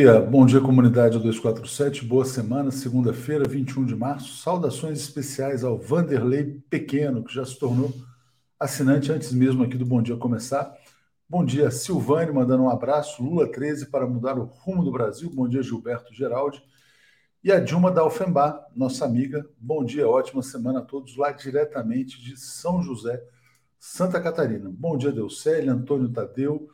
Bom dia, bom dia comunidade 247, boa semana, segunda-feira, 21 de março. Saudações especiais ao Vanderlei Pequeno, que já se tornou assinante antes mesmo aqui do Bom Dia começar. Bom dia, Silvane, mandando um abraço. Lula 13 para mudar o rumo do Brasil. Bom dia, Gilberto Geraldi. E a Dilma Dalfenbar, nossa amiga. Bom dia, ótima semana a todos lá diretamente de São José, Santa Catarina. Bom dia, Deucélia, Antônio Tadeu.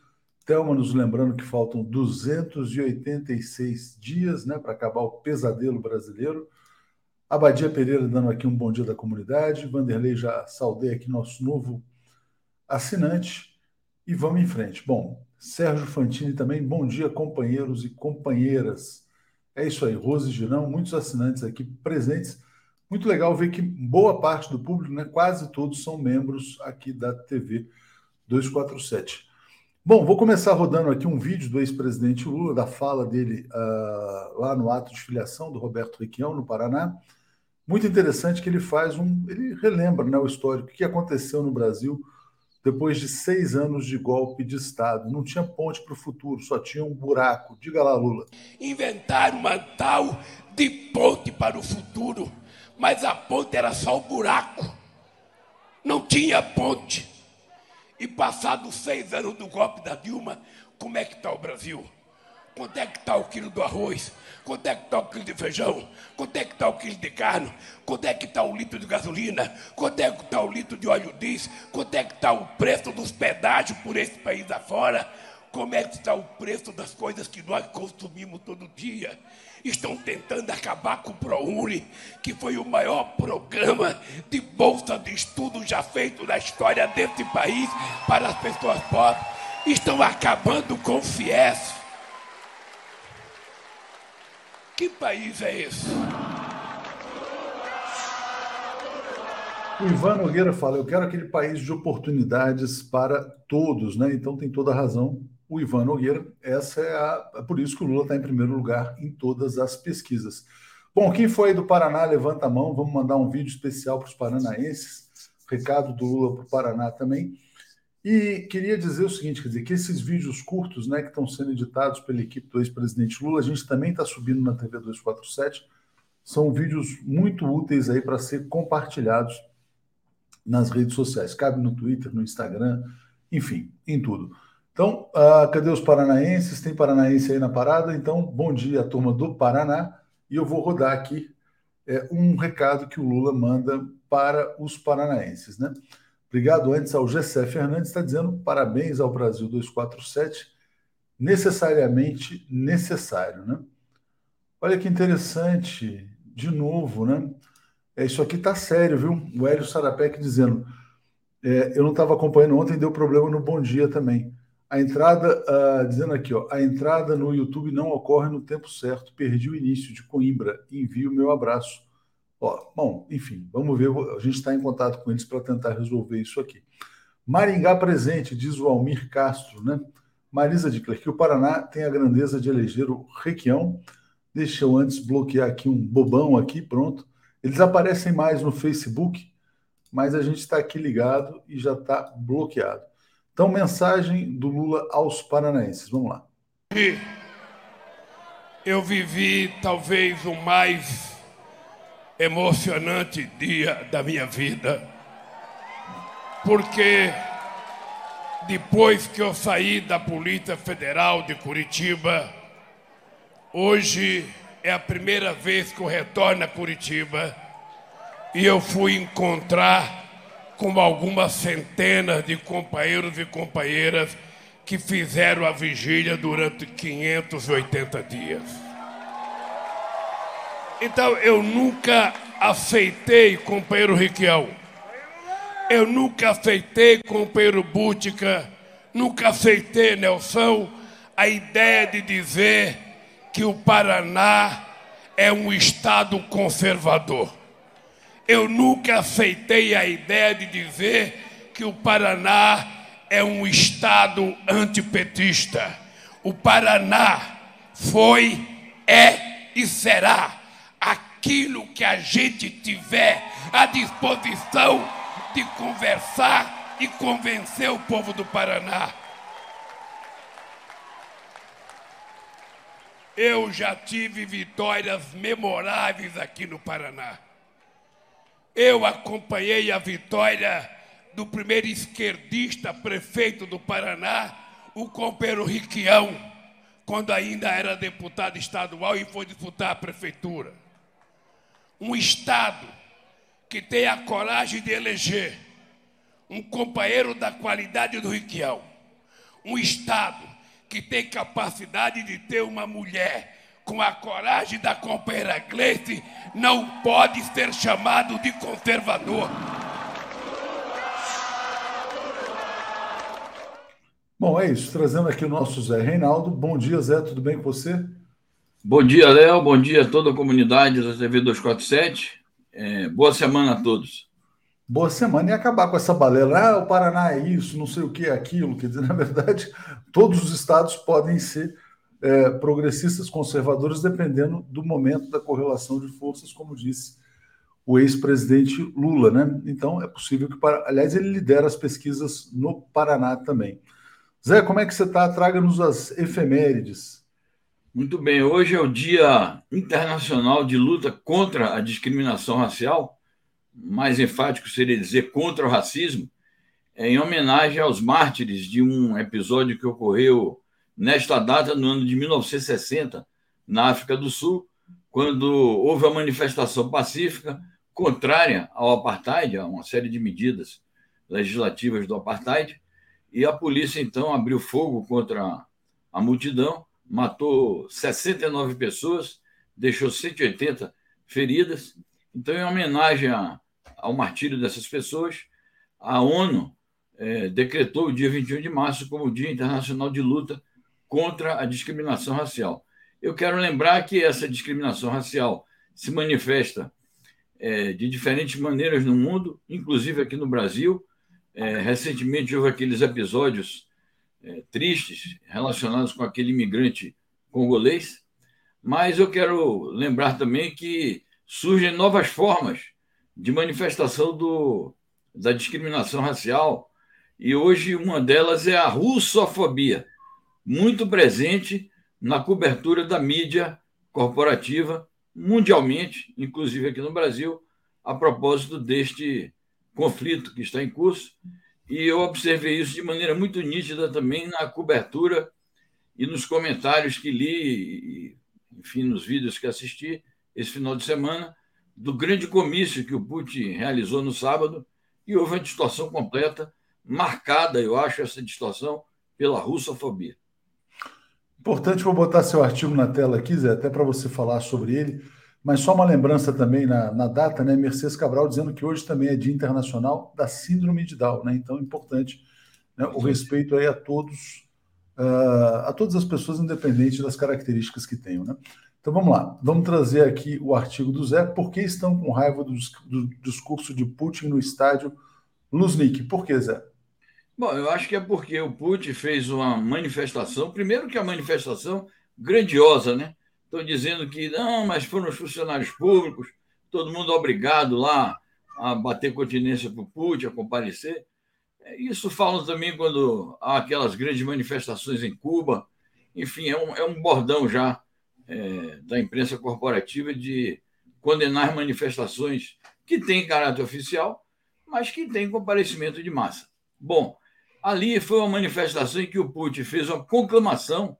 Thelma nos lembrando que faltam 286 dias né, para acabar o pesadelo brasileiro. Abadia Pereira dando aqui um bom dia da comunidade. Vanderlei já saudei aqui nosso novo assinante. E vamos em frente. Bom, Sérgio Fantini também, bom dia, companheiros e companheiras. É isso aí, Rose Girão, muitos assinantes aqui presentes. Muito legal ver que boa parte do público, né, quase todos, são membros aqui da TV 247. Bom, vou começar rodando aqui um vídeo do ex-presidente Lula, da fala dele uh, lá no ato de filiação do Roberto Requião, no Paraná. Muito interessante que ele faz um. Ele relembra né, o histórico, o que aconteceu no Brasil depois de seis anos de golpe de Estado. Não tinha ponte para o futuro, só tinha um buraco. Diga lá, Lula. Inventaram uma tal de ponte para o futuro, mas a ponte era só o buraco. Não tinha ponte. E passados seis anos do golpe da Dilma, como é que está o Brasil? Quanto é que está o quilo do arroz? Quanto é que está o quilo de feijão? Quanto é que está o quilo de carne? Quanto é que está o litro de gasolina? Quanto é que está o litro de óleo diesel? Quanto é que está o preço dos pedágios por esse país afora? Como é que está o preço das coisas que nós consumimos todo dia? Estão tentando acabar com o ProUni, que foi o maior programa de bolsa de estudo já feito na história desse país para as pessoas pobres. Estão acabando com o FIES. Que país é esse? O Ivan Nogueira fala: Eu quero aquele país de oportunidades para todos, né? Então tem toda a razão o Ivan Nogueira. Essa é, a, é por isso que o Lula está em primeiro lugar em todas as pesquisas. Bom, quem foi do Paraná, levanta a mão. Vamos mandar um vídeo especial para os paranaenses. Recado do Lula para o Paraná também. E queria dizer o seguinte, quer dizer, que esses vídeos curtos, né, que estão sendo editados pela equipe do ex-presidente Lula, a gente também está subindo na TV 247. São vídeos muito úteis aí para ser compartilhados nas redes sociais. Cabe no Twitter, no Instagram, enfim, em tudo. Então, uh, cadê os paranaenses? Tem paranaense aí na parada? Então, bom dia, turma do Paraná. E eu vou rodar aqui é, um recado que o Lula manda para os paranaenses. Né? Obrigado antes ao Gessé Fernandes, está dizendo parabéns ao Brasil 247, necessariamente necessário. Né? Olha que interessante, de novo, né? É, isso aqui tá sério, viu? O Hélio Sarapec dizendo. É, eu não estava acompanhando ontem, deu problema no Bom Dia também. A entrada, uh, dizendo aqui, ó, a entrada no YouTube não ocorre no tempo certo. Perdi o início de Coimbra. Envio meu abraço. Ó, bom, enfim, vamos ver. A gente está em contato com eles para tentar resolver isso aqui. Maringá presente, diz o Almir Castro, né? Marisa de que o Paraná tem a grandeza de eleger o Requião. Deixa eu antes bloquear aqui um bobão aqui, pronto. Eles aparecem mais no Facebook, mas a gente está aqui ligado e já está bloqueado. Então, mensagem do Lula aos paranaenses. Vamos lá. Eu vivi talvez o mais emocionante dia da minha vida, porque depois que eu saí da Polícia Federal de Curitiba, hoje é a primeira vez que eu retorno a Curitiba e eu fui encontrar com algumas centenas de companheiros e companheiras que fizeram a vigília durante 580 dias. Então eu nunca aceitei, companheiro Riquião, eu nunca aceitei, companheiro Bútica, nunca aceitei, Nelson, a ideia de dizer que o Paraná é um estado conservador. Eu nunca aceitei a ideia de dizer que o Paraná é um estado antipetista. O Paraná foi, é e será aquilo que a gente tiver à disposição de conversar e convencer o povo do Paraná. eu já tive vitórias memoráveis aqui no Paraná. Eu acompanhei a vitória do primeiro esquerdista prefeito do Paraná, o companheiro Riquião, quando ainda era deputado estadual e foi disputar a prefeitura. Um Estado que tem a coragem de eleger um companheiro da qualidade do Riquião. Um Estado que tem capacidade de ter uma mulher com a coragem da companheira Gleice não pode ser chamado de conservador. Bom, é isso. Trazendo aqui o nosso Zé Reinaldo. Bom dia, Zé. Tudo bem com você? Bom dia, Léo. Bom dia a toda a comunidade da TV 247. É, boa semana a todos. Boa semana e acabar com essa balela. Ah, o Paraná é isso, não sei o que é aquilo. Quer dizer, na verdade, todos os estados podem ser é, progressistas conservadores dependendo do momento da correlação de forças, como disse o ex-presidente Lula, né? Então é possível que, aliás, ele lidera as pesquisas no Paraná também. Zé, como é que você está? Traga-nos as efemérides. Muito bem, hoje é o Dia Internacional de Luta contra a Discriminação Racial, mais enfático seria dizer contra o racismo, é em homenagem aos mártires de um episódio que ocorreu nesta data, no ano de 1960, na África do Sul, quando houve a manifestação pacífica contrária ao apartheid, a uma série de medidas legislativas do apartheid, e a polícia então abriu fogo contra a multidão matou 69 pessoas, deixou 180 feridas. Então, em homenagem a, ao martírio dessas pessoas, a ONU é, decretou o dia 21 de março como Dia Internacional de Luta contra a Discriminação Racial. Eu quero lembrar que essa discriminação racial se manifesta é, de diferentes maneiras no mundo, inclusive aqui no Brasil. É, recentemente houve aqueles episódios é, tristes relacionados com aquele imigrante congolês, mas eu quero lembrar também que surgem novas formas de manifestação do, da discriminação racial, e hoje uma delas é a russofobia, muito presente na cobertura da mídia corporativa mundialmente, inclusive aqui no Brasil, a propósito deste conflito que está em curso e eu observei isso de maneira muito nítida também na cobertura e nos comentários que li, enfim, nos vídeos que assisti esse final de semana, do grande comício que o Putin realizou no sábado, e houve uma distorção completa, marcada, eu acho, essa distorção pela russofobia. Importante, vou botar seu artigo na tela aqui, Zé, até para você falar sobre ele. Mas só uma lembrança também na, na, data, né? Mercedes Cabral dizendo que hoje também é Dia Internacional da Síndrome de Down, né? Então, é importante né, o respeito aí a todos, uh, a todas as pessoas, independente das características que tenham, né? Então vamos lá, vamos trazer aqui o artigo do Zé. Por que estão com raiva do, do discurso de Putin no estádio Luznik? Por que, Zé? Bom, eu acho que é porque o Putin fez uma manifestação, primeiro que a manifestação grandiosa, né? Estão dizendo que não, mas foram os funcionários públicos, todo mundo obrigado lá a bater continência para o Putin, a comparecer. É, isso falam também quando há aquelas grandes manifestações em Cuba. Enfim, é um, é um bordão já é, da imprensa corporativa de condenar manifestações que têm caráter oficial, mas que têm comparecimento de massa. Bom, ali foi uma manifestação em que o Putin fez uma conclamação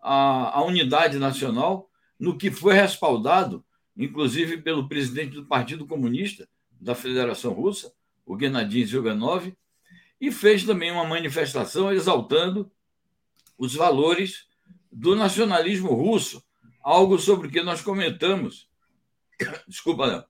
à, à unidade nacional no que foi respaldado, inclusive pelo presidente do Partido Comunista da Federação Russa, o Gennady Zyuganov, e fez também uma manifestação exaltando os valores do nacionalismo russo, algo sobre o que nós comentamos, desculpa,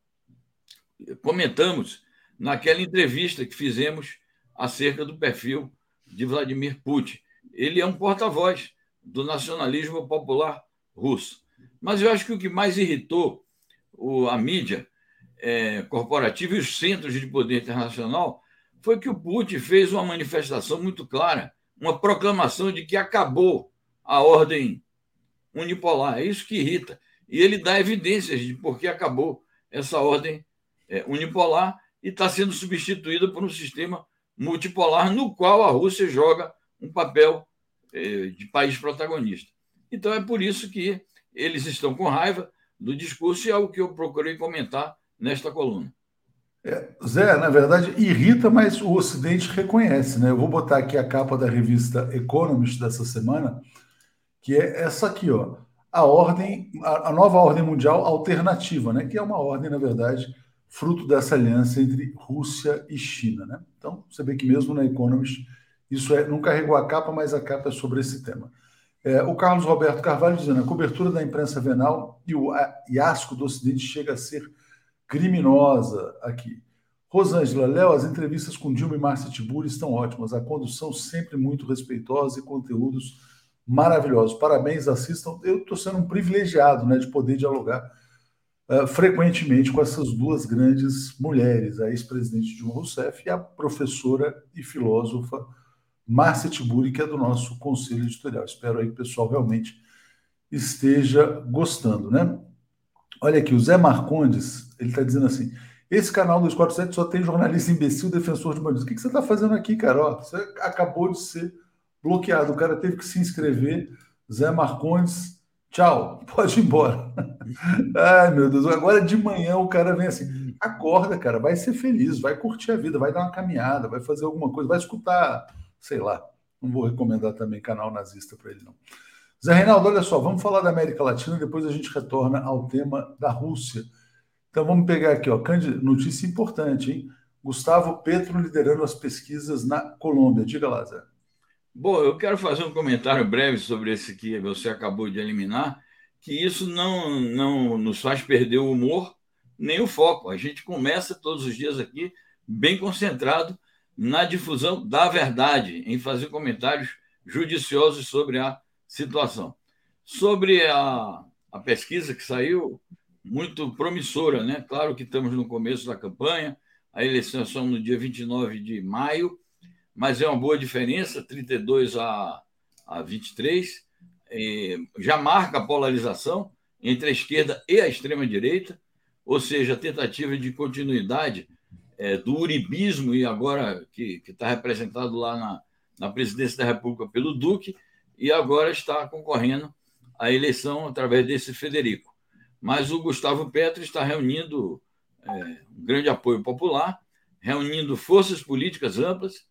comentamos naquela entrevista que fizemos acerca do perfil de Vladimir Putin. Ele é um porta-voz do nacionalismo popular russo. Mas eu acho que o que mais irritou o, a mídia é, corporativa e os centros de poder internacional foi que o Putin fez uma manifestação muito clara, uma proclamação de que acabou a ordem unipolar. É isso que irrita. E ele dá evidências de por que acabou essa ordem é, unipolar e está sendo substituída por um sistema multipolar no qual a Rússia joga um papel é, de país protagonista. Então é por isso que eles estão com raiva do discurso e é o que eu procurei comentar nesta coluna. É, Zé, na verdade, irrita, mas o Ocidente reconhece, né? Eu vou botar aqui a capa da revista Economist dessa semana, que é essa aqui, ó. A ordem, a, a nova ordem mundial alternativa, né? Que é uma ordem, na verdade, fruto dessa aliança entre Rússia e China, né? Então, você vê que mesmo na Economist, isso é, não carregou a capa, mas a capa é sobre esse tema. É, o Carlos Roberto Carvalho dizendo a cobertura da imprensa venal e o iasco do Ocidente chega a ser criminosa aqui. Rosângela, Léo, as entrevistas com Dilma e Márcia Tiburi estão ótimas. A condução sempre muito respeitosa e conteúdos maravilhosos. Parabéns, assistam. Eu estou sendo um privilegiado né, de poder dialogar uh, frequentemente com essas duas grandes mulheres, a ex-presidente Dilma Rousseff e a professora e filósofa Márcia Tiburi, que é do nosso conselho editorial. Espero aí que o pessoal realmente esteja gostando, né? Olha aqui, o Zé Marcondes, ele está dizendo assim: esse canal 247 só tem jornalista imbecil, defensor de bandidos. O que, que você está fazendo aqui, cara? Ó, você acabou de ser bloqueado. O cara teve que se inscrever. Zé Marcondes, tchau, pode ir embora. Ai, meu Deus. Agora de manhã o cara vem assim: acorda, cara, vai ser feliz, vai curtir a vida, vai dar uma caminhada, vai fazer alguma coisa, vai escutar, sei lá. Não vou recomendar também canal nazista para ele, não. Zé Reinaldo, olha só, vamos falar da América Latina, depois a gente retorna ao tema da Rússia. Então vamos pegar aqui, ó, notícia importante, hein? Gustavo Petro liderando as pesquisas na Colômbia. Diga lá, Zé. Bom, eu quero fazer um comentário breve sobre esse que você acabou de eliminar, que isso não, não nos faz perder o humor nem o foco. A gente começa todos os dias aqui bem concentrado na difusão da verdade, em fazer comentários judiciosos sobre a situação. Sobre a, a pesquisa que saiu, muito promissora, né? Claro que estamos no começo da campanha, a eleição é só no dia 29 de maio, mas é uma boa diferença, 32 a, a 23. E já marca a polarização entre a esquerda e a extrema-direita, ou seja, a tentativa de continuidade é, do uribismo, e agora que está representado lá na, na presidência da República pelo Duque, e agora está concorrendo à eleição através desse Federico. Mas o Gustavo Petro está reunindo é, um grande apoio popular, reunindo forças políticas amplas,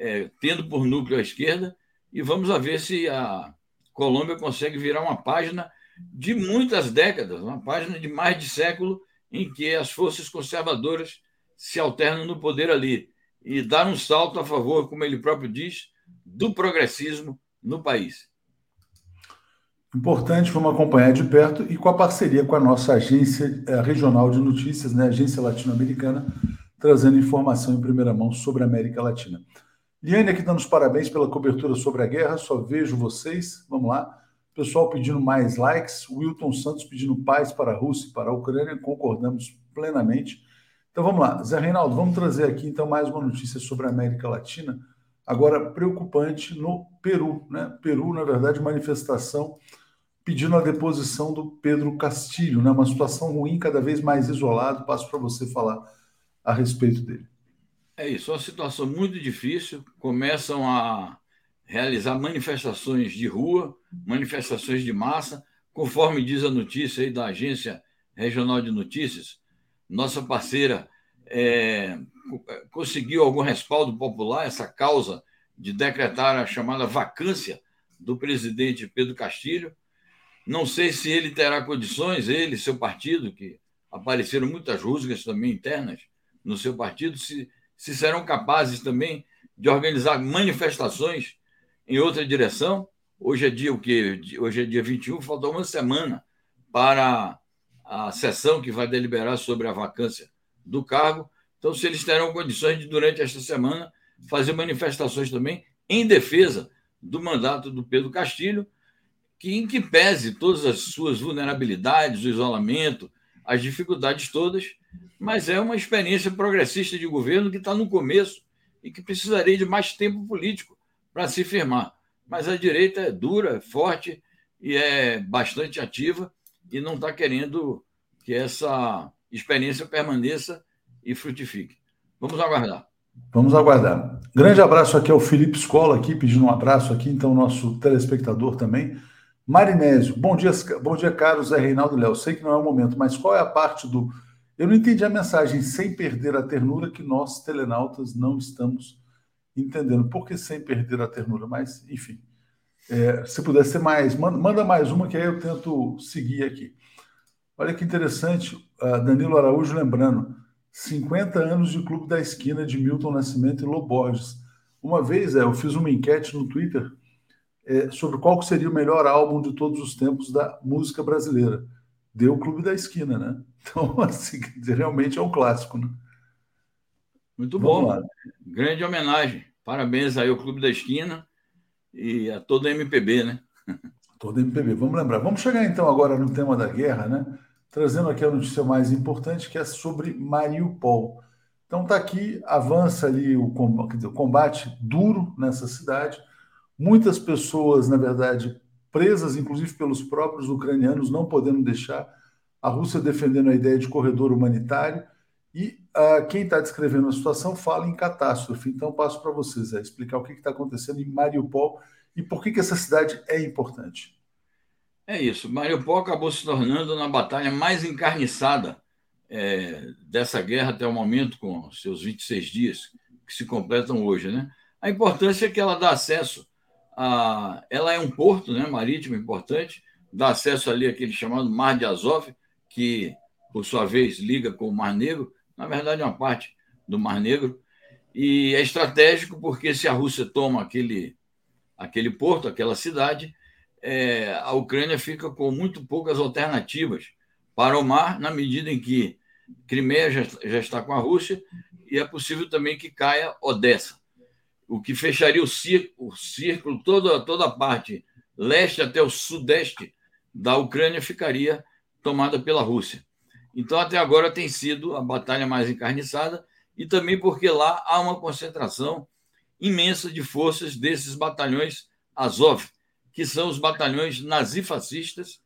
é, tendo por núcleo a esquerda, e vamos ver se a Colômbia consegue virar uma página de muitas décadas, uma página de mais de século, em que as forças conservadoras se alternam no poder ali e dar um salto a favor, como ele próprio diz, do progressismo no país. Importante, vamos acompanhar de perto e com a parceria com a nossa agência eh, regional de notícias, né, agência latino-americana, trazendo informação em primeira mão sobre a América Latina. Liane aqui dando os parabéns pela cobertura sobre a guerra, só vejo vocês. Vamos lá. Pessoal pedindo mais likes, Wilton Santos pedindo paz para a Rússia e para a Ucrânia, concordamos plenamente. Então vamos lá, Zé Reinaldo, vamos trazer aqui então mais uma notícia sobre a América Latina agora preocupante no Peru. Né? Peru, na verdade, manifestação pedindo a deposição do Pedro Castilho, né? uma situação ruim, cada vez mais isolado. Passo para você falar a respeito dele. É isso, é uma situação muito difícil. Começam a realizar manifestações de rua, manifestações de massa, conforme diz a notícia aí da Agência Regional de Notícias. Nossa parceira é, conseguiu algum respaldo popular essa causa de decretar a chamada vacância do presidente Pedro Castilho. Não sei se ele terá condições, ele, seu partido, que apareceram muitas rusgas também internas no seu partido, se, se serão capazes também de organizar manifestações em outra direção. Hoje é dia o quê? Hoje é dia 21, falta uma semana para a sessão que vai deliberar sobre a vacância do cargo. Então, se eles terão condições de, durante esta semana, fazer manifestações também em defesa do mandato do Pedro Castilho, que em que pese todas as suas vulnerabilidades, o isolamento, as dificuldades todas, mas é uma experiência progressista de governo que está no começo e que precisaria de mais tempo político para se firmar. Mas a direita é dura, é forte e é bastante ativa e não está querendo que essa experiência permaneça e frutifique. Vamos aguardar. Vamos aguardar. Grande abraço aqui ao Felipe Escola, aqui, pedindo um abraço aqui, então, nosso telespectador também. Marinésio, bom dia, bom dia, Carlos, Zé Reinaldo Léo. Sei que não é o momento, mas qual é a parte do. Eu não entendi a mensagem sem perder a ternura que nós, telenautas, não estamos entendendo. Por que sem perder a ternura? Mas, enfim, é, se puder ser mais, manda, manda, mais uma que aí eu tento seguir aqui. Olha que interessante, uh, Danilo Araújo lembrando, 50 anos de Clube da Esquina de Milton Nascimento e Loborges. Uma vez é, eu fiz uma enquete no Twitter é, sobre qual seria o melhor álbum de todos os tempos da música brasileira. Deu o Clube da Esquina, né? Então, assim, realmente é um clássico, né? Muito bom. Lá. Grande homenagem. Parabéns aí ao Clube da Esquina e a todo a MPB, né? Todo a MPB. Vamos lembrar. Vamos chegar então agora no tema da guerra, né? Trazendo aqui a notícia mais importante, que é sobre Mariupol. Então está aqui, avança ali o combate, o combate duro nessa cidade. Muitas pessoas, na verdade, presas, inclusive pelos próprios ucranianos, não podendo deixar. A Rússia defendendo a ideia de corredor humanitário. E uh, quem está descrevendo a situação fala em catástrofe. Então, passo para vocês é, explicar o que está acontecendo em Mariupol e por que, que essa cidade é importante. É isso. Mariupol acabou se tornando na batalha mais encarniçada é, dessa guerra até o momento, com seus 26 dias, que se completam hoje. Né? A importância é que ela dá acesso a. Ela é um porto né, marítimo importante, dá acesso ali àquele chamado Mar de Azov, que, por sua vez, liga com o Mar Negro na verdade, é uma parte do Mar Negro, e é estratégico porque se a Rússia toma aquele, aquele porto, aquela cidade, é, a Ucrânia fica com muito poucas alternativas para o mar, na medida em que Crimeia já, já está com a Rússia e é possível também que caia Odessa, o que fecharia o círculo, o círculo toda, toda a parte leste até o sudeste da Ucrânia ficaria tomada pela Rússia. Então, até agora tem sido a batalha mais encarniçada, e também porque lá há uma concentração imensa de forças desses batalhões Azov, que são os batalhões nazifascistas,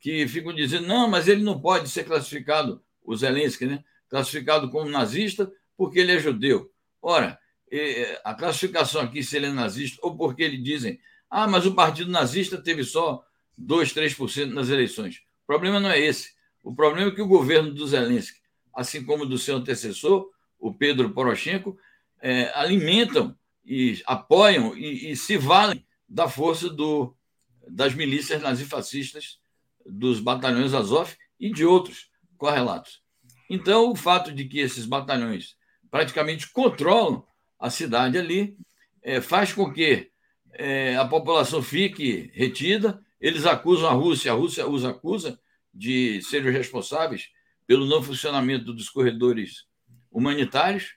que ficam dizendo: não, mas ele não pode ser classificado, o Zelensky, né? classificado como nazista porque ele é judeu. Ora, a classificação aqui, se ele é nazista, ou porque eles dizem: ah, mas o partido nazista teve só 2, 3% nas eleições. Problema não é esse. O problema é que o governo do Zelensky, assim como do seu antecessor, o Pedro Poroshenko, é, alimentam e apoiam e, e, se valem da força do, das milícias nazifascistas, dos batalhões Azov e de outros correlatos. Então, o fato de que esses batalhões praticamente controlam a cidade ali é, faz com que é, a população fique retida. Eles acusam a Rússia, a Rússia os acusa de serem responsáveis pelo não funcionamento dos corredores humanitários.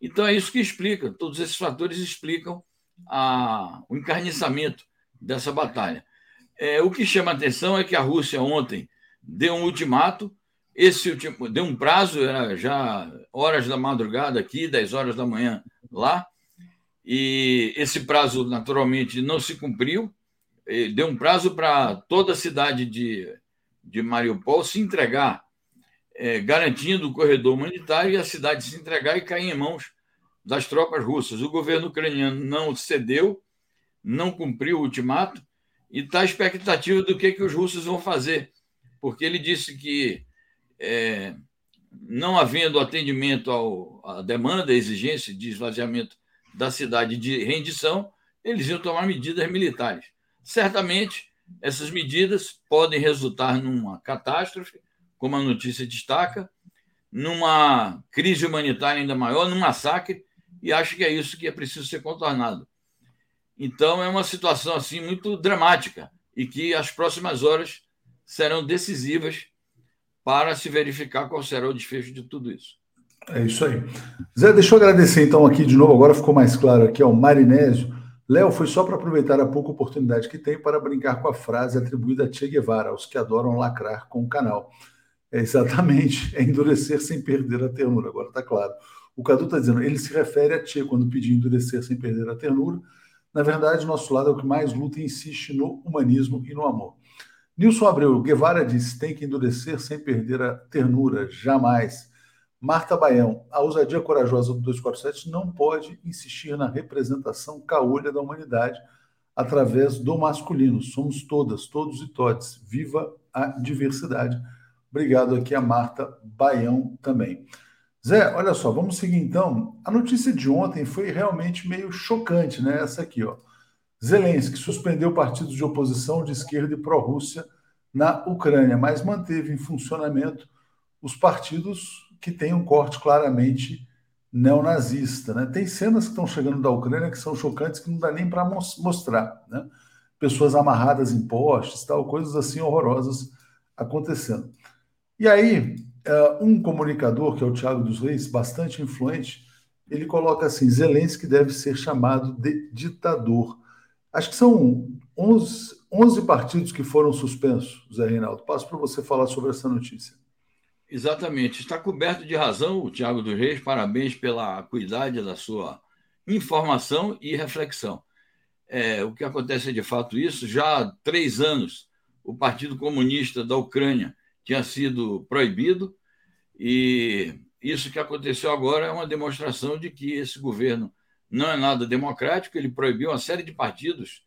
Então, é isso que explica, todos esses fatores explicam a, o encarniçamento dessa batalha. É, o que chama atenção é que a Rússia ontem deu um ultimato, esse último, deu um prazo, era já horas da madrugada aqui, 10 horas da manhã lá, e esse prazo, naturalmente, não se cumpriu, deu um prazo para toda a cidade de de Mariupol se entregar, é, garantindo o corredor humanitário e a cidade se entregar e cair em mãos das tropas russas. O governo ucraniano não cedeu, não cumpriu o ultimato e está à expectativa do que, que os russos vão fazer, porque ele disse que, é, não havendo atendimento ao, à demanda, à exigência de esvaziamento da cidade de rendição, eles iam tomar medidas militares. Certamente, essas medidas podem resultar numa catástrofe, como a notícia destaca, numa crise humanitária ainda maior, num massacre, e acho que é isso que é preciso ser contornado. Então, é uma situação assim muito dramática e que as próximas horas serão decisivas para se verificar qual será o desfecho de tudo isso. É isso aí. Zé, deixa eu agradecer então aqui de novo, agora ficou mais claro aqui ao Marinésio Léo, foi só para aproveitar a pouca oportunidade que tem para brincar com a frase atribuída a Che Guevara, aos que adoram lacrar com o canal. É exatamente, é endurecer sem perder a ternura, agora está claro. O Cadu está dizendo, ele se refere a Che quando pediu endurecer sem perder a ternura. Na verdade, nosso lado é o que mais luta e insiste no humanismo e no amor. Nilson Abreu, Guevara disse, tem que endurecer sem perder a ternura, jamais. Marta Baião, a ousadia corajosa do 247 não pode insistir na representação caolha da humanidade, através do masculino. Somos todas, todos e todes. Viva a diversidade. Obrigado aqui a Marta Baião também. Zé, olha só, vamos seguir então. A notícia de ontem foi realmente meio chocante, né? Essa aqui, ó. Zelensky suspendeu partidos de oposição de esquerda e pró-Rússia na Ucrânia, mas manteve em funcionamento os partidos que têm um corte claramente neonazista. Né? Tem cenas que estão chegando da Ucrânia que são chocantes que não dá nem para mostrar. Né? Pessoas amarradas em postes, tal, coisas assim horrorosas acontecendo. E aí, é, um comunicador, que é o Tiago dos Reis, bastante influente, ele coloca assim: Zelensky deve ser chamado de ditador. Acho que são 11, 11 partidos que foram suspensos, Zé Reinaldo. Passo para você falar sobre essa notícia. Exatamente. Está coberto de razão o Tiago dos Reis. Parabéns pela acuidade da sua informação e reflexão. É, o que acontece é de fato isso. Já há três anos, o Partido Comunista da Ucrânia tinha sido proibido, e isso que aconteceu agora é uma demonstração de que esse governo não é nada democrático. Ele proibiu uma série de partidos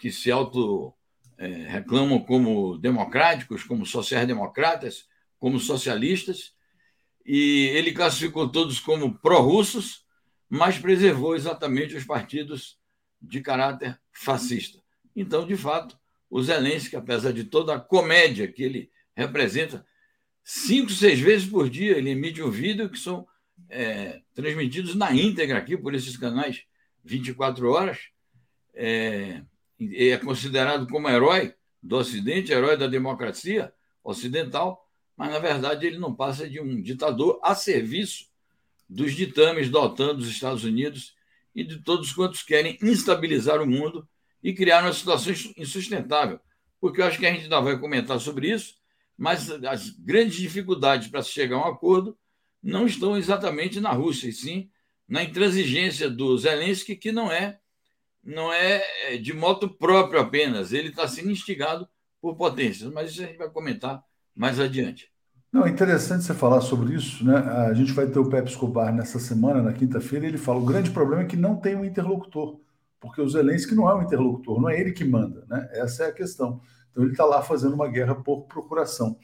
que se auto é, reclamam como democráticos, como sociais-democratas como socialistas, e ele classificou todos como pró-russos, mas preservou exatamente os partidos de caráter fascista. Então, de fato, o Zelensky, apesar de toda a comédia que ele representa, cinco, seis vezes por dia ele emite um vídeo que são é, transmitidos na íntegra aqui por esses canais 24 horas. É, é considerado como herói do Ocidente, herói da democracia ocidental, mas na verdade ele não passa de um ditador a serviço dos ditames da OTAN, dos Estados Unidos e de todos quantos querem instabilizar o mundo e criar uma situação insustentável. Porque eu acho que a gente ainda vai comentar sobre isso, mas as grandes dificuldades para se chegar a um acordo não estão exatamente na Rússia, e sim na intransigência do Zelensky, que não é não é de moto próprio apenas, ele está sendo instigado por potências, mas isso a gente vai comentar mais adiante. Não, é interessante você falar sobre isso, né? A gente vai ter o Pepe Escobar nessa semana, na quinta-feira, ele fala: o grande problema é que não tem um interlocutor, porque o Zelensky não é um interlocutor, não é ele que manda, né? Essa é a questão. Então ele está lá fazendo uma guerra por procuração.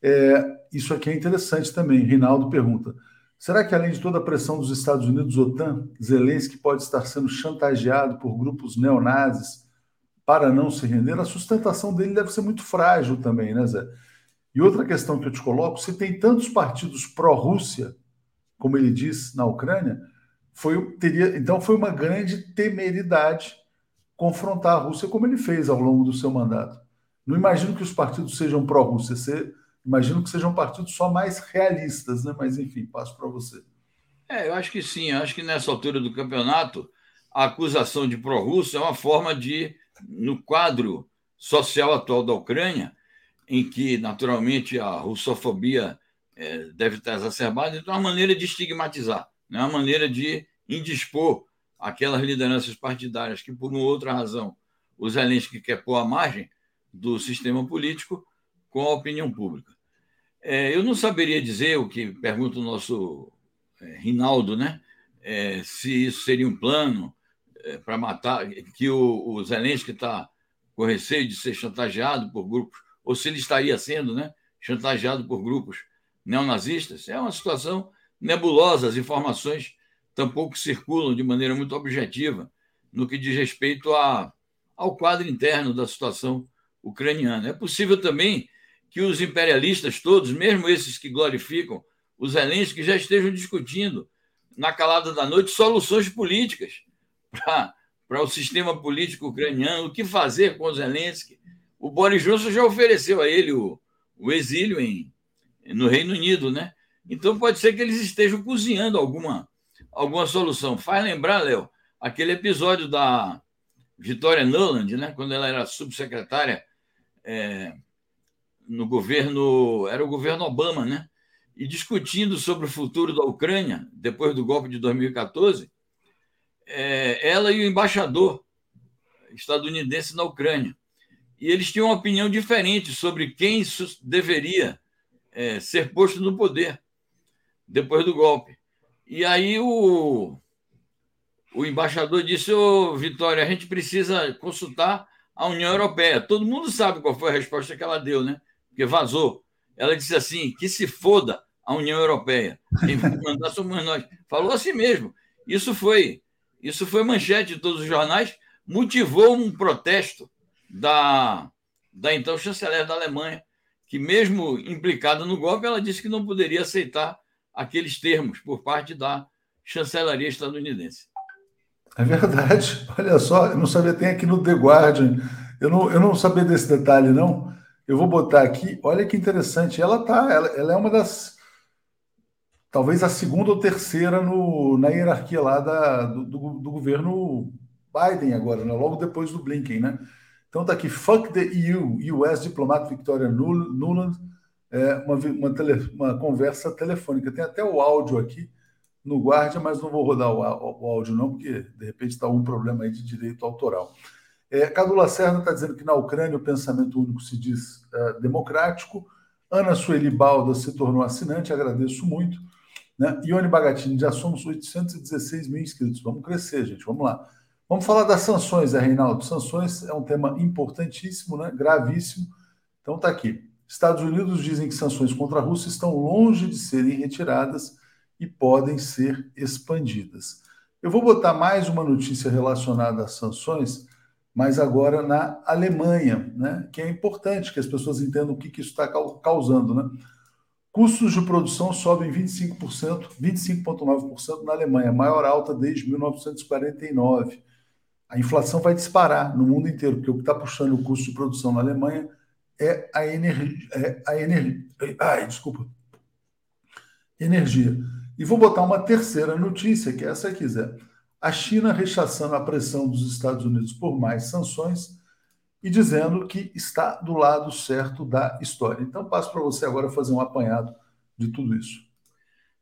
É, isso aqui é interessante também. Rinaldo pergunta: será que além de toda a pressão dos Estados Unidos, OTAN, Zelensky pode estar sendo chantageado por grupos neonazis para não se render? A sustentação dele deve ser muito frágil também, né, Zé? E outra questão que eu te coloco: se tem tantos partidos pró-Rússia, como ele diz na Ucrânia, foi, teria, então foi uma grande temeridade confrontar a Rússia como ele fez ao longo do seu mandato. Não imagino que os partidos sejam pró-Rússia, imagino que sejam partidos só mais realistas, né? Mas enfim, passo para você. É, eu acho que sim, eu acho que nessa altura do campeonato a acusação de pró-Rússia é uma forma de, no quadro social atual da Ucrânia, em que, naturalmente, a russofobia é, deve estar exacerbada, então é uma maneira de estigmatizar, é uma maneira de indispor aquelas lideranças partidárias que, por uma outra razão, o Zelensky quer pôr à margem do sistema político com a opinião pública. É, eu não saberia dizer o que pergunta o nosso é, Rinaldo, né? É, se isso seria um plano é, para matar, que o, o Zelensky está com receio de ser chantageado por grupos ou se ele estaria sendo né, chantageado por grupos neonazistas. É uma situação nebulosa, as informações tampouco circulam de maneira muito objetiva no que diz respeito a, ao quadro interno da situação ucraniana. É possível também que os imperialistas todos, mesmo esses que glorificam os Zelensky, já estejam discutindo na calada da noite soluções políticas para o sistema político ucraniano, o que fazer com Zelensky, o Boris Johnson já ofereceu a ele o, o exílio em, no Reino Unido, né? Então pode ser que eles estejam cozinhando alguma, alguma solução. Faz lembrar, Léo, aquele episódio da Vitória Nuland, né? Quando ela era subsecretária é, no governo, era o governo Obama, né? E discutindo sobre o futuro da Ucrânia, depois do golpe de 2014, é, ela e o embaixador estadunidense na Ucrânia e eles tinham uma opinião diferente sobre quem deveria é, ser posto no poder depois do golpe. E aí o, o embaixador disse: Ô, Vitória, a gente precisa consultar a União Europeia. Todo mundo sabe qual foi a resposta que ela deu, né? Porque vazou. Ela disse assim: que se foda a União Europeia. Quem mandar somos nós. Falou assim mesmo. Isso foi, isso foi manchete de todos os jornais, motivou um protesto da, da então chanceler da Alemanha, que mesmo implicada no golpe, ela disse que não poderia aceitar aqueles termos por parte da chancelaria estadunidense. É verdade. Olha só, eu não sabia, tem aqui no The Guardian. Eu não, eu não sabia desse detalhe, não. Eu vou botar aqui. Olha que interessante. Ela tá, ela, ela é uma das. Talvez a segunda ou terceira no, na hierarquia lá da, do, do, do governo Biden agora, né? logo depois do Blinken, né? Então tá aqui, fuck the EU, US Diplomat Victoria Nuland, é, uma, uma, tele, uma conversa telefônica. Tem até o áudio aqui no Guardia, mas não vou rodar o, o, o áudio, não, porque de repente está algum problema aí de direito autoral. É, Cadu Lacerda está dizendo que na Ucrânia o pensamento único se diz é, democrático. Ana Sueli Balda se tornou assinante, agradeço muito. Né? Ione Bagatini, já somos 816 mil inscritos. Vamos crescer, gente, vamos lá. Vamos falar das sanções, é, Reinaldo. Sanções é um tema importantíssimo, né? gravíssimo. Então está aqui. Estados Unidos dizem que sanções contra a Rússia estão longe de serem retiradas e podem ser expandidas. Eu vou botar mais uma notícia relacionada às sanções, mas agora na Alemanha, né, que é importante que as pessoas entendam o que, que isso está causando. Né? Custos de produção sobem 25%, 25,9% na Alemanha, maior alta desde 1949. A inflação vai disparar no mundo inteiro, porque o que está puxando o custo de produção na Alemanha é a energia. É a energia. Ai, desculpa. Energia. E vou botar uma terceira notícia, que é essa aqui, Zé. A China rechaçando a pressão dos Estados Unidos por mais sanções e dizendo que está do lado certo da história. Então, passo para você agora fazer um apanhado de tudo isso.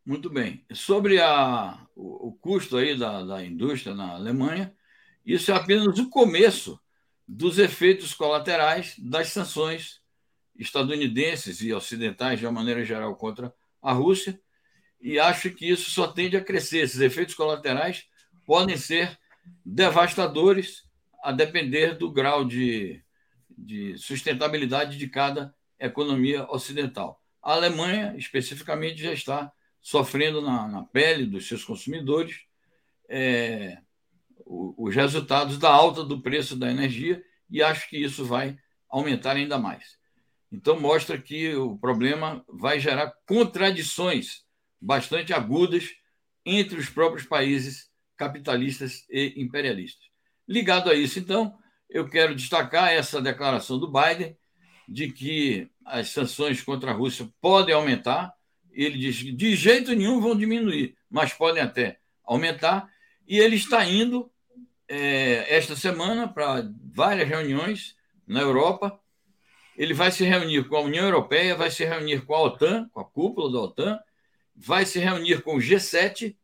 Muito bem. Sobre a, o, o custo aí da, da indústria na Alemanha, isso é apenas o começo dos efeitos colaterais das sanções estadunidenses e ocidentais, de uma maneira geral, contra a Rússia, e acho que isso só tende a crescer. Esses efeitos colaterais podem ser devastadores a depender do grau de, de sustentabilidade de cada economia ocidental. A Alemanha, especificamente, já está sofrendo na, na pele dos seus consumidores é, os resultados da alta do preço da energia e acho que isso vai aumentar ainda mais. Então, mostra que o problema vai gerar contradições bastante agudas entre os próprios países capitalistas e imperialistas. Ligado a isso, então, eu quero destacar essa declaração do Biden de que as sanções contra a Rússia podem aumentar. Ele diz que de jeito nenhum vão diminuir, mas podem até aumentar. E ele está indo é, esta semana para várias reuniões na Europa. Ele vai se reunir com a União Europeia, vai se reunir com a OTAN, com a cúpula da OTAN, vai se reunir com o G7,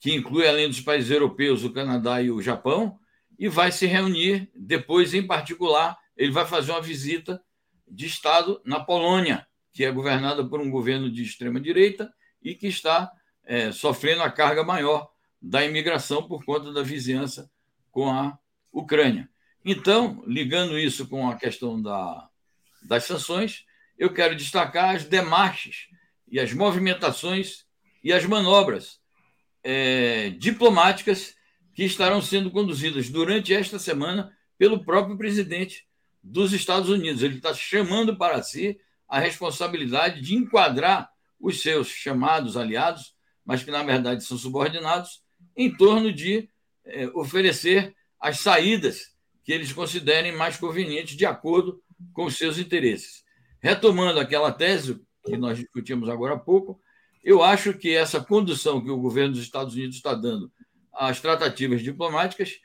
que inclui, além dos países europeus, o Canadá e o Japão, e vai se reunir depois, em particular, ele vai fazer uma visita de Estado na Polônia, que é governada por um governo de extrema-direita e que está é, sofrendo a carga maior da imigração por conta da vizinhança com a Ucrânia. Então, ligando isso com a questão da, das sanções, eu quero destacar as demarches e as movimentações e as manobras é, diplomáticas que estarão sendo conduzidas durante esta semana pelo próprio presidente dos Estados Unidos. Ele está chamando para si a responsabilidade de enquadrar os seus chamados aliados, mas que na verdade são subordinados, em torno de é, oferecer as saídas que eles considerem mais convenientes de acordo com os seus interesses. Retomando aquela tese que nós discutimos agora há pouco, eu acho que essa condução que o governo dos Estados Unidos está dando às tratativas diplomáticas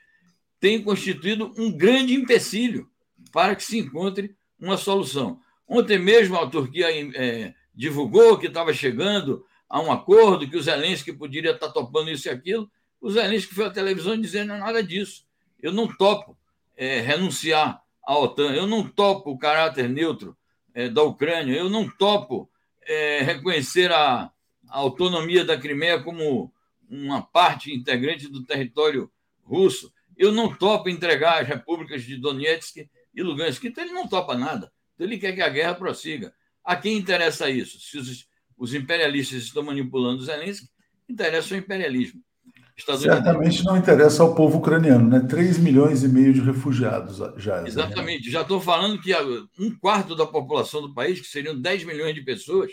tem constituído um grande empecilho para que se encontre uma solução. Ontem mesmo a Turquia é, divulgou que estava chegando a um acordo, que o Zelensky poderia estar topando isso e aquilo. O Zelensky foi à televisão dizendo nada disso. Eu não topo é, renunciar à OTAN, eu não topo o caráter neutro é, da Ucrânia, eu não topo é, reconhecer a, a, autonomia da Crimeia como uma parte integrante do território russo. Eu não topo entregar as repúblicas de Donetsk e Lugansk. Então ele não topa nada. Então ele quer que a guerra prossiga. A quem interessa isso? Se os, os imperialistas estão manipulando Zelensky, interessa o imperialismo. Certamente não interessa ao povo ucraniano, né? 3 milhões e meio de refugiados já. Exatamente. Já estou falando que um quarto da população do país, que seriam 10 milhões de pessoas,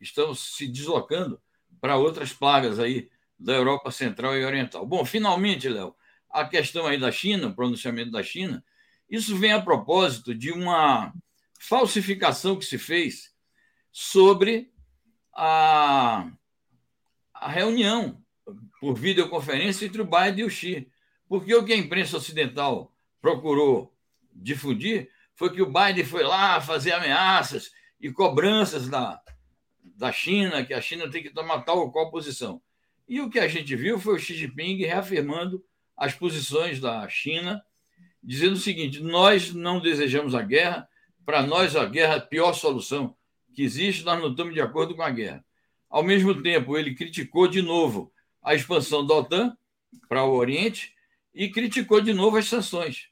estão se deslocando para outras plagas aí da Europa Central e Oriental. Bom, finalmente, Léo, a questão aí da China, o pronunciamento da China, isso vem a propósito de uma falsificação que se fez sobre a, a reunião por videoconferência entre o Biden e o Xi. Porque o que a imprensa ocidental procurou difundir foi que o Biden foi lá fazer ameaças e cobranças da, da China, que a China tem que tomar tal ou qual posição. E o que a gente viu foi o Xi Jinping reafirmando as posições da China, dizendo o seguinte: nós não desejamos a guerra, para nós a guerra é a pior solução que existe, nós não estamos de acordo com a guerra. Ao mesmo tempo, ele criticou de novo a expansão da OTAN para o Oriente e criticou de novo as sanções.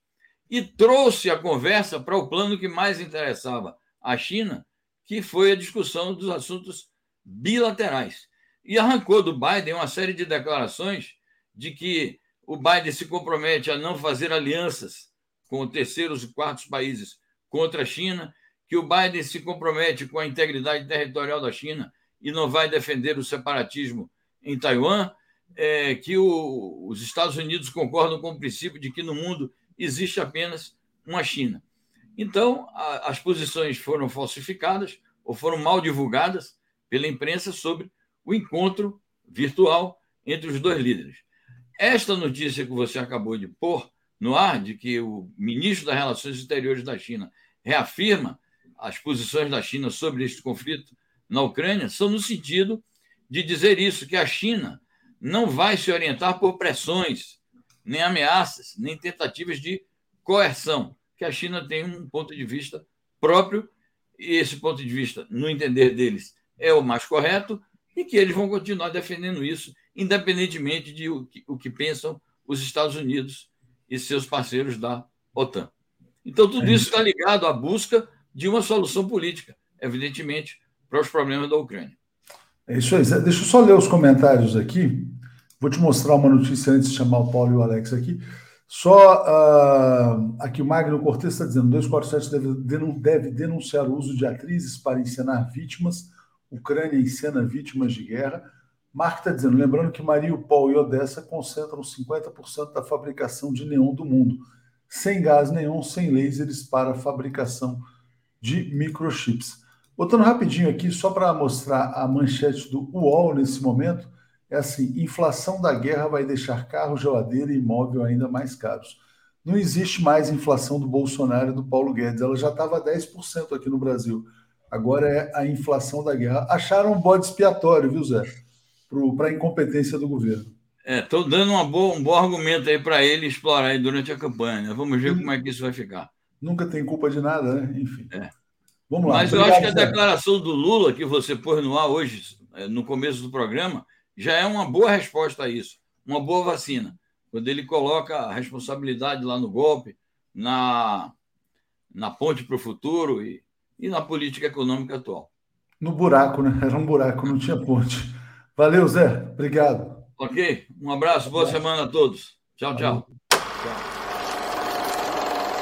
E trouxe a conversa para o plano que mais interessava a China, que foi a discussão dos assuntos bilaterais. E arrancou do Biden uma série de declarações de que o Biden se compromete a não fazer alianças com terceiros e quartos países contra a China, que o Biden se compromete com a integridade territorial da China e não vai defender o separatismo em Taiwan, é, que o, os Estados Unidos concordam com o princípio de que no mundo existe apenas uma China. Então, a, as posições foram falsificadas ou foram mal divulgadas pela imprensa sobre o encontro virtual entre os dois líderes. Esta notícia que você acabou de pôr no ar, de que o ministro das Relações Exteriores da China reafirma as posições da China sobre este conflito na Ucrânia, são no sentido de dizer isso, que a China não vai se orientar por pressões, nem ameaças, nem tentativas de coerção, que a China tem um ponto de vista próprio, e esse ponto de vista, no entender deles, é o mais correto, e que eles vão continuar defendendo isso independentemente de o que, o que pensam os Estados Unidos e seus parceiros da OTAN. Então, tudo isso está ligado à busca de uma solução política, evidentemente, para os problemas da Ucrânia. É isso aí. Deixa eu só ler os comentários aqui. Vou te mostrar uma notícia antes de chamar o Paulo e o Alex aqui. Só uh, aqui o Magno Cortes está dizendo: 247 deve, deve denunciar o uso de atrizes para encenar vítimas. Ucrânia encena vítimas de guerra. Mark está dizendo, lembrando que Mariupol e Odessa concentram 50% da fabricação de neon do mundo, sem gás nenhum, sem lasers para fabricação de microchips. Botando rapidinho aqui, só para mostrar a manchete do UOL nesse momento, é assim: inflação da guerra vai deixar carro, geladeira e imóvel ainda mais caros. Não existe mais inflação do Bolsonaro e do Paulo Guedes, ela já estava 10% aqui no Brasil. Agora é a inflação da guerra. Acharam um bode expiatório, viu, Zé? para a incompetência do governo. Estou é, dando boa, um bom argumento aí para ele explorar aí durante a campanha. Né? Vamos ver como é que isso vai ficar. Nunca tem culpa de nada, né? Enfim. É. Vamos lá. Mas Obrigado, eu acho que a declaração do Lula que você pôs no ar hoje, é, no começo do programa, já é uma boa resposta a isso, uma boa vacina. Quando ele coloca a responsabilidade lá no golpe, na, na ponte para o futuro e, e na política econômica atual. No buraco, né? Era um buraco, não tinha ponte. Valeu, Zé. Obrigado. Ok. Um abraço, boa semana a todos. Tchau, tchau. tchau.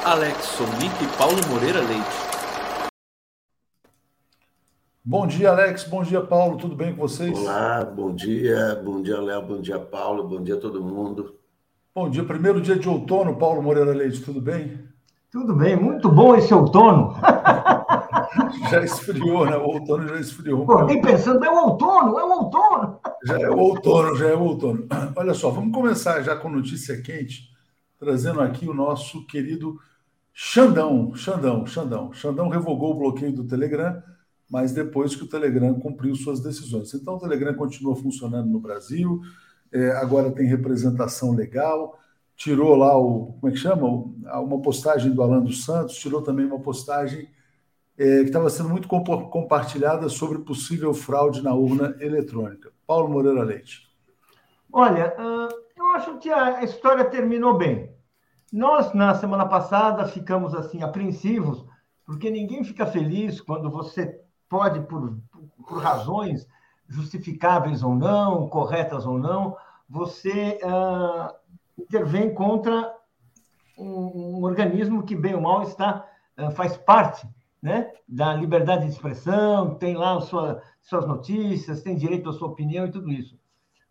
Alex Sonic e Paulo Moreira Leite. Bom dia, Alex. Bom dia, Paulo. Tudo bem com vocês? Olá, bom dia. Bom dia, Léo. Bom dia, Paulo. Bom dia a todo mundo. Bom dia. Primeiro dia de outono, Paulo Moreira Leite. Tudo bem? Tudo bem. Muito bom esse outono. já esfriou, né? O outono já esfriou. Acordei pensando, é o outono, é o outono. Já é o outono, já é o outono. Olha só, vamos começar já com notícia quente, trazendo aqui o nosso querido Xandão, Xandão, Xandão. Xandão revogou o bloqueio do Telegram, mas depois que o Telegram cumpriu suas decisões. Então, o Telegram continua funcionando no Brasil, é, agora tem representação legal, tirou lá o, como é que chama? Uma postagem do Alan dos Santos, tirou também uma postagem é, que estava sendo muito compartilhada sobre possível fraude na urna eletrônica. Paulo Moreira Leite. Olha, eu acho que a história terminou bem. Nós, na semana passada, ficamos assim apreensivos, porque ninguém fica feliz quando você pode, por, por razões justificáveis ou não, corretas ou não, você uh, intervém contra um, um, organismo que, bem ou mal, está, uh, faz parte né, da liberdade de expressão, tem lá sua, suas notícias, tem direito à sua opinião e tudo isso.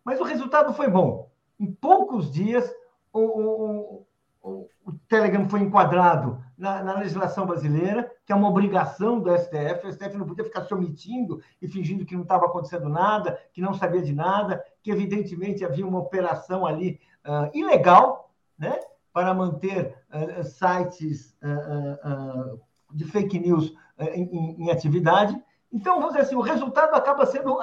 Mas o resultado foi bom. Em poucos dias, o, o, o, o Telegram foi enquadrado na, na, legislação brasileira, que é uma obrigação do STF. O STF não podia ficar se omitindo e fingindo que não estava acontecendo nada, que não sabia de nada, que evidentemente havia uma operação ali uh, ilegal, né, para manter uh, sites uh, de fake news em, em, atividade. Então, vamos dizer assim, o resultado acaba sendo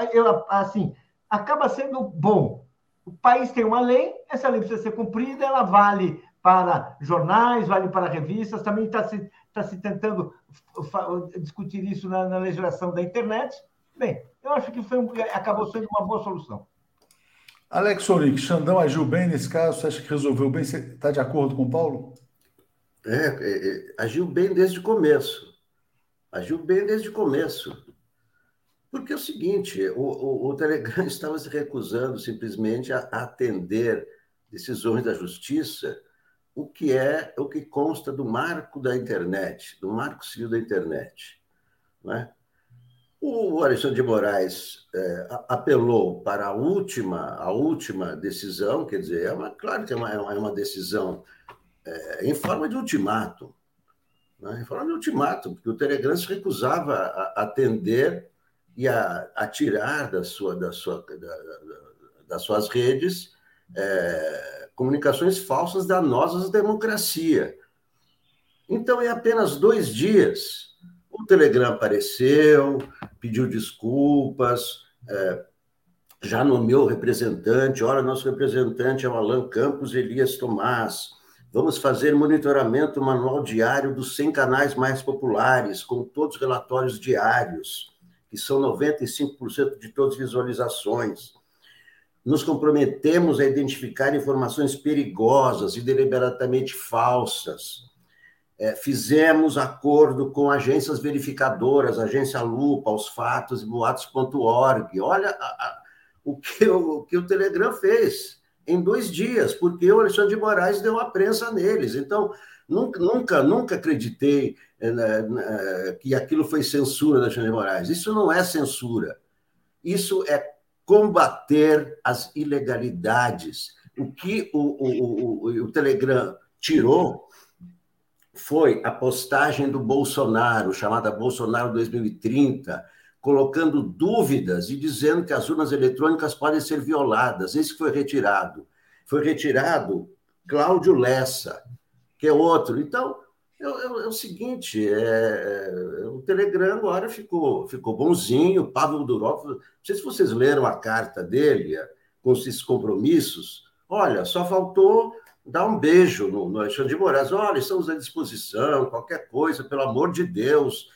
assim, acaba sendo bom. O país tem uma lei, essa lei precisa ser cumprida, ela vale para jornais, vale para revistas, também está se, tá se tentando discutir isso na, na, legislação da internet. Bem, eu acho que foi um, acabou sendo uma boa solução. Alex Oric, Xandão agiu bem nesse caso? Você acha que resolveu bem? Você está de acordo com o Paulo? É, é, é, agiu bem desde o começo. Agiu bem desde o começo. Porque é o seguinte, o, o, o Telegram estava se recusando simplesmente a atender decisões da justiça o que é o que consta do marco da internet, do marco civil da internet. Não é? O Alexandre de Moraes é, apelou para a última, a última decisão, quer dizer, é uma, claro que é uma, é uma decisão é, em forma de ultimato, né? em forma de ultimato, porque o Telegram se recusava a atender e a, a tirar da sua, da sua, da, das suas redes é, comunicações falsas danosas à democracia. Então, em apenas dois dias, o Telegram apareceu, pediu desculpas, é, já nomeou representante. Olha, nosso representante é o Alan Campos Elias Tomás. Vamos fazer monitoramento manual diário dos 100 canais mais populares, com todos os relatórios diários, que são 95% de todas as visualizações nos comprometemos a identificar informações perigosas e deliberadamente falsas. É, fizemos acordo com agências verificadoras, agência Lupa, os fatos e boatos.org. Olha a, a, o, que, o, o que o Telegram fez em dois dias, porque o Alexandre de Moraes deu a prensa neles. Então, nunca, nunca, nunca acreditei é, que aquilo foi censura da Alexandre de Moraes. Isso não é censura. Isso é combater as ilegalidades. O que o, o, o, o Telegram tirou foi a postagem do Bolsonaro, chamada Bolsonaro 2030, colocando dúvidas e dizendo que as urnas eletrônicas podem ser violadas. Esse foi retirado. Foi retirado Cláudio Lessa, que é outro. Então, é, é, é o seguinte, é, é, o Telegram agora ficou, ficou bonzinho, Pavel Durov, não sei se vocês leram a carta dele, com esses compromissos, olha, só faltou dar um beijo no, no Alexandre de Moraes, olha, estamos à disposição, qualquer coisa, pelo amor de Deus.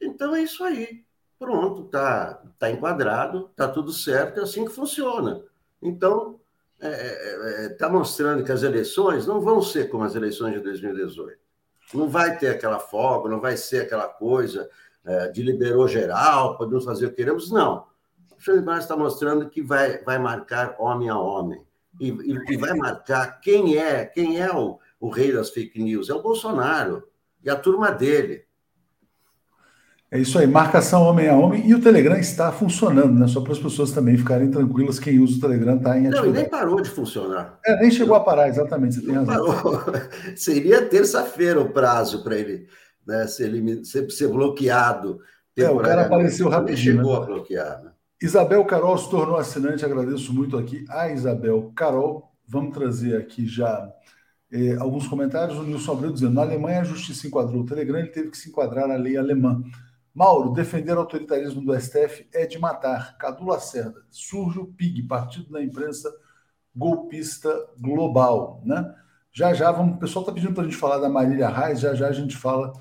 Então é isso aí, pronto, tá, tá enquadrado, tá tudo certo, é assim que funciona. Então, está é, é, tá mostrando que as eleições não vão ser como as eleições de 2018. Não vai ter aquela folga, não vai ser aquela coisa é, de liberou geral, podemos fazer o que queremos. Não. O Xandimar está mostrando que vai, vai marcar homem a homem. E, e, e, vai marcar quem é, quem é o, o rei das fake news. É o Bolsonaro e a turma dele. É isso aí, marcação homem a homem. E o Telegram está funcionando, né? Só para as pessoas também ficarem tranquilas, quem usa o Telegram está em atividade. Não, e nem parou de funcionar. É, nem chegou a parar, exatamente, você tem razão. Parou. Seria terça-feira o prazo para ele, né, ser, ser, ser bloqueado. É, o cara apareceu rapidinho. chegou né? a bloquear, né? Isabel Carol se tornou assinante, agradeço muito aqui a Isabel Carol. Vamos trazer aqui já eh, alguns comentários. O Nilson Abreu dizendo: na Alemanha a justiça enquadrou o Telegram, ele teve que se enquadrar na lei alemã. Mauro, defender o autoritarismo do STF é de matar. Cadu Lacerda, surge o PIG, Partido da Imprensa Golpista Global, né? Já já vamos, o pessoal está pedindo para a gente falar da Marília Reis, já já a gente fala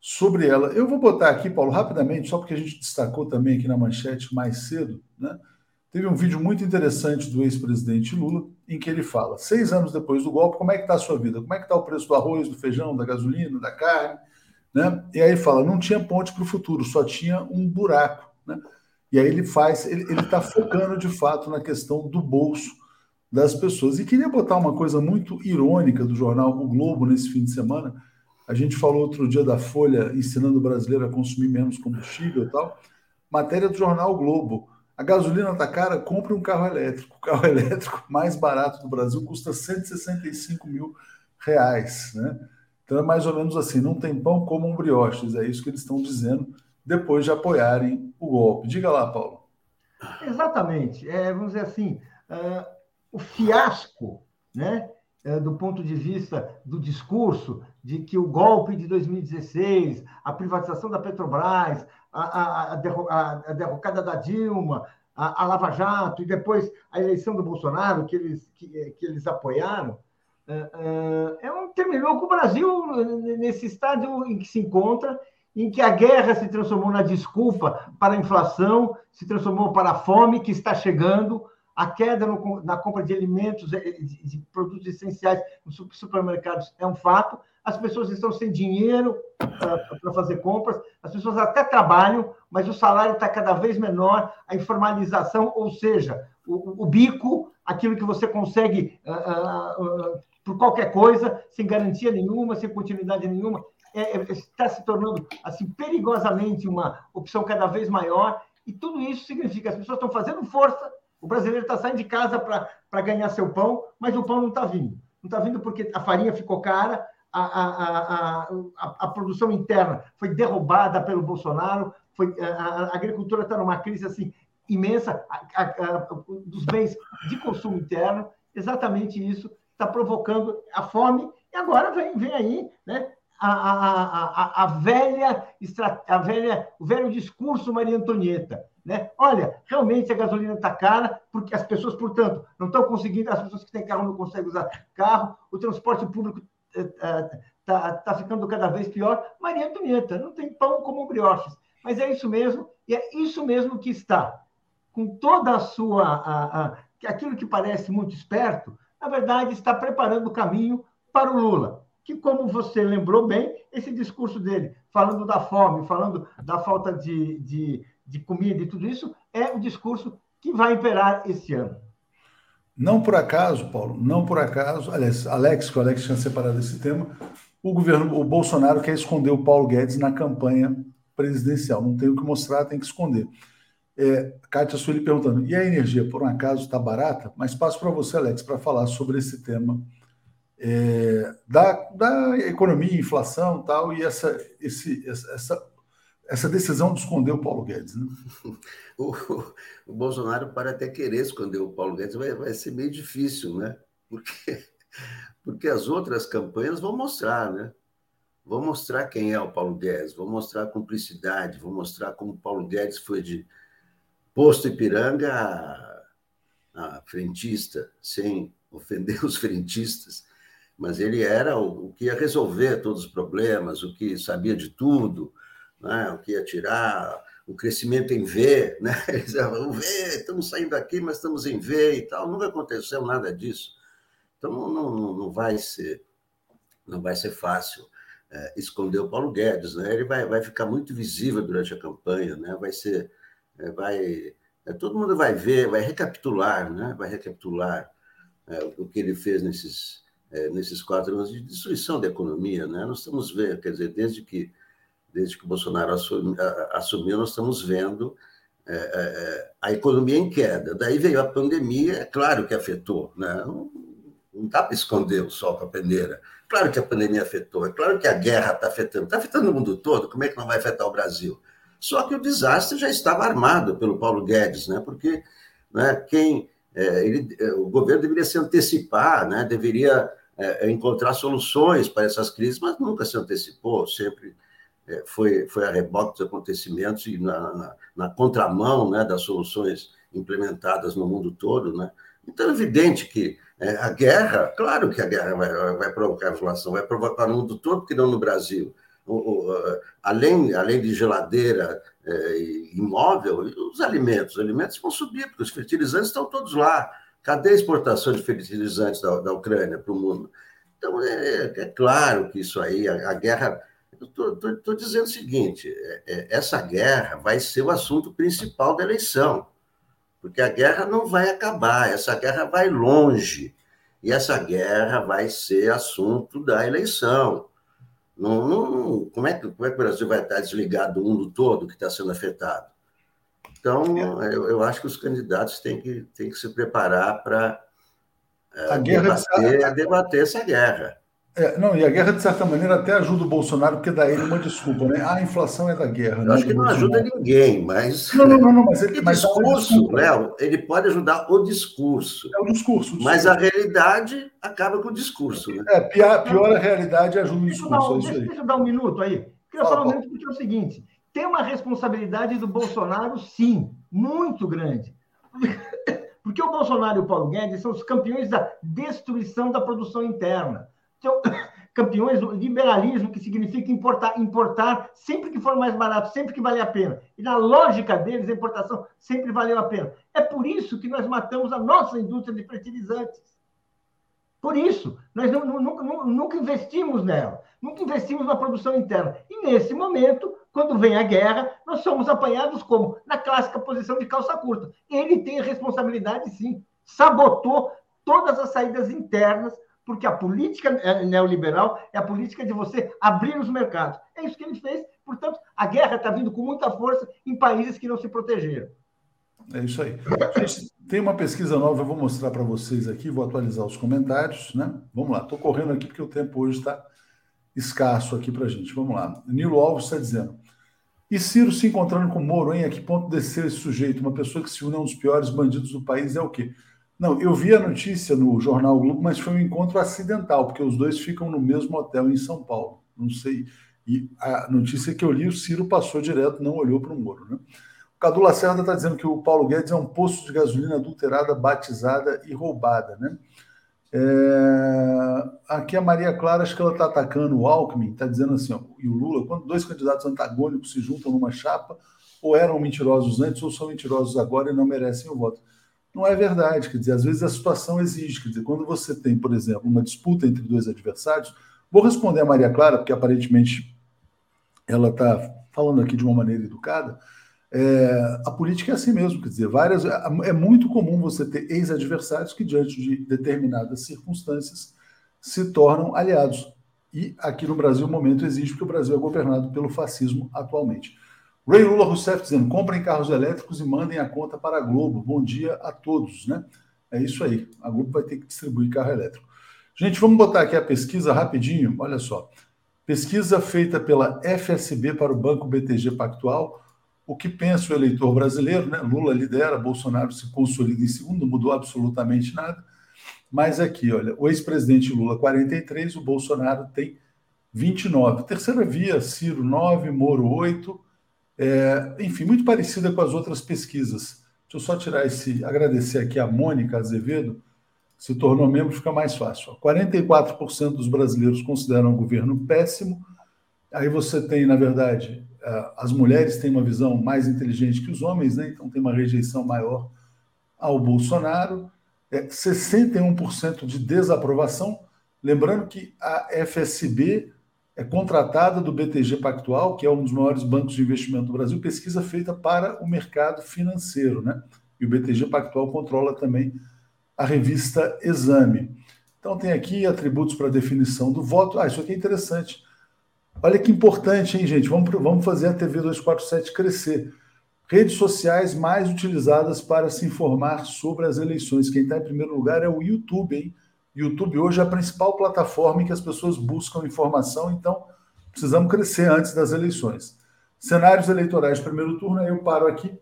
sobre ela. Eu vou botar aqui, Paulo, rapidamente, só porque a gente destacou também aqui na manchete mais cedo, né? teve um vídeo muito interessante do ex-presidente Lula, em que ele fala: seis anos depois do golpe, como é que está a sua vida? Como é que está o preço do arroz, do feijão, da gasolina, da carne? Né? E aí fala: não tinha ponte para o futuro, só tinha um buraco. Né? E aí ele faz, ele está focando de fato na questão do bolso das pessoas. E queria botar uma coisa muito irônica do jornal O Globo nesse fim de semana. A gente falou outro dia da Folha ensinando o brasileiro a consumir menos combustível e tal. Matéria do jornal o Globo. A gasolina está cara, compre um carro elétrico. O carro elétrico mais barato do Brasil custa 165 mil reais. Né? Então é mais ou menos assim: não tem pão como um brioches. É isso que eles estão dizendo depois de apoiarem o golpe. Diga lá, Paulo. Exatamente. É, vamos dizer assim, uh, o fiasco, né, uh, do ponto de vista do discurso de que o golpe de 2016, a privatização da Petrobras, a, a, a, a derrocada da Dilma, a, Lava Jato e depois a eleição do Bolsonaro, que eles, que, que eles apoiaram, é um, terminou com o Brasil nesse estádio em que se encontra em que a guerra se transformou na desculpa para a inflação, se transformou para a fome que está chegando, a queda no, na compra de alimentos, eh, de, produtos essenciais nos supermercados é um fato. As pessoas estão sem dinheiro uh, para fazer compras, as pessoas até trabalham, mas o salário está cada vez menor, a informalização, ou seja, o, o bico, aquilo que você consegue uh, uh, por qualquer coisa, sem garantia nenhuma, sem continuidade nenhuma, é, é, está se tornando assim perigosamente uma opção cada vez maior e tudo isso significa que as pessoas estão fazendo força, o brasileiro está saindo de casa para ganhar seu pão, mas o pão não está vindo. Não está vindo porque a farinha ficou cara, a, a, a, a, produção interna foi derrubada pelo Bolsonaro, foi, a, agricultura está numa crise assim imensa dos bens de consumo interno. Exatamente isso está provocando a fome. E agora vem, vem aí né, a, a, a, a, velha, a velha, o velho discurso Maria Antonieta. Né? Olha, realmente a gasolina está cara, porque as pessoas, portanto, não estão conseguindo, as pessoas que têm carro não conseguem usar carro, o transporte público está eh, eh, tá ficando cada vez pior. Maria Antonieta, não tem pão como brioches. Mas é isso mesmo, e é isso mesmo que está. Com toda a sua. A, a, aquilo que parece muito esperto, na verdade, está preparando o caminho para o Lula que, como você lembrou bem, esse discurso dele, falando da fome, falando da falta de, de, de comida e tudo isso, é o discurso que vai imperar esse ano. Não por acaso, Paulo, não por acaso, aliás, Alex, que o Alex tinha separado esse tema, o governo, o Bolsonaro quer esconder o Paulo Guedes na campanha presidencial. Não tem o que mostrar, tem que esconder. É, Kátia Sueli perguntando, e a energia, por um acaso, está barata? Mas passo para você, Alex, para falar sobre esse tema é, da, da economia, inflação tal, e essa, esse, essa, essa decisão de esconder o Paulo Guedes. Né? O, o, Bolsonaro para até querer esconder o Paulo Guedes, vai, vai ser meio difícil, né? Porque, porque as outras campanhas vão mostrar, né? Vão mostrar quem é o Paulo Guedes, vão mostrar a cumplicidade, vão mostrar como o Paulo Guedes foi de posto Ipiranga a, frentista, sem ofender os frentistas mas ele era o, o, que ia resolver todos os problemas, o que sabia de tudo, né? o que ia tirar o crescimento em V, né? Eles vamos ver, estamos saindo daqui, mas estamos em V e tal. Nunca aconteceu nada disso. Então não, não, não vai ser não vai ser fácil é, esconder o Paulo Guedes, né? Ele vai, vai ficar muito visível durante a campanha, né? Vai ser, vai, é, todo mundo vai ver, vai recapitular, né? Vai recapitular é, o que ele fez nesses é, nesses quatro anos de destruição da economia. Né? Nós estamos vendo, quer dizer, desde que, desde que Bolsonaro assumiu, nós estamos vendo é, é, a economia em queda. Daí veio a pandemia, é claro que afetou, né? não dá para esconder o sol com a peneira. Claro que a pandemia afetou, é claro que a guerra está afetando, está afetando o mundo todo, como é que não vai afetar o Brasil? Só que o desastre já estava armado pelo Paulo Guedes, né? porque né, quem, é, ele, é, o governo deveria se antecipar, né? deveria é, encontrar soluções para essas crises, mas nunca se antecipou, sempre é, foi, foi a reboque dos acontecimentos e na, na, na, contramão né, das soluções implementadas no mundo todo. Né? Então, é evidente que é, a guerra, claro que a guerra vai, vai provocar inflação, vai provocar no mundo todo, porque não no Brasil. Além, além de geladeira é, imóvel, os alimentos. Os alimentos vão subir, porque os fertilizantes estão todos lá. Cadê a exportação de fertilizantes da, da Ucrânia para o mundo? Então, é, é, claro que isso aí, a, a guerra. Estou dizendo o seguinte: é, é, essa guerra vai ser o assunto principal da eleição, porque a guerra não vai acabar, essa guerra vai longe, e essa guerra vai ser assunto da eleição. Não, não, como, é que, como é que o Brasil vai estar desligado do mundo todo que está sendo afetado? Então, eu, eu, acho que os candidatos têm que, têm que se preparar para é, debater, debater essa guerra. É, não, e a guerra, de certa maneira, até ajuda o Bolsonaro, porque dá ele uma desculpa, né? Ah, a inflação é da guerra. Eu né, acho que não Bolsonaro. ajuda ninguém, mas. Não, não, não, não mas ele. O mas discurso, Léo, ele pode ajudar o discurso. É o discurso. o Mas a discurso. realidade acaba com o discurso. Né? É, pior, pior a realidade ajuda o Deixa eu, dar, discurso. É isso deixa, aí. deixa eu dar um minuto aí. Queria Fala, falar um minuto porque é o seguinte: tem uma responsabilidade do Bolsonaro, sim, muito grande. Porque o Bolsonaro e o Paulo Guedes são os campeões da destruição da produção interna. São campeões do liberalismo, que significa importar, importar sempre que for mais barato, sempre que valer a pena. E na lógica deles, a importação sempre valeu a pena. É por isso que nós matamos a nossa indústria de fertilizantes. Por isso, nós não- nunca- nunca investimos nela, nunca investimos na produção interna. E nesse momento, quando vem a guerra, nós somos apanhados como? Na clássica posição de calça curta. Ele tem a responsabilidade, sim. Sabotou todas as saídas internas, porque a política eh, neoliberal é a política de você abrir os mercados. É isso que ele fez. Portanto, a guerra está vindo com muita força em países que não se protegeram. É isso aí. Gente, tem uma pesquisa nova, eu vou mostrar para vocês aqui, vou atualizar os comentários, né? Vamos lá, estou correndo aqui porque o tempo hoje está escasso aqui para gente. Vamos lá. Nilo Alves está dizendo. E Ciro se encontrando com Moro, hein? A que ponto desceu esse sujeito? Uma pessoa que se une a um dos piores bandidos do país é o quê? Não, eu vi a notícia no Jornal Globo, mas foi um encontro acidental, porque os dois ficam no mesmo hotel em São Paulo. Não sei. E a notícia que eu li, o Ciro passou direto, não olhou para o Moro, né? O Cadu Lacerda está dizendo que o Paulo Guedes é um poço de gasolina adulterada, batizada e roubada, né? É, Aqui a Maria Clara, acho que ela está atacando o Alckmin, está dizendo assim, ó, e o Lula, quando dois candidatos antagônicos se juntam numa chapa, ou eram mentirosos antes, ou são mentirosos agora e não merecem o voto. Não é verdade, quer dizer, às vezes a situação exige, quer dizer, quando você tem, por exemplo, uma disputa entre dois adversários, vou responder a Maria Clara, porque aparentemente ela está falando aqui de uma maneira educada, é, a política é assim mesmo, quer dizer, várias, é muito comum você ter ex-adversários que, diante de determinadas circunstâncias, se tornam aliados. E aqui no Brasil o momento existe, porque o Brasil é governado pelo fascismo atualmente. Ray Lula Rousseff dizendo: comprem carros elétricos e mandem a conta para a Globo. Bom dia a todos, né? É isso aí. A Globo vai ter que distribuir carro elétrico. Gente, vamos botar aqui a pesquisa rapidinho. Olha só. Pesquisa feita pela FSB para o Banco BTG Pactual. O que pensa o eleitor brasileiro, né? Lula lidera, Bolsonaro se consolida em segundo, não mudou absolutamente nada. Mas aqui, olha, o ex-presidente Lula 43, o Bolsonaro tem 29. Terceira via, Ciro 9, Moro 8. É, enfim, muito parecida com as outras pesquisas. Deixa eu só tirar esse, agradecer aqui a Mônica Azevedo, se tornou membro, fica mais fácil. 44% dos brasileiros consideram o governo péssimo. Aí você tem, na verdade, as mulheres têm uma visão mais inteligente que os homens, né? então tem uma rejeição maior ao Bolsonaro. É, 61% de desaprovação. Lembrando que a FSB contratada do BTG Pactual, que é um dos maiores bancos de investimento do Brasil, pesquisa feita para o mercado financeiro, né? E o BTG Pactual controla também a revista Exame. Então tem aqui atributos para definição do voto. Ah, isso aqui é interessante. Olha que importante, hein, gente? Vamos, vamos fazer a TV 247 crescer. Redes sociais mais utilizadas para se informar sobre as eleições. Quem está em primeiro lugar é o YouTube, hein? YouTube hoje é a principal plataforma em que as pessoas buscam informação, então precisamos crescer antes das eleições. Cenários eleitorais primeiro turno, aí eu paro aqui.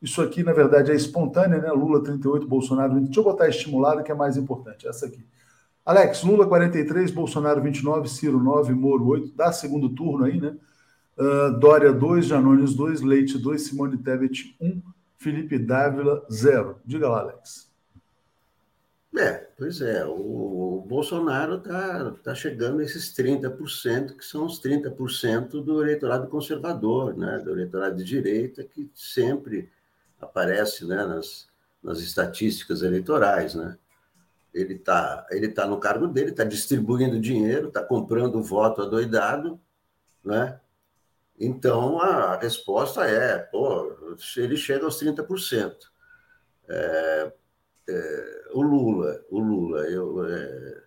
Isso aqui, na verdade, é espontânea, né? Lula 38, Bolsonaro 20. Deixa eu botar estimulado, que é mais importante. Essa aqui. Alex, Lula 43, Bolsonaro 29, Ciro 9, Moro 8. Dá segundo turno aí, né? Uh, Dória 2, Janones 2, Leite 2, Simone Tebet 1, Felipe Dávila 0. Diga lá, Alex. É, pois é, o, o Bolsonaro está tá chegando a esses 30%, que são os 30% do eleitorado conservador, né, do eleitorado de direita, que sempre aparece né, nas, nas estatísticas eleitorais. Né? Ele está ele tá no cargo dele, está distribuindo dinheiro, está comprando voto adoidado, né? Então, a resposta é, pô, ele chega aos 30%. É, o Lula, o Lula, eu, é,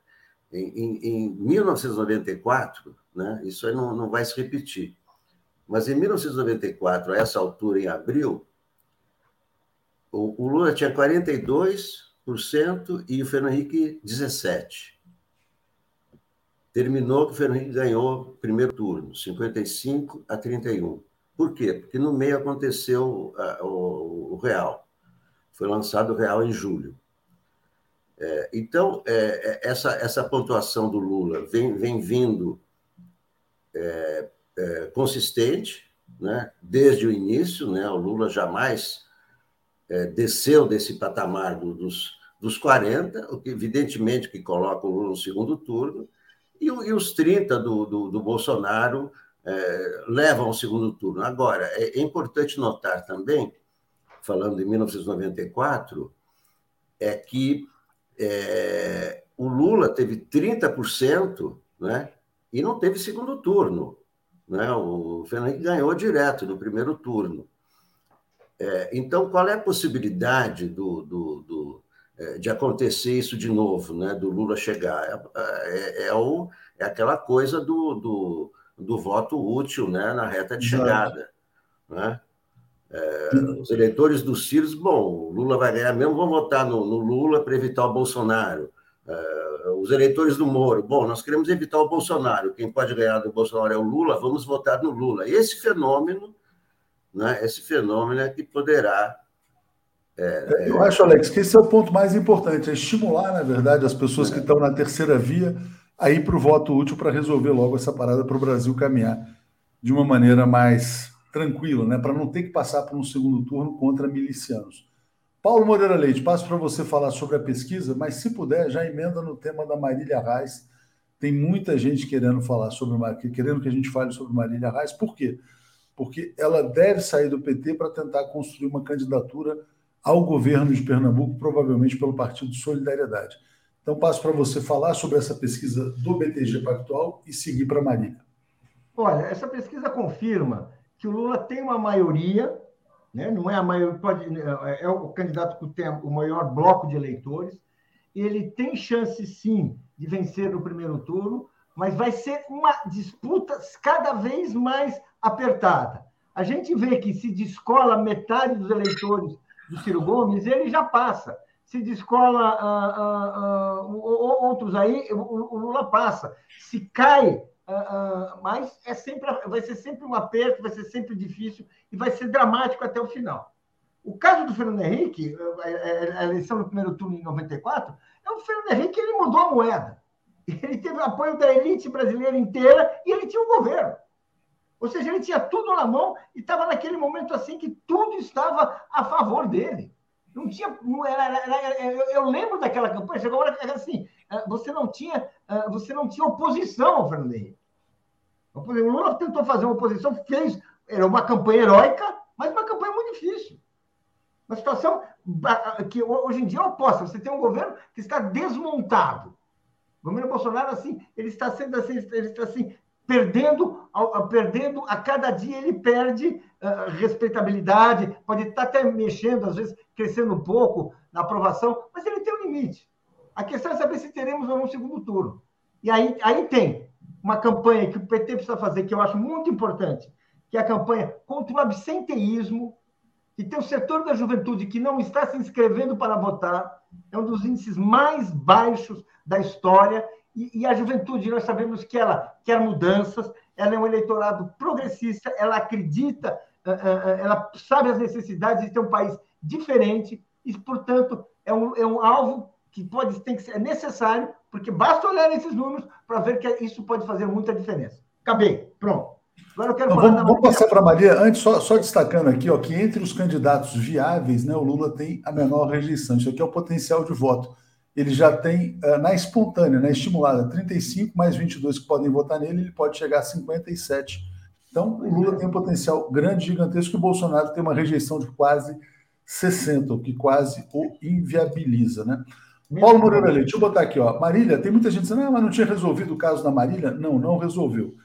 em, em, 1994, né, isso aí não, não vai se repetir, mas em 1994, a essa altura, em abril, o, o Lula tinha 42% e o Fernando Henrique 17%. Terminou que o Fernando Henrique ganhou o primeiro turno, 55 a 31. Por quê? Porque no meio aconteceu o, o Real. Foi lançado o Real em julho. É, então, é, é, essa, essa pontuação do Lula vem, vem vindo é, é, consistente, né? desde o início, né? o Lula jamais é, desceu desse patamar do, dos, dos 40, o que evidentemente que coloca o Lula no segundo turno, e, e os 30 do, do, do Bolsonaro levam ao segundo turno. Agora, é importante notar também, falando de 1994, é que é, o Lula teve 30% né, e não teve segundo turno. Né? O Fernando ganhou direto no primeiro turno. É, então, qual é a possibilidade do, do, do, é, de acontecer isso de novo, né? do Lula chegar? É, é, é o, é aquela coisa do, do, do, voto útil né? na reta de chegada. Né? É, os eleitores do Ciro, bom, o Lula vai ganhar mesmo, vão votar no, no Lula para evitar o Bolsonaro. É, os eleitores do Moro, bom, nós queremos evitar o Bolsonaro, quem pode ganhar do Bolsonaro é o Lula, vamos votar no Lula. Esse fenômeno né, esse fenômeno é que poderá. É, Eu acho, Alex, que esse é o ponto mais importante, é estimular, na verdade, as pessoas é. que estão na terceira via a ir para o voto útil para resolver logo essa parada para o Brasil caminhar de uma maneira mais tranquila, né, para não ter que passar por um segundo turno contra milicianos. Paulo Moreira Leite, passo para você falar sobre a pesquisa, mas se puder, já emenda no tema da Marília Reis. Tem muita gente querendo falar sobre querendo que a gente fale sobre Marília Reis. Por quê? porque ela deve sair do PT para tentar construir uma candidatura ao governo de Pernambuco, provavelmente pelo Partido Solidariedade. Então, passo para você falar sobre essa pesquisa do BTG Pactual e seguir para Marília. Olha, essa pesquisa confirma que o Lula tem uma maioria, né? não é a maioria, pode, é o candidato que tem o maior bloco de eleitores, ele tem chance, sim, de vencer no primeiro turno, mas vai ser uma disputa cada vez mais apertada. A gente vê que se descola metade dos eleitores do Ciro Gomes, ele já passa. Se descola ah, ah, ah, outros aí, o, Lula passa. Se cai, mas é sempre, vai ser sempre um aperto, vai ser sempre difícil e vai ser dramático até o final. O caso do Fernando Henrique, a eleição no primeiro turno em 94, é o Fernando Henrique ele mudou a moeda. Ele teve apoio da elite brasileira inteira e ele tinha um governo. Ou seja, ele tinha tudo na mão e estava naquele momento assim que tudo estava a favor dele. Não tinha. Não era, era, era eu, eu, lembro daquela campanha, chegou uma hora assim: eh, você não tinha, eh, você não tinha oposição ao Fernando Henrique. O Lula tentou fazer uma oposição, fez, era uma campanha heróica, mas uma campanha muito difícil. Uma situação que hoje em dia é oposta. Você tem um governo que está desmontado. O governo Bolsonaro, assim, ele está sendo assim, ele está assim, perdendo, perdendo a cada dia ele perde respeitabilidade, pode estar até mexendo, às vezes crescendo um pouco na aprovação, mas ele tem um limite. A questão é saber se teremos ou não um segundo turno. E aí, aí tem uma campanha que o PT precisa fazer, que eu acho muito importante, que é a campanha contra o absenteísmo, que tem o setor da juventude que não está se inscrevendo para votar, é um dos índices mais baixos da história. E, e, a juventude, nós sabemos que ela quer mudanças, ela é um eleitorado progressista, ela acredita, eh, eh, eh, ela sabe as necessidades de ter um país diferente, e, portanto, é um, é um alvo que pode tem que ser é necessário, porque basta olhar esses números para ver que isso pode fazer muita diferença. Acabei, pronto. Agora eu quero então, falar vamos, vamos passar para a Maria. Antes, só, só, destacando aqui ó, que entre os candidatos viáveis, né, o Lula tem a menor rejeição. Isso aqui é o potencial de voto. ele já tem, uh, na espontânea, na estimulada, 35 mais 22 que podem votar nele, ele pode chegar a 57. Então, o Lula tem um potencial grande, gigantesco, e o Bolsonaro tem uma rejeição de quase 60, o que quase o inviabiliza, né? Paulo Moreira Leite, deixa eu botar aqui, ó. Marília, tem muita gente dizendo, ah, mas não tinha resolvido o caso da Marília? Não, não resolveu.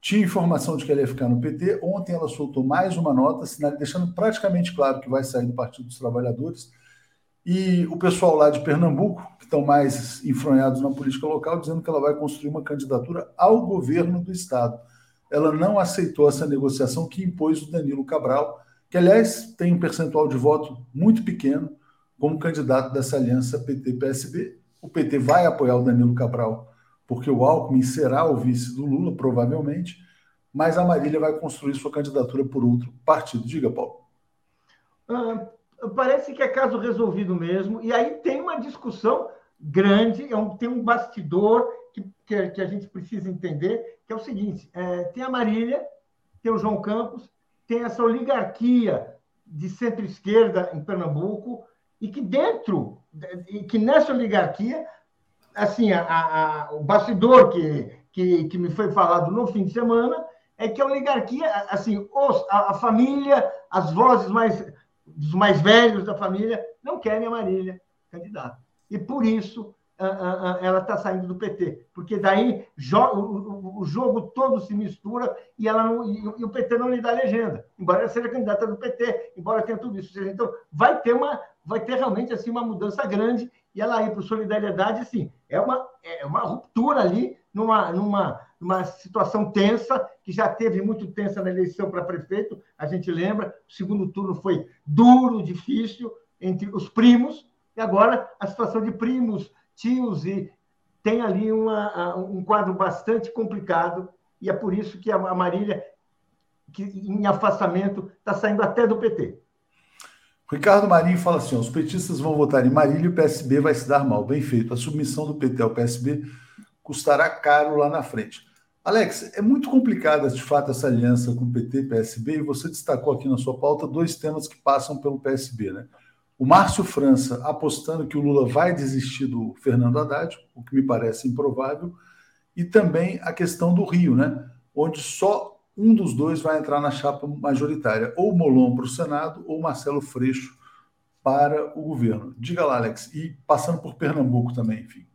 Tinha informação de que ela ia ficar no PT. Ontem ela soltou mais uma nota, deixando praticamente claro que vai sair do Partido dos Trabalhadores. E o pessoal lá de Pernambuco, que estão mais enfronhados na política local, dizendo que ela vai construir uma candidatura ao governo do Estado. Ela não aceitou essa negociação que impôs o Danilo Cabral, que, aliás, tem um percentual de voto muito pequeno como candidato dessa aliança PT-PSB. O PT vai apoiar o Danilo Cabral, porque o Alckmin será o vice do Lula, provavelmente, mas a Marília vai construir sua candidatura por outro partido. Diga, Paulo. Ah, parece que é caso resolvido mesmo, e aí tem uma discussão grande, é um, tem um bastidor que, que, que, a gente precisa entender, que é o seguinte: é, tem a Marília, tem o João Campos, tem essa oligarquia de centro-esquerda em Pernambuco, e que dentro, e que nessa oligarquia, assim, a, a, o bastidor que, que, que me foi falado no fim de semana é que a oligarquia, assim, os, a, a família, as vozes mais dos mais velhos da família não querem a Marília candidata. E por isso ela está saindo do PT, porque daí o, jogo todo se mistura e, ela não, e o PT não lhe dá legenda, embora ela seja candidata do PT, embora tenha tudo isso. Então, vai ter uma, vai ter realmente assim uma mudança grande. E ela ir para solidariedade, sim, é uma, é uma ruptura ali numa, numa, numa situação tensa, que já teve muito tensa na eleição para prefeito, a gente lembra, o segundo turno foi duro, difícil, entre os primos, e agora a situação de primos, tios, e tem ali uma, um quadro bastante complicado, e é por isso que a Marília, que em afastamento, está saindo até do PT. Ricardo Marinho fala assim: os petistas vão votar em Marília e o PSB vai se dar mal. Bem feito. A submissão do PT ao PSB custará caro lá na frente. Alex, é muito complicada de fato essa aliança com PT e PSB, e você destacou aqui na sua pauta dois temas que passam pelo PSB, né? O Márcio França apostando que o Lula vai desistir do Fernando Haddad, o que me parece improvável, e também a questão do Rio, né? Onde só um dos dois vai entrar na chapa majoritária, ou Molon para o Senado, ou Marcelo Freixo para o governo. Diga lá, Alex, e passando por Pernambuco também, enfim.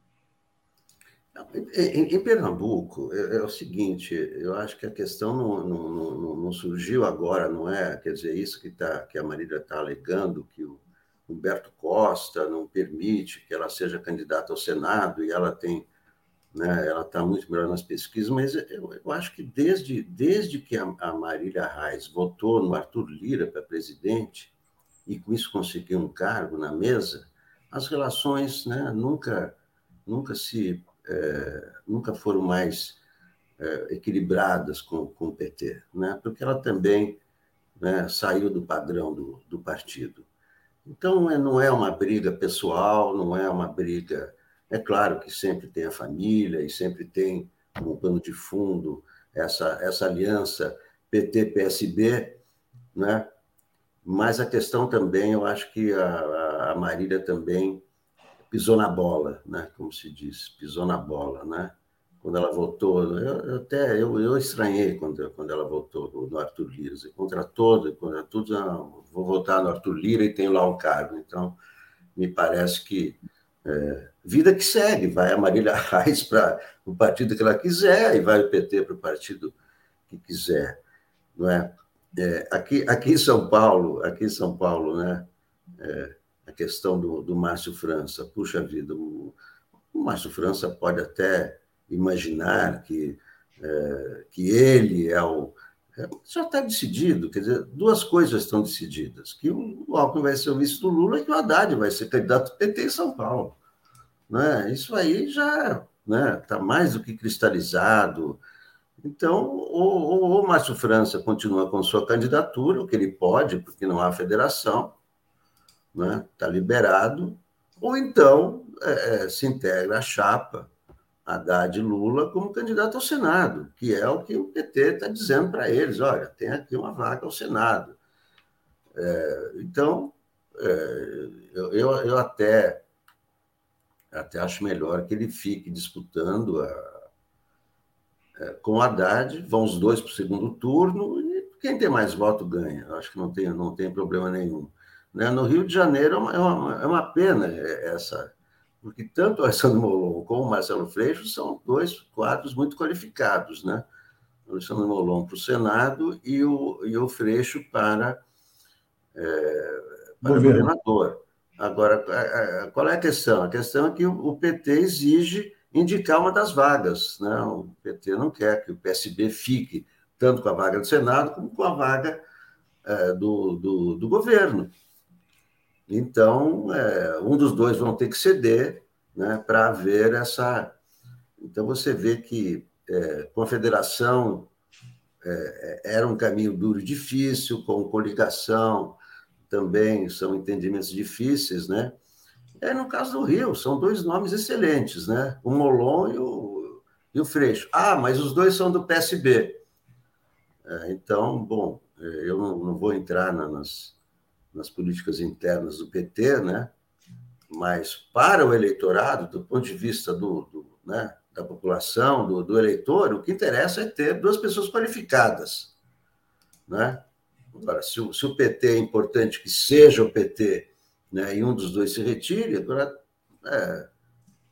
Em, em Pernambuco, é, é, o seguinte, eu acho que a questão não, não, não, não, surgiu agora, não é? Quer dizer, isso que, tá, que a Marília está alegando, que o Humberto Costa não permite que ela seja candidata ao Senado e ela tem, né, ela está muito melhor nas pesquisas, mas eu, eu, acho que desde, desde que a, a Marília Reis votou no Arthur Lira para presidente e com isso conseguiu um cargo na mesa, as relações né, nunca, nunca se é, nunca foram mais é, equilibradas com, com o PT, né? porque ela também né, saiu do padrão do, do partido. Então, é, não é uma briga pessoal, não é uma briga. É claro que sempre tem a família e sempre tem como pano de fundo essa, essa aliança PT-PSB, né? mas a questão também, eu acho que a, a Marília também pisou na bola, né? Como se diz, pisou na bola, né? Quando ela votou, eu, eu até eu, eu estranhei quando, quando ela votou no Arthur Lira, contra todo, contra tudo, não, vou votar no Arthur Lira e tenho lá um cargo. Então, me parece que é, vida que segue, vai a Marília Reis para o partido que ela quiser e vai o PT para o partido que quiser, não é? é? aqui, aqui em São Paulo, aqui em São Paulo, né? É, a questão do, do Márcio França. Puxa vida, o, o Márcio França pode até imaginar que, é, que ele é o. É, já está decidido, quer dizer, duas coisas estão decididas: que o, Alckmin vai ser o vice do Lula e que o Haddad vai ser candidato PT em São Paulo. Né? Isso aí já está né, tá mais do que cristalizado. Então, o, o Márcio França continua com sua candidatura, o que ele pode, porque não há federação, está né? Tá liberado, ou então é, é, se integra a chapa Haddad Lula como candidato ao Senado, que é o que o PT está dizendo para eles: olha, tem aqui uma vaga ao Senado. É, então, é, eu, eu, até Até acho melhor que ele fique disputando a, é, com Haddad, vão os dois para o segundo turno, e quem tem mais voto ganha. Acho que não tem, não tem problema nenhum. Né? No Rio de Janeiro é uma, é uma, é uma pena essa, porque tanto o Alessandro Molon como o Marcelo Freixo são dois quadros muito qualificados, né? O Alessandro Molon para o Senado e o, e o Freixo para, é, para governador. Agora, qual é a questão? A questão é que o PT exige indicar uma das vagas. Né? O PT não quer que o PSB fique tanto com a vaga do Senado como com a vaga é, do, do, do, governo. Então, é, um dos dois vão ter que ceder né, para haver essa. Então, você vê que é, com a federação é, era um caminho duro e difícil, com coligação também são entendimentos difíceis, né? É, no caso do Rio, são dois nomes excelentes, né? O Molon e o, e o Freixo. Ah, mas os dois são do PSB. É, então, bom, é, eu não, não vou entrar na, nas, nas políticas internas do PT, né? Mas para o eleitorado, do ponto de vista do, do né, da população, do, do eleitor, o que interessa é ter duas pessoas qualificadas, né? Agora, se o, se o PT é importante que seja o PT né, e um dos dois se retire, agora é,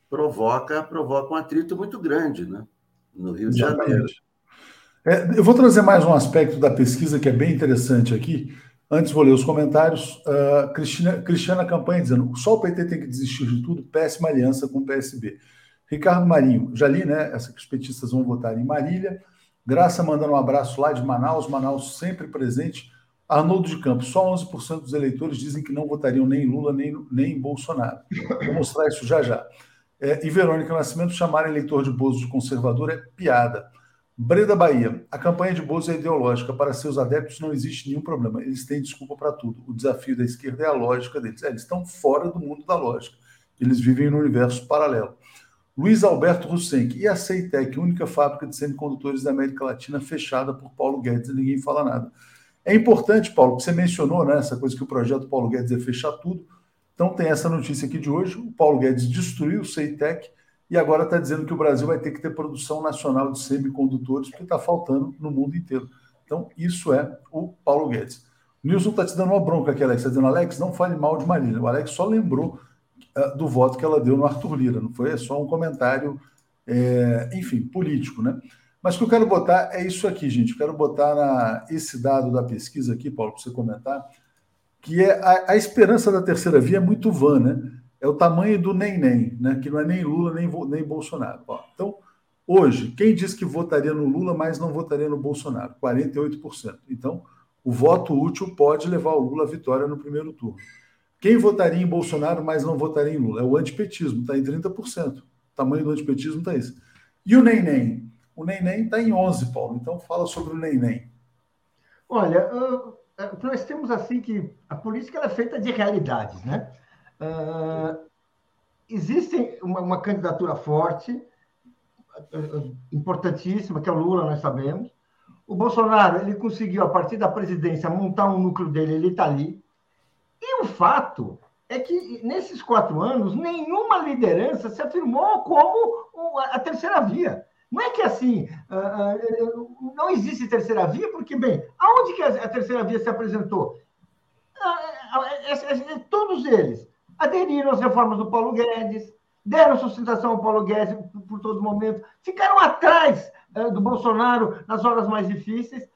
provoca, provoca um atrito muito grande né, no Rio Exatamente. de Janeiro. É, eu vou trazer mais um aspecto da pesquisa que é bem interessante aqui. Antes vou ler os comentários. Uh, Cristina, Cristiana Campanha dizendo: só o PT tem que desistir de tudo, péssima aliança com o PSB. Ricardo Marinho, já li, né? Essa que os petistas vão votar em Marília. Graça mandando um abraço lá de Manaus, Manaus sempre presente. Arnoldo de Campos, só 11% dos eleitores dizem que não votariam nem em Lula nem, nem em Bolsonaro. Vou mostrar isso já já. É, e Verônica Nascimento, chamar eleitor de Bozo de conservador é piada. Breda Bahia, a campanha de Bozo é ideológica. Para seus adeptos não existe nenhum problema. Eles têm desculpa para tudo. O desafio da esquerda é a lógica deles. É, eles estão fora do mundo da lógica. Eles vivem no universo paralelo. Luiz Alberto Russenck. E a Ceitec, única fábrica de semicondutores da América Latina fechada por Paulo Guedes ninguém fala nada. É importante, Paulo, que você mencionou, né, essa coisa que o projeto Paulo Guedes é fechar tudo. Então tem essa notícia aqui de hoje. O Paulo Guedes destruiu o Ceitec e agora está dizendo que o Brasil vai ter que ter produção nacional de semicondutores, porque está faltando no mundo inteiro. Então, isso é o Paulo Guedes. O Nilson está te dando uma bronca aqui, Alex. Está dizendo, Alex, não fale mal de Marília. O Alex só lembrou uh, do voto que ela deu no Arthur Lira, não foi? É só um comentário, é, enfim, político, né? Mas o que eu quero botar é isso aqui, gente. Eu quero botar na, esse dado da pesquisa aqui, Paulo, para você comentar, que é a, a, esperança da terceira via é muito vã, né? É o tamanho do nem-nem, né? Que não é nem Lula nem, nem Bolsonaro. Ó, então, hoje, quem diz que votaria no Lula, mas não votaria no Bolsonaro? 48%. Então, o voto útil pode levar o Lula à vitória no primeiro turno. Quem votaria em Bolsonaro, mas não votaria em Lula? É o antipetismo, está em 30%. O tamanho do antipetismo está isso. E o nem-nem? O Neném está em 11, Paulo. Então fala sobre o Neném. Olha, uh, nós temos assim que a política é feita de realidades, né? Uh, existe uma, uma, candidatura forte, uh, importantíssima, que é o Lula, nós sabemos. O Bolsonaro, ele conseguiu, a partir da presidência, montar um núcleo dele, ele está ali. E o fato é que, nesses quatro anos, nenhuma liderança se afirmou como a terceira via. Não é que assim, ah, ah, não existe terceira via, porque, bem, aonde que a terceira via se apresentou? Ah, é, é, é, todos eles aderiram às reformas do Paulo Guedes, deram sustentação ao Paulo Guedes por todo momento, ficaram atrás do Bolsonaro nas horas mais difíceis.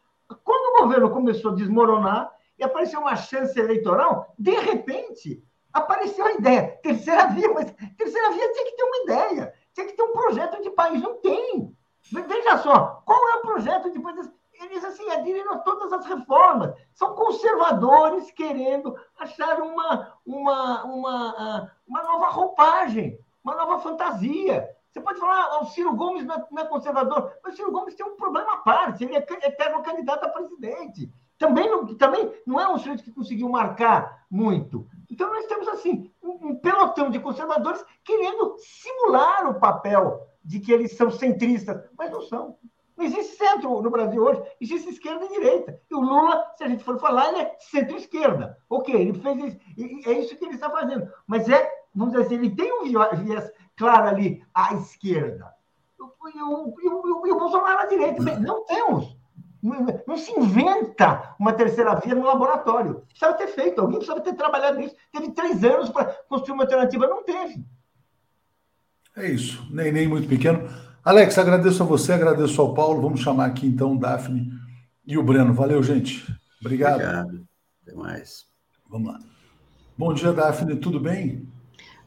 Quando o governo começou a desmoronar e apareceu uma chance eleitoral, de repente apareceu a ideia, terceira via, mas terceira via tinha que ter uma ideia. Tinha que ter um projeto de país. Não tem. Veja só, qual é o projeto de país? Eles assim, aderiram a todas as reformas. São conservadores querendo achar uma, uma, uma, ah, uma nova roupagem, uma nova fantasia. Você pode falar, ah, o Ciro Gomes não é, é conservador, mas o Ciro Gomes tem um problema à parte, ele é eterno candidato a presidente. Também não, também não é um sujeito que conseguiu marcar muito. Então, nós temos, assim, um pelotão de conservadores querendo simular o papel de que eles são centristas, mas não são. Não existe centro no Brasil hoje, existe esquerda e direita. E o Lula, se a gente for falar, ele é centro-esquerda. Ok, ele fez isso, é isso que ele está fazendo. Mas é vamos dizer assim, ele tem um viés claro ali à esquerda. E o, e o, e o Bolsonaro à direita. Não temos. Não se inventa uma terceira via no laboratório. Precisava ter feito, alguém precisava ter trabalhado nisso. Teve três anos para construir uma alternativa, não teve. É isso, nem, nem muito pequeno. Alex, agradeço a você, agradeço ao Paulo. Vamos chamar aqui então o Daphne e o Breno. Valeu, gente. Obrigado. Obrigado. Até mais. Vamos lá. Bom dia, Daphne, tudo bem?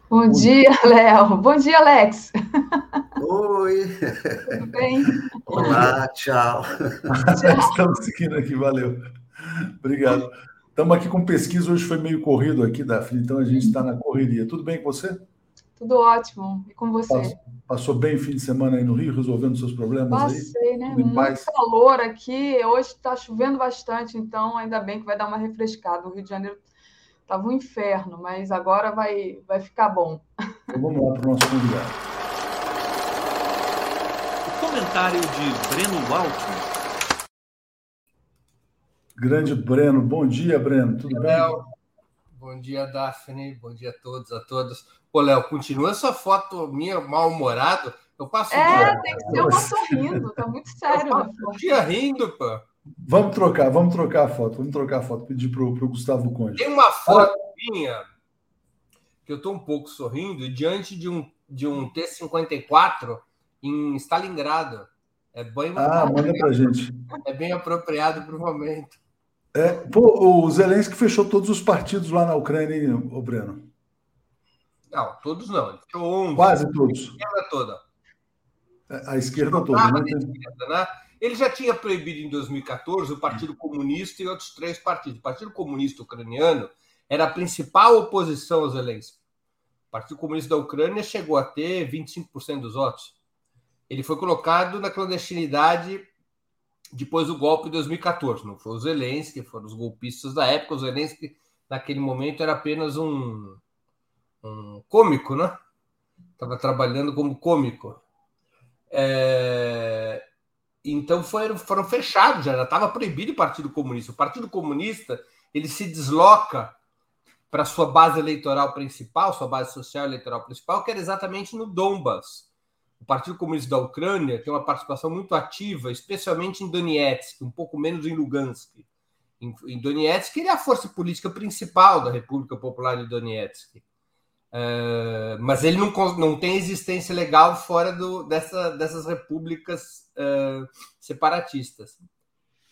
Bom, Bom dia, Léo. Bom dia, Alex. Oi. Tudo bem? Olá, tchau. tchau. Estamos seguindo aqui, valeu. Obrigado. Estamos aqui com pesquisa, hoje foi meio corrido aqui, Daphne, então a gente está na correria. Tudo bem com você? Tudo ótimo. E com você? Passou, passou bem o fim de semana aí no Rio, resolvendo seus problemas Passei, aí? né? Muito paz. calor aqui. Hoje está chovendo bastante, então ainda bem que vai dar uma refrescada. O Rio de Janeiro estava um inferno, mas agora vai, vai ficar bom. Então vamos lá para o nosso convidado. O comentário de Breno Altman. Grande Breno. Bom dia, Breno. Tudo bem? Bom dia, Daphne. Bom dia a todos, a todas. Ô, Léo, continua essa foto minha mal-humorado? Eu passo É, dia... tem que ser uma sorrindo, tá muito sério. Eu passo o dia rindo, pô. Vamos trocar, vamos trocar a foto, vamos trocar a foto, pedir pro, pro Gustavo Conde. Tem uma foto minha que eu tô um pouco sorrindo diante de um, de um T-54 em Stalingrado. É bem ah, manda pra gente. É bem apropriado para o momento. É, pô, o Zelensky fechou todos os partidos lá na Ucrânia, hein, o Breno? Não, todos não. Ele fechou 11. Quase todos. A esquerda toda. A esquerda toda, né? Esquerda, né? Ele já tinha proibido em 2014 o Partido Comunista e outros três partidos. O Partido Comunista Ucraniano era a principal oposição ao Zelensky. O Partido Comunista da Ucrânia chegou a ter 25% dos votos. Ele foi colocado na clandestinidade depois do golpe de 2014. Não foi o Zelensky, foram os golpistas da época. O Zelensky, naquele momento, era apenas um, um cômico, né? Estava trabalhando como cômico. É... Então foram, foram fechados, já estava proibido o Partido Comunista. O Partido Comunista ele se desloca para sua base eleitoral principal, sua base social eleitoral principal, que era exatamente no Donbas. O Partido Comunista da Ucrânia tem uma participação muito ativa, especialmente em Donetsk, um pouco menos em Lugansk. Em, em Donetsk, ele é a força política principal da República Popular de Donetsk. Uh, mas ele não, não tem existência legal fora do, dessa, dessas repúblicas uh, separatistas.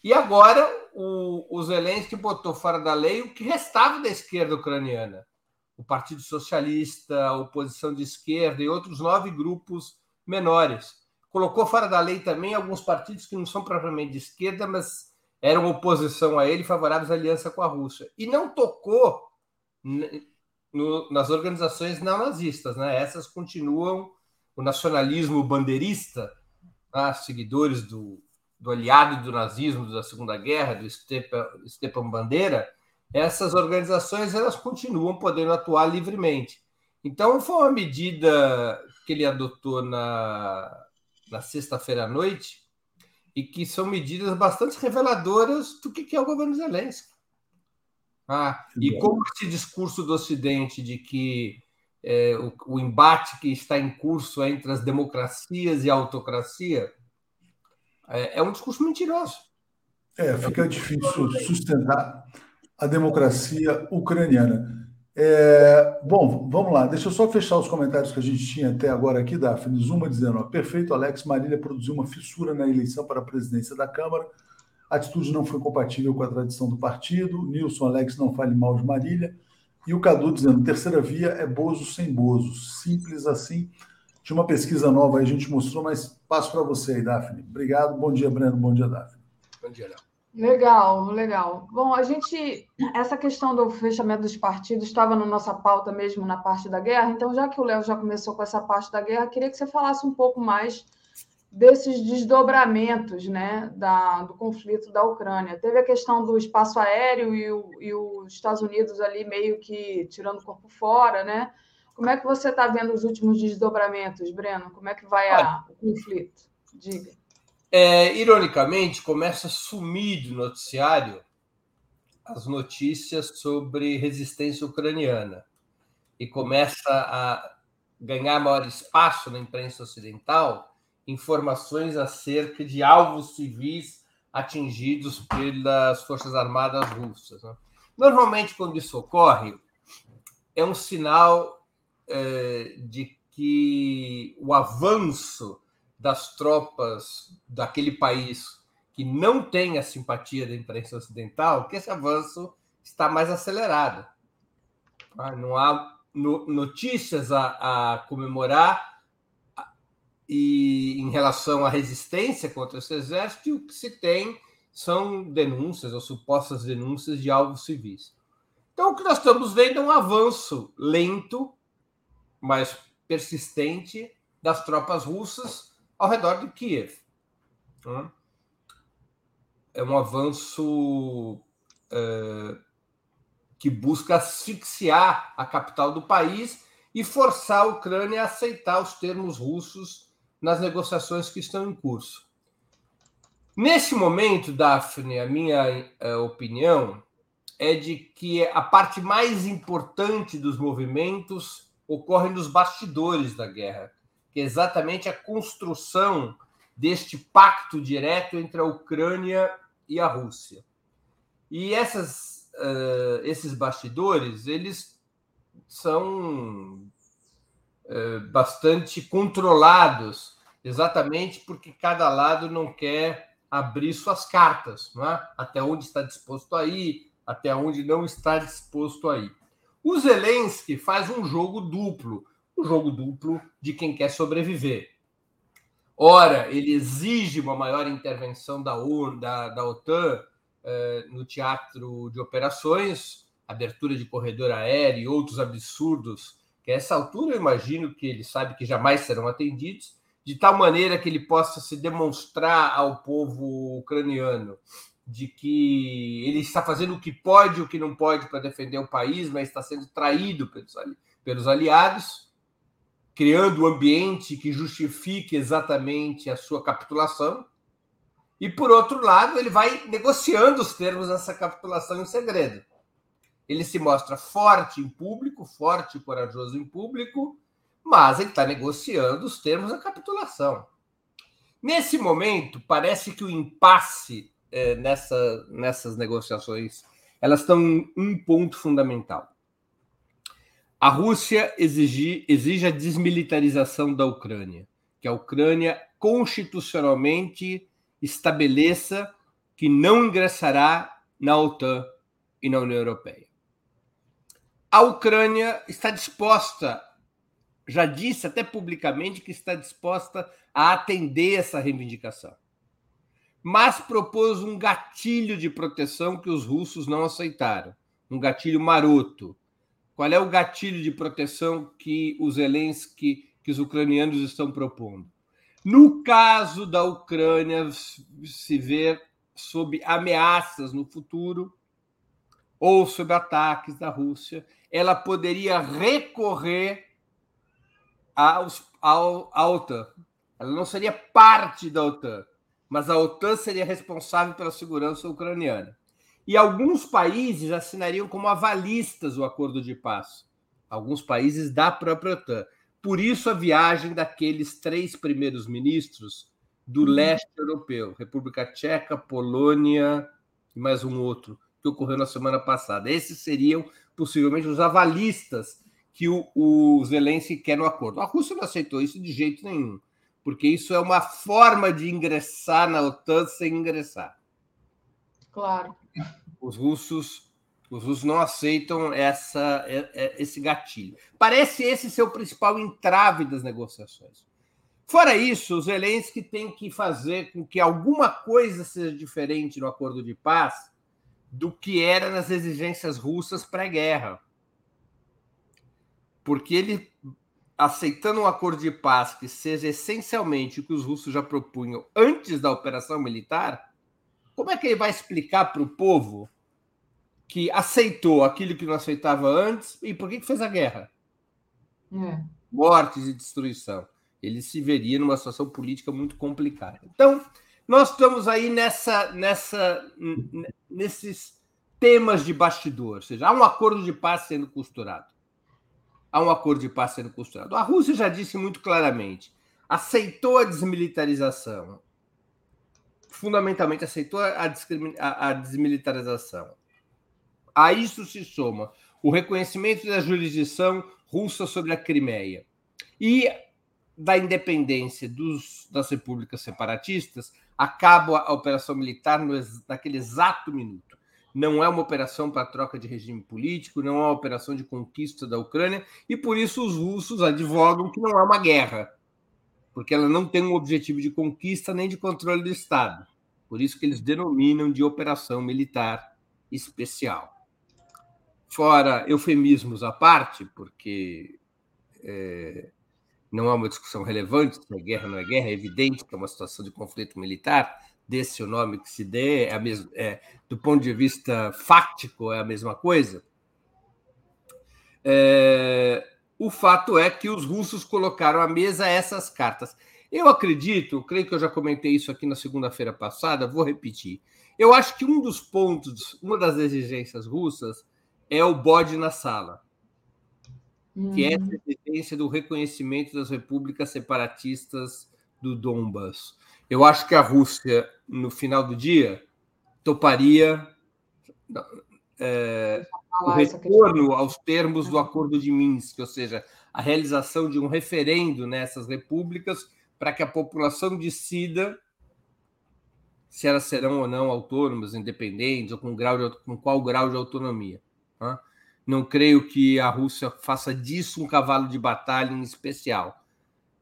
E agora o, o Zelensky botou fora da lei o que restava da esquerda ucraniana. O Partido Socialista, a oposição de esquerda e outros nove grupos menores. Colocou fora da lei também alguns partidos que não são propriamente de esquerda, mas eram oposição a ele, favoráveis à aliança com a Rússia. E não tocou no, nas organizações neonazistas, né? Essas continuam o nacionalismo bandeirista, né? seguidores do, do aliado do nazismo da Segunda Guerra, do Stepan, Bandeira, essas organizações elas continuam podendo atuar livremente. Então, foi uma medida que ele adotou na, na sexta-feira à noite e que são medidas bastante reveladoras do que é o governo Zelensky. Ah, e como esse discurso do Ocidente de que é, o, o, embate que está em curso entre as democracias e a autocracia é, é um discurso mentiroso. É, fica difícil sustentar a democracia ucraniana. É, bom, vamos lá. Deixa eu só fechar os comentários que a gente tinha até agora aqui, Daphne Zuma dizendo: ó, perfeito, Alex Marília produziu uma fissura na eleição para a presidência da Câmara a atitude não foi compatível com a tradição do partido. Nilson Alex não fale mal de Marília. E o Cadu dizendo: terceira via é Bozo sem Bozo. Simples assim. Tinha uma pesquisa nova aí, a gente mostrou, mas passo para você aí, Daphne. Obrigado. Bom dia, Breno. Bom dia, Daphne. Bom dia, Léo. Legal, legal. Bom, a gente. Essa questão do fechamento dos partidos estava na nossa pauta mesmo na parte da guerra, então, já que o Léo já começou com essa parte da guerra, queria que você falasse um pouco mais desses desdobramentos né, da, do conflito da Ucrânia. Teve a questão do espaço aéreo e, o, e os Estados Unidos ali meio que tirando o corpo fora, né? Como é que você está vendo os últimos desdobramentos, Breno? Como é que vai a, o conflito? Diga. É, ironicamente, começa a sumir do noticiário as notícias sobre resistência ucraniana. e começa a ganhar maior espaço na imprensa ocidental informações acerca de alvos civis atingidos pelas Forças Armadas russas. Né? Normalmente, quando isso ocorre, é um sinal é, de que o avanço das tropas daquele país que não tem a simpatia da imprensa ocidental, que esse avanço está mais acelerado. Ah, não há notícias a, a comemorar e em relação à resistência contra esse exército, o que se tem são denúncias ou supostas denúncias de alvos civis. Então, o que nós estamos vendo é um avanço lento, mas persistente, das tropas russas ao redor de Kiev. Né? É um avanço é, que busca asfixiar a capital do país e forçar a Ucrânia a aceitar os termos russos nas negociações que estão em curso. Nesse momento, Daphne, a minha uh, opinião é de que a parte mais importante dos movimentos ocorre nos bastidores da guerra, que é exatamente a construção deste pacto direto entre a Ucrânia e a Rússia. E essas, uh, esses bastidores, eles são uh, bastante controlados exatamente porque cada lado não quer abrir suas cartas, é? até onde está disposto a ir, até onde não está disposto a ir. O Zelensky faz um jogo duplo, um jogo duplo de quem quer sobreviver. Ora, ele exige uma maior intervenção da, ONU, da, da OTAN eh, no teatro de operações, abertura de corredor aéreo e outros absurdos, que a essa altura eu imagino que ele sabe que jamais serão atendidos, de tal maneira que ele possa se demonstrar ao povo ucraniano de que ele está fazendo o que pode e o que não pode para defender o país, mas está sendo traído pelos, pelos aliados, criando um ambiente que justifique exatamente a sua capitulação. E, por outro lado, ele vai negociando os termos dessa capitulação em segredo. Ele se mostra forte em público, forte e corajoso em público, mas ele está negociando os termos da capitulação. Nesse momento, parece que o impasse é, nessa, nessas negociações elas estão em um ponto fundamental. A Rússia exige, exige a desmilitarização da Ucrânia, que a Ucrânia constitucionalmente estabeleça que não ingressará na OTAN e na União Europeia. A Ucrânia está disposta já disse até publicamente que está disposta a atender essa reivindicação. Mas propôs um gatilho de proteção que os russos não aceitaram, um gatilho maroto. Qual é o gatilho de proteção que os Zelensky, que os ucranianos estão propondo? No caso da Ucrânia se ver sob ameaças no futuro ou sob ataques da Rússia, ela poderia recorrer ao, à OTAN. Ela não seria parte da OTAN, mas a OTAN seria responsável pela segurança ucraniana. E alguns países assinariam como avalistas o acordo de paz. Alguns países da própria OTAN. Por isso, a viagem daqueles três primeiros ministros do uhum. leste europeu República Tcheca, Polônia e mais um outro, que ocorreu na semana passada. Esses seriam possivelmente os avalistas que o, o Zelensky quer no acordo. A Rússia não aceitou isso de jeito nenhum, porque isso é uma forma de ingressar na OTAN sem ingressar. Claro. Os russos, os russos não aceitam essa, é, é, esse gatilho. Parece esse ser o principal entrave das negociações. Fora isso, o Zelensky tem que fazer com que alguma coisa seja diferente no acordo de paz do que era nas exigências russas pré-guerra porque ele, aceitando um acordo de paz que seja essencialmente o que os russos já propunham antes da operação militar, como é que ele vai explicar para o povo que aceitou aquilo que não aceitava antes e por que, que fez a guerra? É. Mortes e destruição. Ele se veria numa situação política muito complicada. Então, nós estamos aí nessa, nessa, nesses temas de bastidor, ou seja, há um acordo de paz sendo costurado. A um acordo de paz sendo costurado. A Rússia já disse muito claramente, aceitou a desmilitarização, fundamentalmente aceitou a, a, a desmilitarização. A isso se soma o reconhecimento da jurisdição russa sobre a Crimeia e da independência dos, das repúblicas separatistas, acaba a operação militar no, naquele exato minuto. Não é uma operação para troca de regime político, não é uma operação de conquista da Ucrânia, e por isso os russos advogam que não é uma guerra, porque ela não tem um objetivo de conquista nem de controle do Estado. Por isso que eles denominam de operação militar especial. Fora eufemismos à parte, porque é, não é uma discussão relevante se é guerra ou não é guerra, é evidente que é uma situação de conflito militar, desse o nome que se dê, é a mesma, é, do ponto de vista fático, é a mesma coisa. É, o fato é que os russos colocaram à mesa essas cartas. Eu acredito, creio que eu já comentei isso aqui na segunda-feira passada, vou repetir. Eu acho que um dos pontos, uma das exigências russas é o bode na sala, que é essa exigência do reconhecimento das repúblicas separatistas do Donbas. Eu acho que a Rússia, no final do dia, toparia é, o retorno aos termos do Acordo de Minsk, ou seja, a realização de um referendo nessas repúblicas para que a população decida se elas serão ou não autônomas, independentes, ou com, grau de, com qual grau de autonomia. Tá? Não creio que a Rússia faça disso um cavalo de batalha em especial.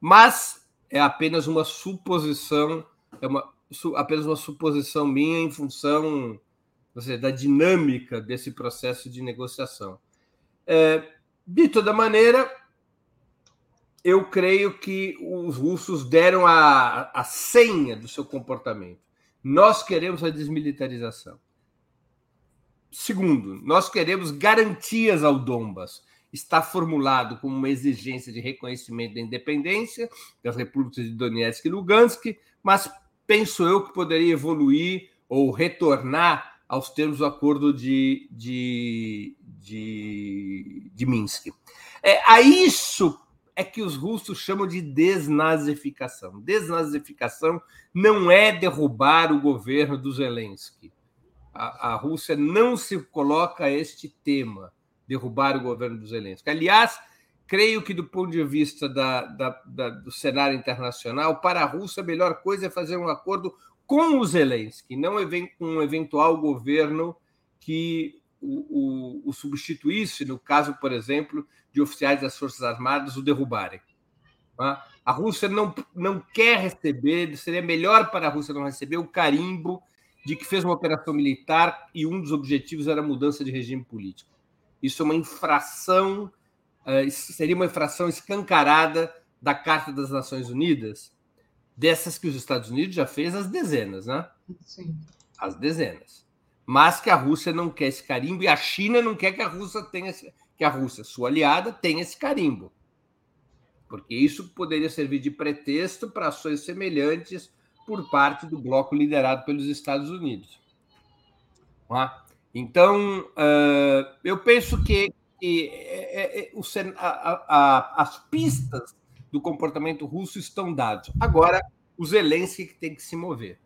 Mas é apenas uma suposição, é uma, apenas uma suposição minha em função seja, da dinâmica desse processo de negociação. É, de toda maneira, eu creio que os russos deram a, a senha do seu comportamento. Nós queremos a desmilitarização. Segundo, nós queremos garantias ao Donbas. Está formulado como uma exigência de reconhecimento da independência das repúblicas de Donetsk e Lugansk, mas penso eu que poderia evoluir ou retornar aos termos do acordo de, de, de, de Minsk. É, a isso é que os russos chamam de desnazificação. Desnazificação não é derrubar o governo do Zelensky a, a Rússia não se coloca a este tema, derrubar o governo do Zelensky. Aliás, creio que, do ponto de vista da, da, da, do cenário internacional, para a Rússia, a melhor coisa é fazer um acordo com o Zelensky, não um eventual governo que o, o, o, substituísse, no caso, por exemplo, de oficiais das Forças Armadas o derrubarem. Tá? A Rússia não, não quer receber, seria melhor para a Rússia não receber o carimbo de que fez uma operação militar e um dos objetivos era a mudança de regime político. Isso é uma infração, eh, seria uma infração escancarada da Carta das Nações Unidas, dessas que os Estados Unidos já fez as dezenas, né? Sim. As dezenas. Mas que a Rússia não quer esse carimbo e a China não quer que a Rússia tenha esse, que a Rússia, sua aliada, tenha esse carimbo. Porque isso poderia servir de pretexto para ações semelhantes por parte do bloco liderado pelos Estados Unidos. Tá? Então, eu penso que, é, é, as pistas do comportamento russo estão dadas. Agora, o Zelensky que tem que se mover.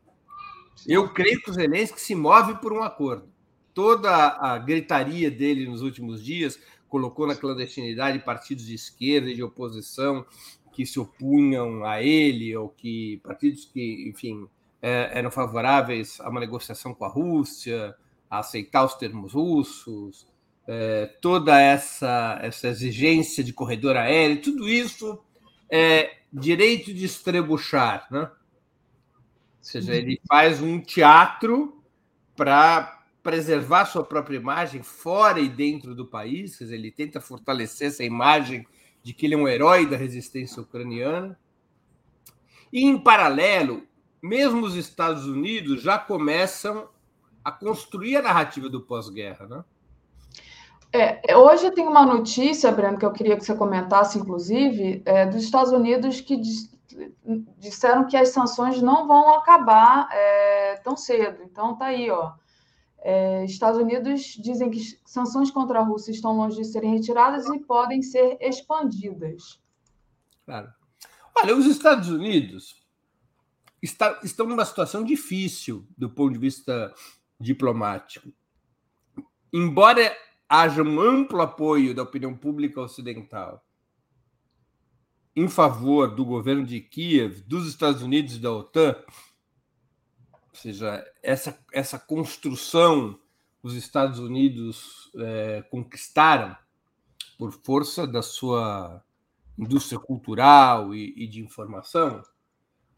Eu creio que o Zelensky se move por um acordo. Toda a gritaria dele nos últimos dias colocou na clandestinidade partidos de esquerda e de oposição que se opunham a ele, ou que partidos que, enfim, eram favoráveis a uma negociação com a Rússia, a aceitar os termos russos, é, toda essa, essa exigência de corredor aéreo, tudo isso é direito de estrebuchar, né? Ou seja, ele faz um teatro para preservar sua própria imagem fora e dentro do país, quer dizer, ele tenta fortalecer essa imagem de que ele é um herói da resistência ucraniana. E, em paralelo, mesmo os Estados Unidos já começam a construir a narrativa do pós-guerra, né? É, hoje tem uma notícia, Breno, que eu queria que você comentasse, inclusive, é, dos Estados Unidos que disseram que as sanções não vão acabar é, tão cedo. Então, tá aí, ó. É, Estados Unidos dizem que sanções contra a Rússia estão longe de serem retiradas e podem ser expandidas. Claro. Olha, os Estados Unidos está, estão numa situação difícil do ponto de vista diplomático. Embora haja um amplo apoio da opinião pública ocidental em favor do governo de Kiev, dos Estados Unidos e da OTAN, ou seja, essa, essa construção os Estados Unidos é, conquistaram por força da sua indústria cultural e, e de informação,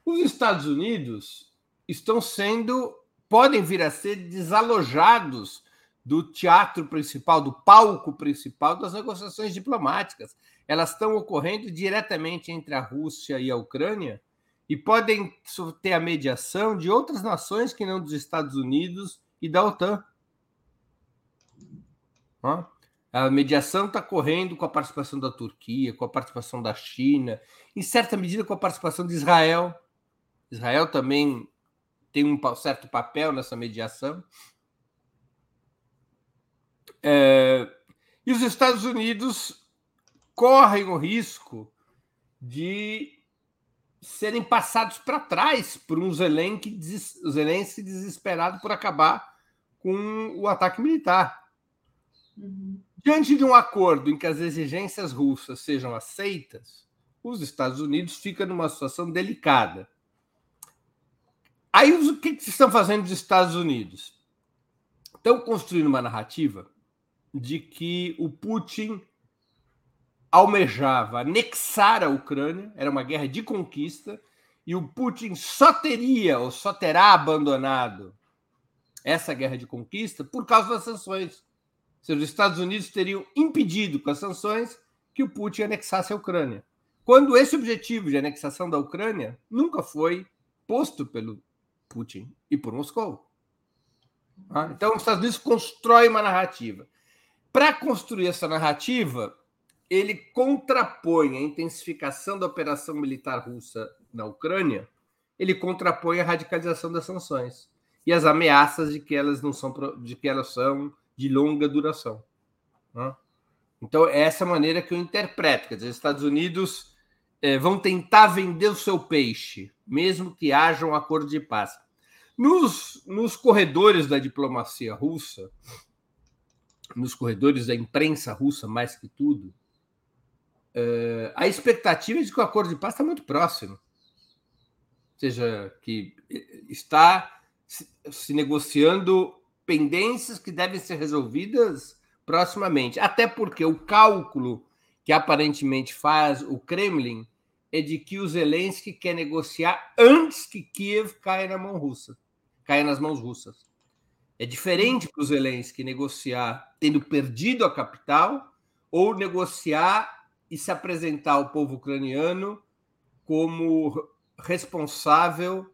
os Estados Unidos estão sendo, podem vir a ser desalojados do teatro principal, do palco principal das negociações diplomáticas. Elas estão ocorrendo diretamente entre a Rússia e a Ucrânia e podem ter a mediação de outras nações que não dos Estados Unidos e da OTAN. A mediação está correndo com a participação da Turquia, com a participação da China, em certa medida com a participação de Israel. Israel também tem um certo papel nessa mediação. É, e os Estados Unidos correm o risco de serem passados para trás por um Zelensky, Zelensky desesperado por acabar com o ataque militar. Uhum. Diante de um acordo em que as exigências russas sejam aceitas, os Estados Unidos ficam numa situação delicada. Aí o que, estão fazendo os Estados Unidos? Estão construindo uma narrativa de que o Putin almejava anexar a Ucrânia, era uma guerra de conquista, e o Putin só teria ou só terá abandonado essa guerra de conquista por causa das sanções. Ou seja, os Estados Unidos teriam impedido com as sanções que o Putin anexasse a Ucrânia. Quando esse objetivo de anexação da Ucrânia nunca foi posto pelo Putin e por Moscou. Ah, então, os Estados Unidos constrói uma narrativa. Para construir essa narrativa, ele contrapõe a intensificação da operação militar russa na Ucrânia, ele contrapõe a radicalização das sanções e as ameaças de que elas não são de que elas são de longa duração. Né? Então, é essa maneira que eu interpreto. Quer dizer, os Estados Unidos é, vão tentar vender o seu peixe, mesmo que haja um acordo de paz. Nos, nos corredores da diplomacia russa, nos corredores da imprensa russa, mais que tudo, é, a expectativa é de que o acordo de paz está muito próximo. Ou seja, que está se, se negociando pendências que devem ser resolvidas proximamente. Até porque o cálculo que aparentemente faz o Kremlin é de que o Zelensky quer negociar antes que Kiev caia na mão russa, caia nas mãos russas. É diferente para o Zelensky negociar tendo perdido a capital ou negociar e se apresentar ao povo ucraniano como responsável,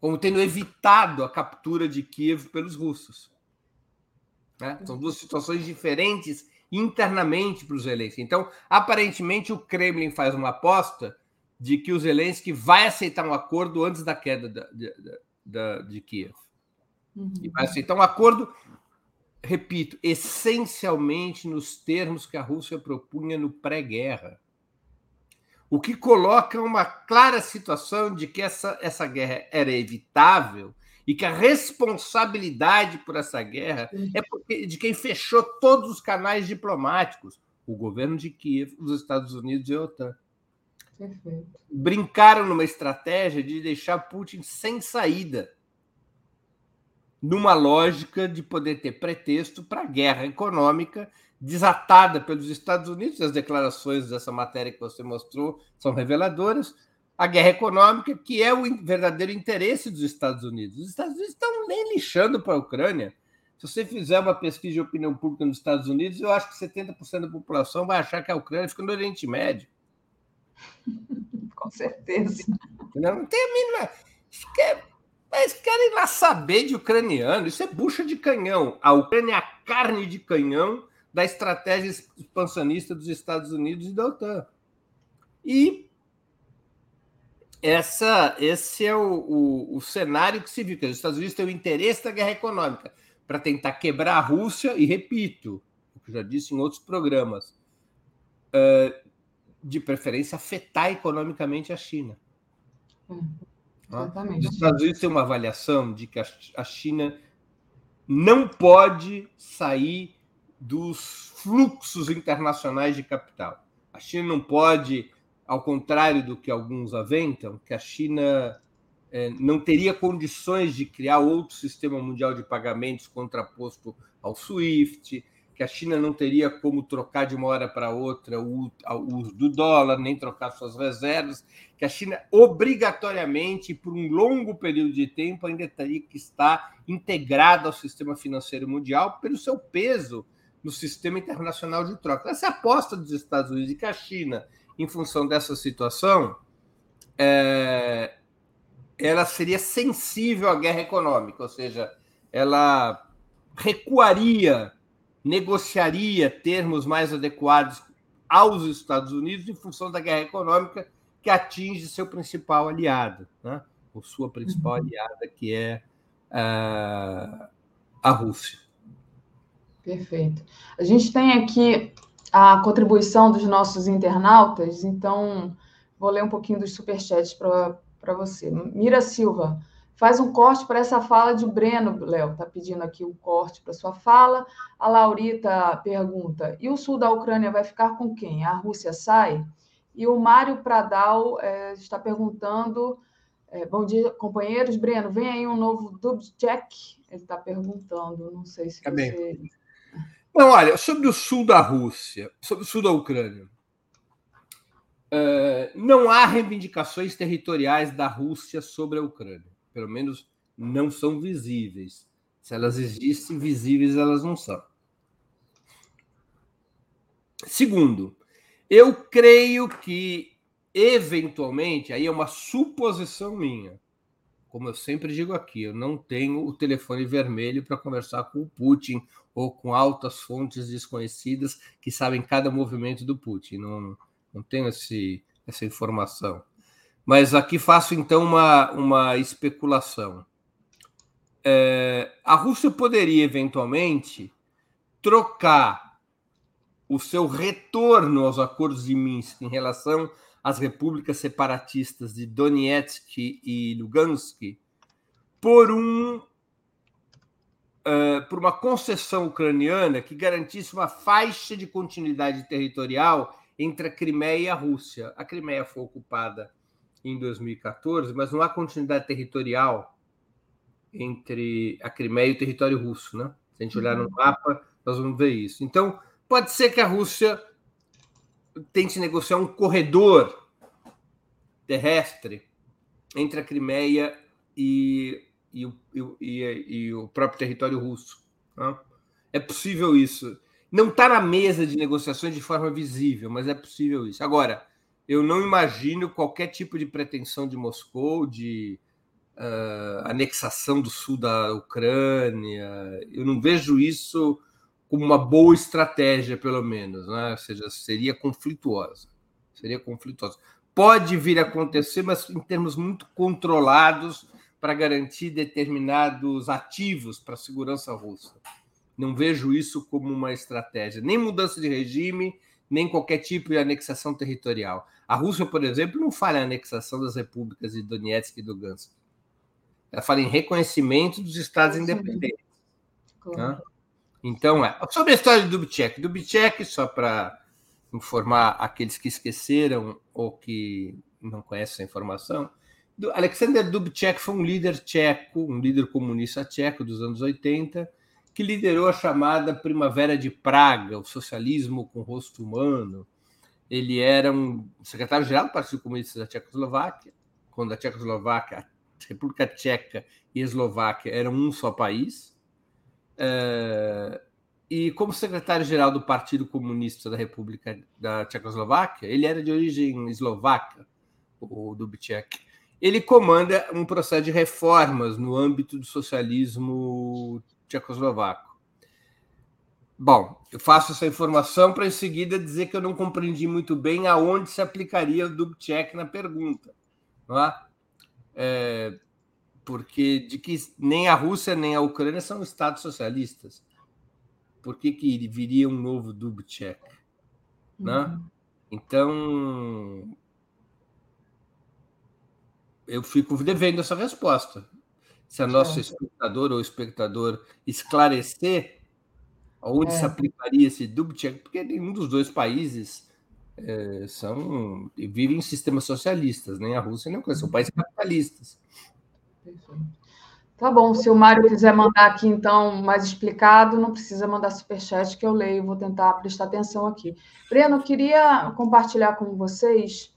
como tendo evitado a captura de Kiev pelos russos. Né? São duas situações diferentes internamente para o Zelensky. Então, aparentemente, o Kremlin faz uma aposta de que o Zelensky vai aceitar um acordo antes da queda da, de, da, de Kiev. Uhum. E vai aceitar um acordo, repito, essencialmente nos termos que a Rússia propunha no pré-guerra. O que coloca uma clara situação de que essa, essa guerra era evitável e que a responsabilidade por essa guerra é porque, de quem fechou todos os canais diplomáticos, o governo de Kiev, os Estados Unidos e a OTAN. Perfeito. Brincaram numa estratégia de deixar Putin sem saída, numa lógica de poder ter pretexto para a guerra econômica desatada pelos Estados Unidos. As declarações dessa matéria que você mostrou são reveladoras a guerra econômica, que é o verdadeiro interesse dos Estados Unidos. Os Estados Unidos estão nem lixando para a Ucrânia. Se você fizer uma pesquisa de opinião pública nos Estados Unidos, eu acho que 70% da população vai achar que a Ucrânia fica no Oriente Médio. Com certeza. Não, não tem a mínima. Mas querem lá saber de ucraniano. Isso é bucha de canhão. A Ucrânia é a carne de canhão da estratégia expansionista dos Estados Unidos e da OTAN. E essa, esse é o, o, o cenário que se viu. Que os Estados Unidos têm o interesse da guerra econômica, para tentar quebrar a Rússia, e repito, o que eu já disse em outros programas, uh, de preferência afetar economicamente a China. Hum, exatamente. Os Estados Unidos têm uma avaliação de que a China não pode sair dos fluxos internacionais de capital. A China não pode, ao contrário do que alguns aventam, que a China é, não teria condições de criar outro sistema mundial de pagamentos contraposto ao SWIFT, que a China não teria como trocar de uma hora para outra o, uso do dólar, nem trocar suas reservas, que a China obrigatoriamente, por um longo período de tempo, ainda teria que estar integrada ao sistema financeiro mundial pelo seu peso no sistema internacional de troca. Essa aposta dos Estados Unidos e que a China, em função dessa situação, é, ela seria sensível à guerra econômica, ou seja, ela recuaria negociaria termos mais adequados aos Estados Unidos em função da guerra econômica que atinge seu principal aliado, né? ou sua principal uhum. aliada, que é uh, a Rússia. Perfeito. A gente tem aqui a contribuição dos nossos internautas, então vou ler um pouquinho dos superchats para você. Mira Silva, Faz um corte para essa fala de Breno, Léo. Está pedindo aqui um corte para sua fala. A Laurita pergunta: e o sul da Ucrânia vai ficar com quem? A Rússia sai? E o Mário Pradal é, está perguntando: é, bom dia, companheiros. Breno, vem aí um novo Dubček? Ele está perguntando, não sei se Também. você. Não, olha, sobre o sul da Rússia, sobre o sul da Ucrânia, uh, não há reivindicações territoriais da Rússia sobre a Ucrânia pelo menos não são visíveis. Se elas existem, visíveis elas não são. Segundo, eu creio que, eventualmente, aí é uma suposição minha, como eu sempre digo aqui, eu não tenho o telefone vermelho para conversar com o Putin ou com altas fontes desconhecidas que sabem cada movimento do Putin. Não, não tenho esse, essa informação. Mas aqui faço então uma, uma especulação. É, a Rússia poderia eventualmente trocar o seu retorno aos acordos de Minsk em relação às repúblicas separatistas de Donetsk e Lugansk por um uh, por uma concessão ucraniana que garantisse uma faixa de continuidade territorial entre a Crimeia e a Rússia. A Crimeia foi ocupada em 2014, mas não há continuidade territorial entre a Crimeia e o território russo, né? Se a gente olhar no uhum. mapa, nós vamos ver isso. Então, pode ser que a Rússia tente negociar um corredor terrestre entre a Crimeia e, e, e, e o próprio território russo. Né? É possível isso. Não está na mesa de negociações de forma visível, mas é possível isso. Agora, eu não imagino qualquer tipo de pretensão de Moscou de uh, anexação do sul da Ucrânia. Eu não vejo isso como uma boa estratégia, pelo menos, né? ou seja, seria conflituosa. Seria conflituosa. Pode vir a acontecer, mas em termos muito controlados para garantir determinados ativos para a segurança russa. Não vejo isso como uma estratégia, nem mudança de regime, nem qualquer tipo de anexação territorial. A Rússia, por exemplo, não fala em anexação das repúblicas de Donetsk e Lugansk. Ela fala em reconhecimento dos estados independentes. Né? Então, é. sobre a história de Dubček. Dubček, só para informar aqueles que esqueceram ou que não conhecem a informação, Alexander Dubček foi um líder tcheco, um líder comunista tcheco dos anos 80, que liderou a chamada Primavera de Praga, o socialismo com rosto humano. Ele era um secretário-geral do Partido Comunista da Tchecoslováquia, quando a Tchecoslováquia, a República Tcheca e Eslováquia eram um só país. É, e como secretário-geral do Partido Comunista da República da Tchecoslováquia, ele era de origem eslovaca, o Dubček. Ele comanda um processo de reformas no âmbito do socialismo tchecoslovaco. Bom, eu faço essa informação para em seguida dizer que eu não compreendi muito bem aonde se aplicaria o Dubček na pergunta. Não é? É, porque de que nem a Rússia nem a Ucrânia são estados socialistas. Por que, que viria um novo Dubček? Né? Uhum. Então, eu fico devendo essa resposta. Se a nossa espectadora ou espectador esclarecer onde é. se aplicaria esse Dubček, porque nenhum dos dois países é, são vivem em sistemas socialistas, nem a Rússia nem a Ucrânia, são países capitalistas. Tá bom, se o Mário quiser mandar aqui, então, mais explicado, não precisa mandar superchat, que eu leio, vou tentar prestar atenção aqui. Breno, eu queria compartilhar com vocês,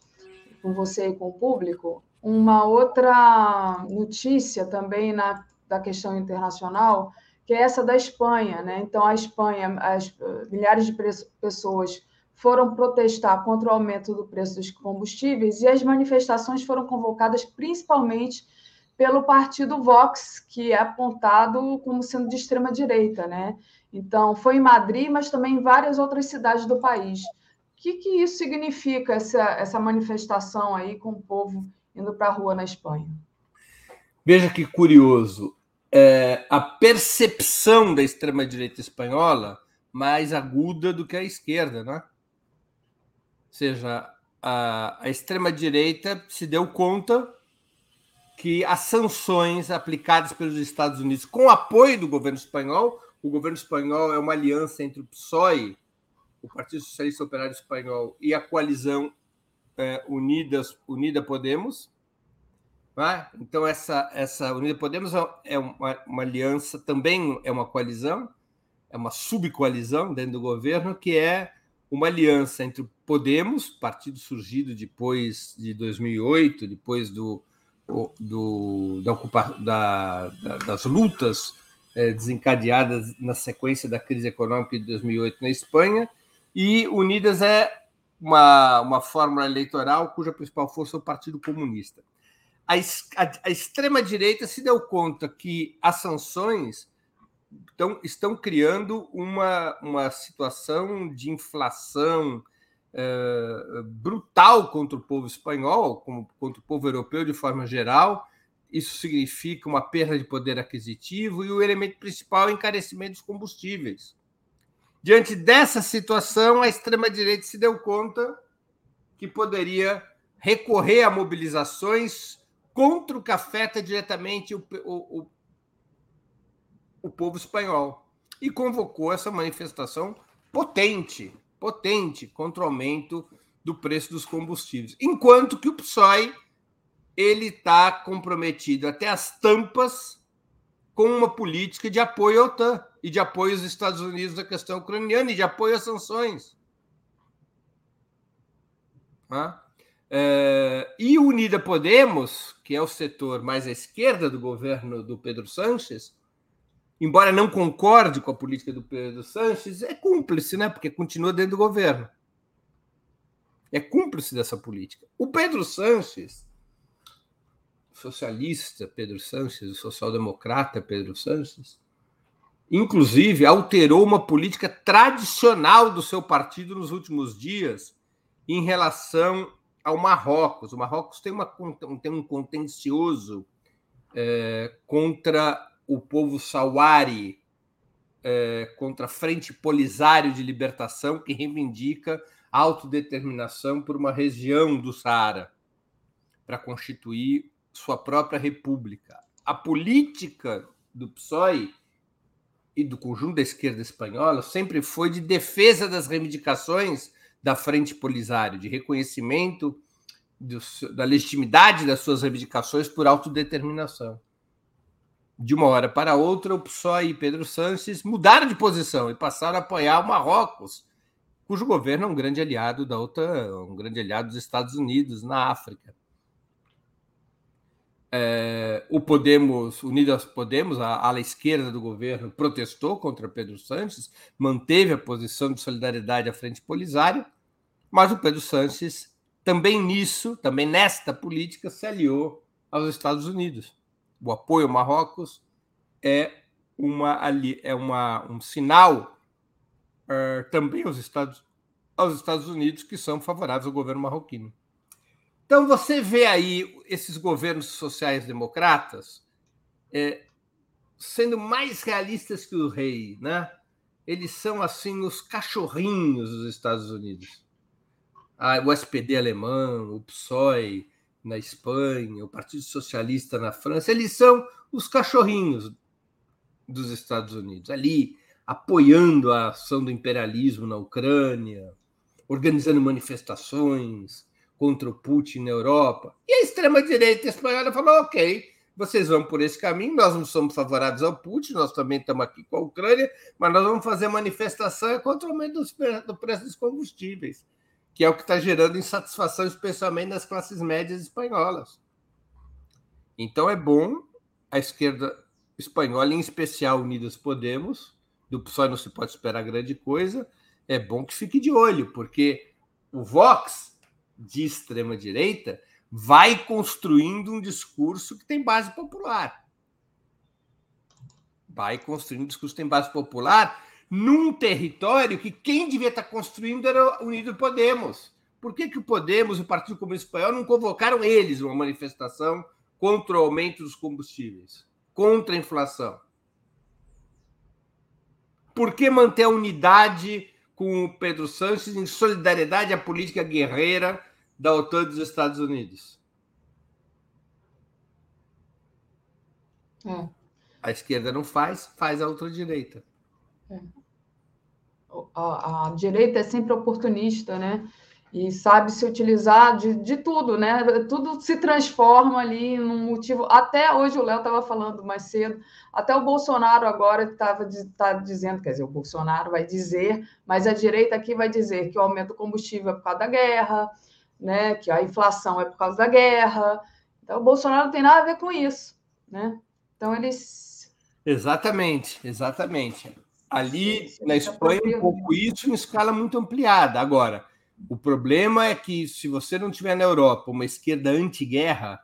com você e com o público, uma outra notícia também na, da questão internacional, que é essa da Espanha. Né? Então, a Espanha, as, milhares de pessoas foram protestar contra o aumento do preço dos combustíveis e as manifestações foram convocadas principalmente pelo partido Vox, que é apontado como sendo de extrema direita, né? Então, foi em Madrid, mas também em várias outras cidades do país. O que, que isso significa, essa, essa manifestação aí com o povo indo para a rua na Espanha? Veja que curioso. É, a percepção da extrema-direita espanhola mais aguda do que a esquerda, né? Ou seja, a, a extrema-direita se deu conta que as sanções aplicadas pelos Estados Unidos com apoio do governo espanhol, o governo espanhol é uma aliança entre o PSOE, o Partido Socialista Operário Espanhol, e a coalizão é, Unidas, Unida Podemos. Né? Então, essa, essa Unida Podemos é uma, uma aliança, também é uma coalizão, é uma subcoalizão dentro do governo, que é uma aliança entre o Podemos, partido surgido depois de 2008, depois do, do, da, da, da, das lutas é, desencadeadas na sequência da crise econômica de 2008 na Espanha, e Unidas é uma, uma fórmula eleitoral cuja principal força é o Partido Comunista. A, a, a extrema-direita se deu conta que as sanções estão, estão criando uma, uma situação de inflação, é, brutal contra o povo espanhol, como contra o povo europeu de forma geral. Isso significa uma perda de poder aquisitivo e o elemento principal é o encarecimento dos combustíveis. Diante dessa situação, a extrema-direita se deu conta que poderia recorrer a mobilizações contra o que afeta diretamente o, o, o, o povo espanhol e convocou essa manifestação potente potente contra o aumento do preço dos combustíveis. Enquanto que o PSOE ele está comprometido até as tampas com uma política de apoio à OTAN e de apoio aos Estados Unidos na questão ucraniana e de apoio às sanções. É, e Unida Podemos, que é o setor mais à esquerda do governo do Pedro Sanches, embora não concorde com a política do Pedro Sanches, é cúmplice, né? Porque continua dentro do governo. É cúmplice dessa política. O Pedro Sanches, socialista Pedro Sanches, o social-democrata Pedro Sanches, inclusive alterou uma política tradicional do seu partido nos últimos dias em relação ao Marrocos. O Marrocos tem, uma, tem um contencioso é, contra o povo Sawari é, contra a Frente Polisário de Libertação, que reivindica autodeterminação por uma região do Saara para constituir sua própria república. A política do PSOE e do conjunto da esquerda espanhola sempre foi de defesa das reivindicações da Frente Polisário, de reconhecimento do, da legitimidade das suas reivindicações por autodeterminação de uma hora para outra, o PSOE e Pedro Sanches mudaram de posição e passaram a apoiar o Marrocos, cujo governo é um grande aliado da OTAN, um grande aliado dos Estados Unidos na África. É, o Podemos, Unidas Podemos, a ala esquerda do governo, protestou contra Pedro Sanches, manteve a posição de solidariedade à frente polisária, mas o Pedro Sanches também nisso, também nesta política, se aliou aos Estados Unidos o apoio ao Marrocos é, uma, é uma, um sinal uh, também aos Estados, aos Estados Unidos que são favoráveis ao governo marroquino. Então você vê aí esses governos sociais democratas é, sendo mais realistas que o rei, né? Eles são assim os cachorrinhos dos Estados Unidos. Ah, o SPD alemão, o PSOE na Espanha, o Partido Socialista na França, eles são os cachorrinhos dos Estados Unidos, ali apoiando a ação do imperialismo na Ucrânia, organizando manifestações contra o Putin na Europa. E a extrema-direita espanhola falou: ok, vocês vão por esse caminho, nós não somos favoráveis ao Putin, nós também estamos aqui com a Ucrânia, mas nós vamos fazer manifestação contra o aumento do preço dos combustíveis, que é o que está gerando insatisfação, especialmente nas classes médias espanholas. Então é bom a esquerda espanhola, em especial Unidas Podemos, do PSOE não se pode esperar grande coisa, é bom que fique de olho, porque o Vox, de extrema-direita, vai construindo um discurso que tem base popular. Vai construindo um discurso que tem base popular num território que quem devia estar construindo era o Unido Podemos. Por que, que o Podemos e o Partido Comunista Espanhol não convocaram eles uma manifestação contra o aumento dos combustíveis, contra a inflação? Por que manter a unidade com o Pedro Sanches em solidariedade à política guerreira da OTAN dos Estados Unidos. É. A esquerda não faz, faz a ultradireita. É. A, a, direita é sempre oportunista, né? E sabe se utilizar de, de tudo, né? Tudo se transforma ali num motivo. Até hoje o Léo estava falando mais cedo, até o Bolsonaro agora estava tá dizendo, quer dizer, o Bolsonaro vai dizer, mas a direita aqui vai dizer que o aumento do combustível é por causa da guerra, né? Que a inflação é por causa da guerra. Então, o Bolsonaro não tem nada a ver com isso, né? Então, eles. Exatamente, exatamente. Ali na Espanha, um pouco isso em escala muito ampliada. Agora, o problema é que se você não tiver na Europa uma esquerda anti-guerra,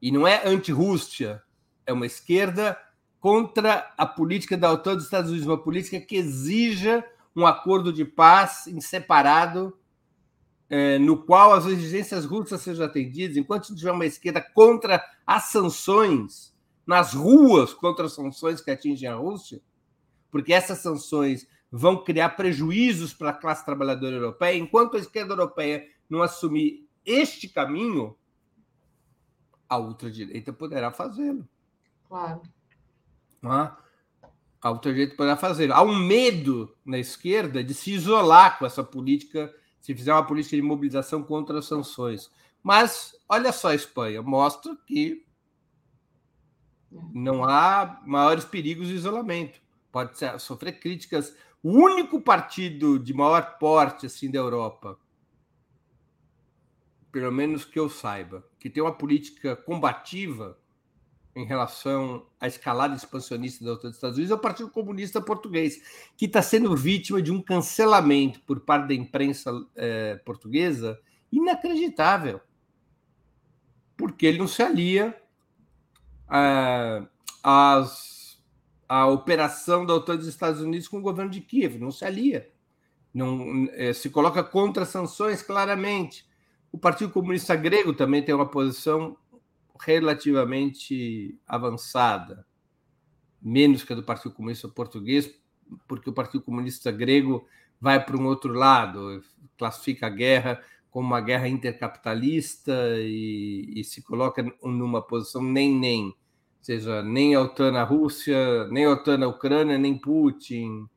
e não é anti-Rússia, é uma esquerda contra a política da OTAN dos Estados Unidos, uma política que exija um acordo de paz em separado é, no qual as exigências russas sejam atendidas, enquanto tiver uma esquerda contra as sanções, nas ruas contra as sanções que atingem a Rússia, porque essas sanções vão criar prejuízos para a classe trabalhadora europeia, enquanto a esquerda europeia não assumir este caminho, a ultradireita poderá fazê-lo. Claro. Ah, a ultradireita poderá fazê-lo. Há um medo na esquerda de se isolar com essa política se fizer uma política de mobilização contra as sanções. Mas olha só a Espanha, mostra que não há maiores perigos de isolamento. Pode ser, sofrer críticas. O único partido de maior porte assim da Europa, pelo menos que eu saiba, que tem uma política combativa em relação à escalada expansionista da OTAN dos Estados Unidos é o Partido Comunista Português, que está sendo vítima de um cancelamento por parte da imprensa é, portuguesa inacreditável, porque ele não se alia à, à operação da OTAN dos Estados Unidos com o governo de Kiev, não se alia, não é, se coloca contra sanções claramente. O Partido Comunista Grego também tem uma posição relativamente avançada, menos que a do Partido Comunista Português, porque o Partido Comunista Grego vai para um outro lado, classifica a guerra como uma guerra intercapitalista e, e se coloca numa posição nem-nem, ou seja, nem a OTAN na Rússia, nem a OTAN na Ucrânia, nem Putin,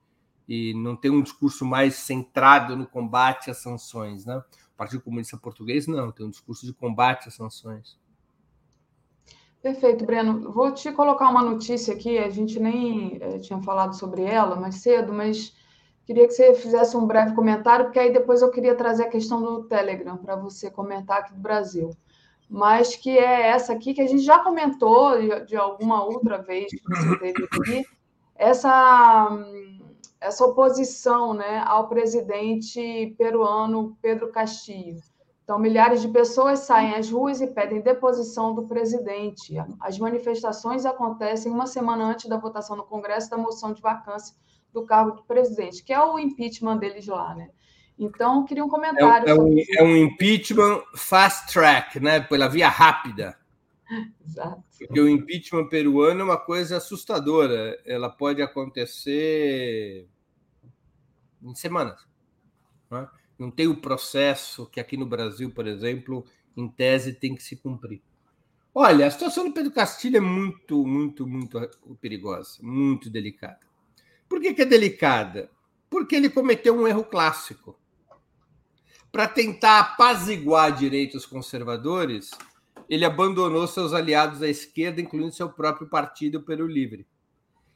e não tem um discurso mais centrado no combate às sanções. Né? O Partido Comunista Português não, tem um discurso de combate às sanções. Perfeito, Breno. Vou te colocar uma notícia aqui, a gente nem é, tinha falado sobre ela mais cedo, mas queria que você fizesse um breve comentário, porque aí depois eu queria trazer a questão do Telegram para você comentar aqui do Brasil. Mas que é essa aqui que a gente já comentou de, de alguma outra vez que você teve aqui, essa, essa oposição né, ao presidente peruano Pedro Castillo. Então, milhares de pessoas saem às ruas e pedem deposição do presidente. As manifestações acontecem uma semana antes da votação no Congresso da moção de vacância do cargo do presidente, que é o impeachment deles lá, né? Então, queria um comentário. É, é, um, é um, impeachment fast track, né? Pela via rápida. Exato. Porque o impeachment peruano é uma coisa assustadora. Ela pode acontecer em semanas. Não, é? Não tem o processo que aqui no Brasil, por exemplo, em tese tem que se cumprir. Olha, a situação do Pedro Castilho é muito, muito, muito perigosa, muito delicada. Por que, que é delicada? Porque ele cometeu um erro clássico. Para tentar apaziguar direitos conservadores, ele abandonou seus aliados à esquerda, incluindo seu próprio partido, Peru Livre.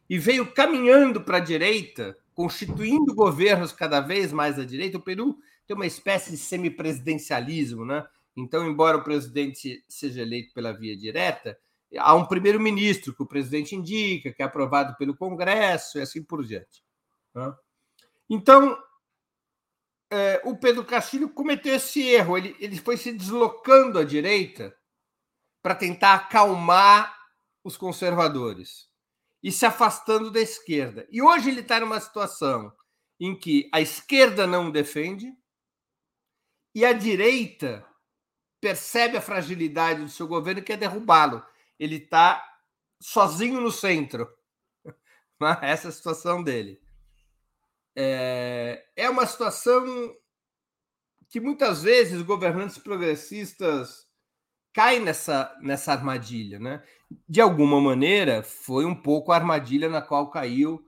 E veio caminhando para a direita, constituindo governos cada vez mais à direita. O Peru tem uma espécie de semipresidencialismo, né? Então, embora o presidente seja eleito pela via direta, há um primeiro-ministro que o presidente indica, que é aprovado pelo Congresso e assim por diante. Né? Então, é, o Pedro Castilho cometeu esse erro. Ele, ele foi se deslocando à direita para tentar acalmar os conservadores e se afastando da esquerda. E hoje ele está numa situação em que a esquerda não o defende e a direita percebe a fragilidade do seu governo e quer derrubá-lo. Ele está sozinho no centro. Essa é a situação dele. É, é uma situação que muitas vezes governantes progressistas cai nessa, nessa armadilha, né? De alguma maneira, foi um pouco a armadilha na qual caiu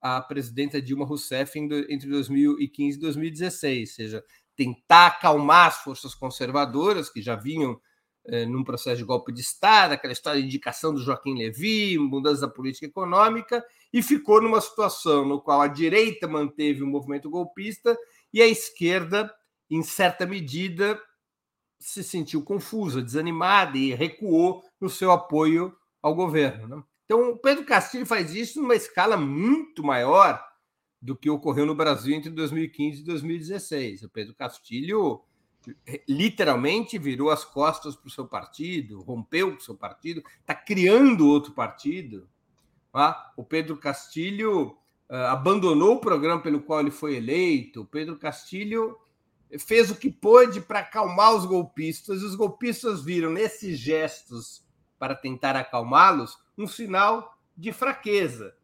a presidenta Dilma Rousseff entre 2015 e 2016, ou seja, tentar acalmar as forças conservadoras que já vinham eh, num processo de golpe de Estado, aquela história de indicação do Joaquim Levy, mudança da política econômica, e ficou numa situação no qual a direita manteve o movimento golpista e a esquerda, em certa medida, se sentiu confusa, desanimada e recuou no seu apoio ao governo. Né? Então, o Pedro Castilho faz isso numa escala muito maior do que ocorreu no Brasil entre 2015 e 2016. O Pedro Castilho literalmente virou as costas para o seu partido, rompeu com o seu partido, está criando outro partido. Tá? O Pedro Castilho uh, abandonou o programa pelo qual ele foi eleito. O Pedro Castilho fez o que pôde para acalmar os golpistas, e os golpistas viram nesses gestos para tentar acalmá-los um sinal de fraqueza.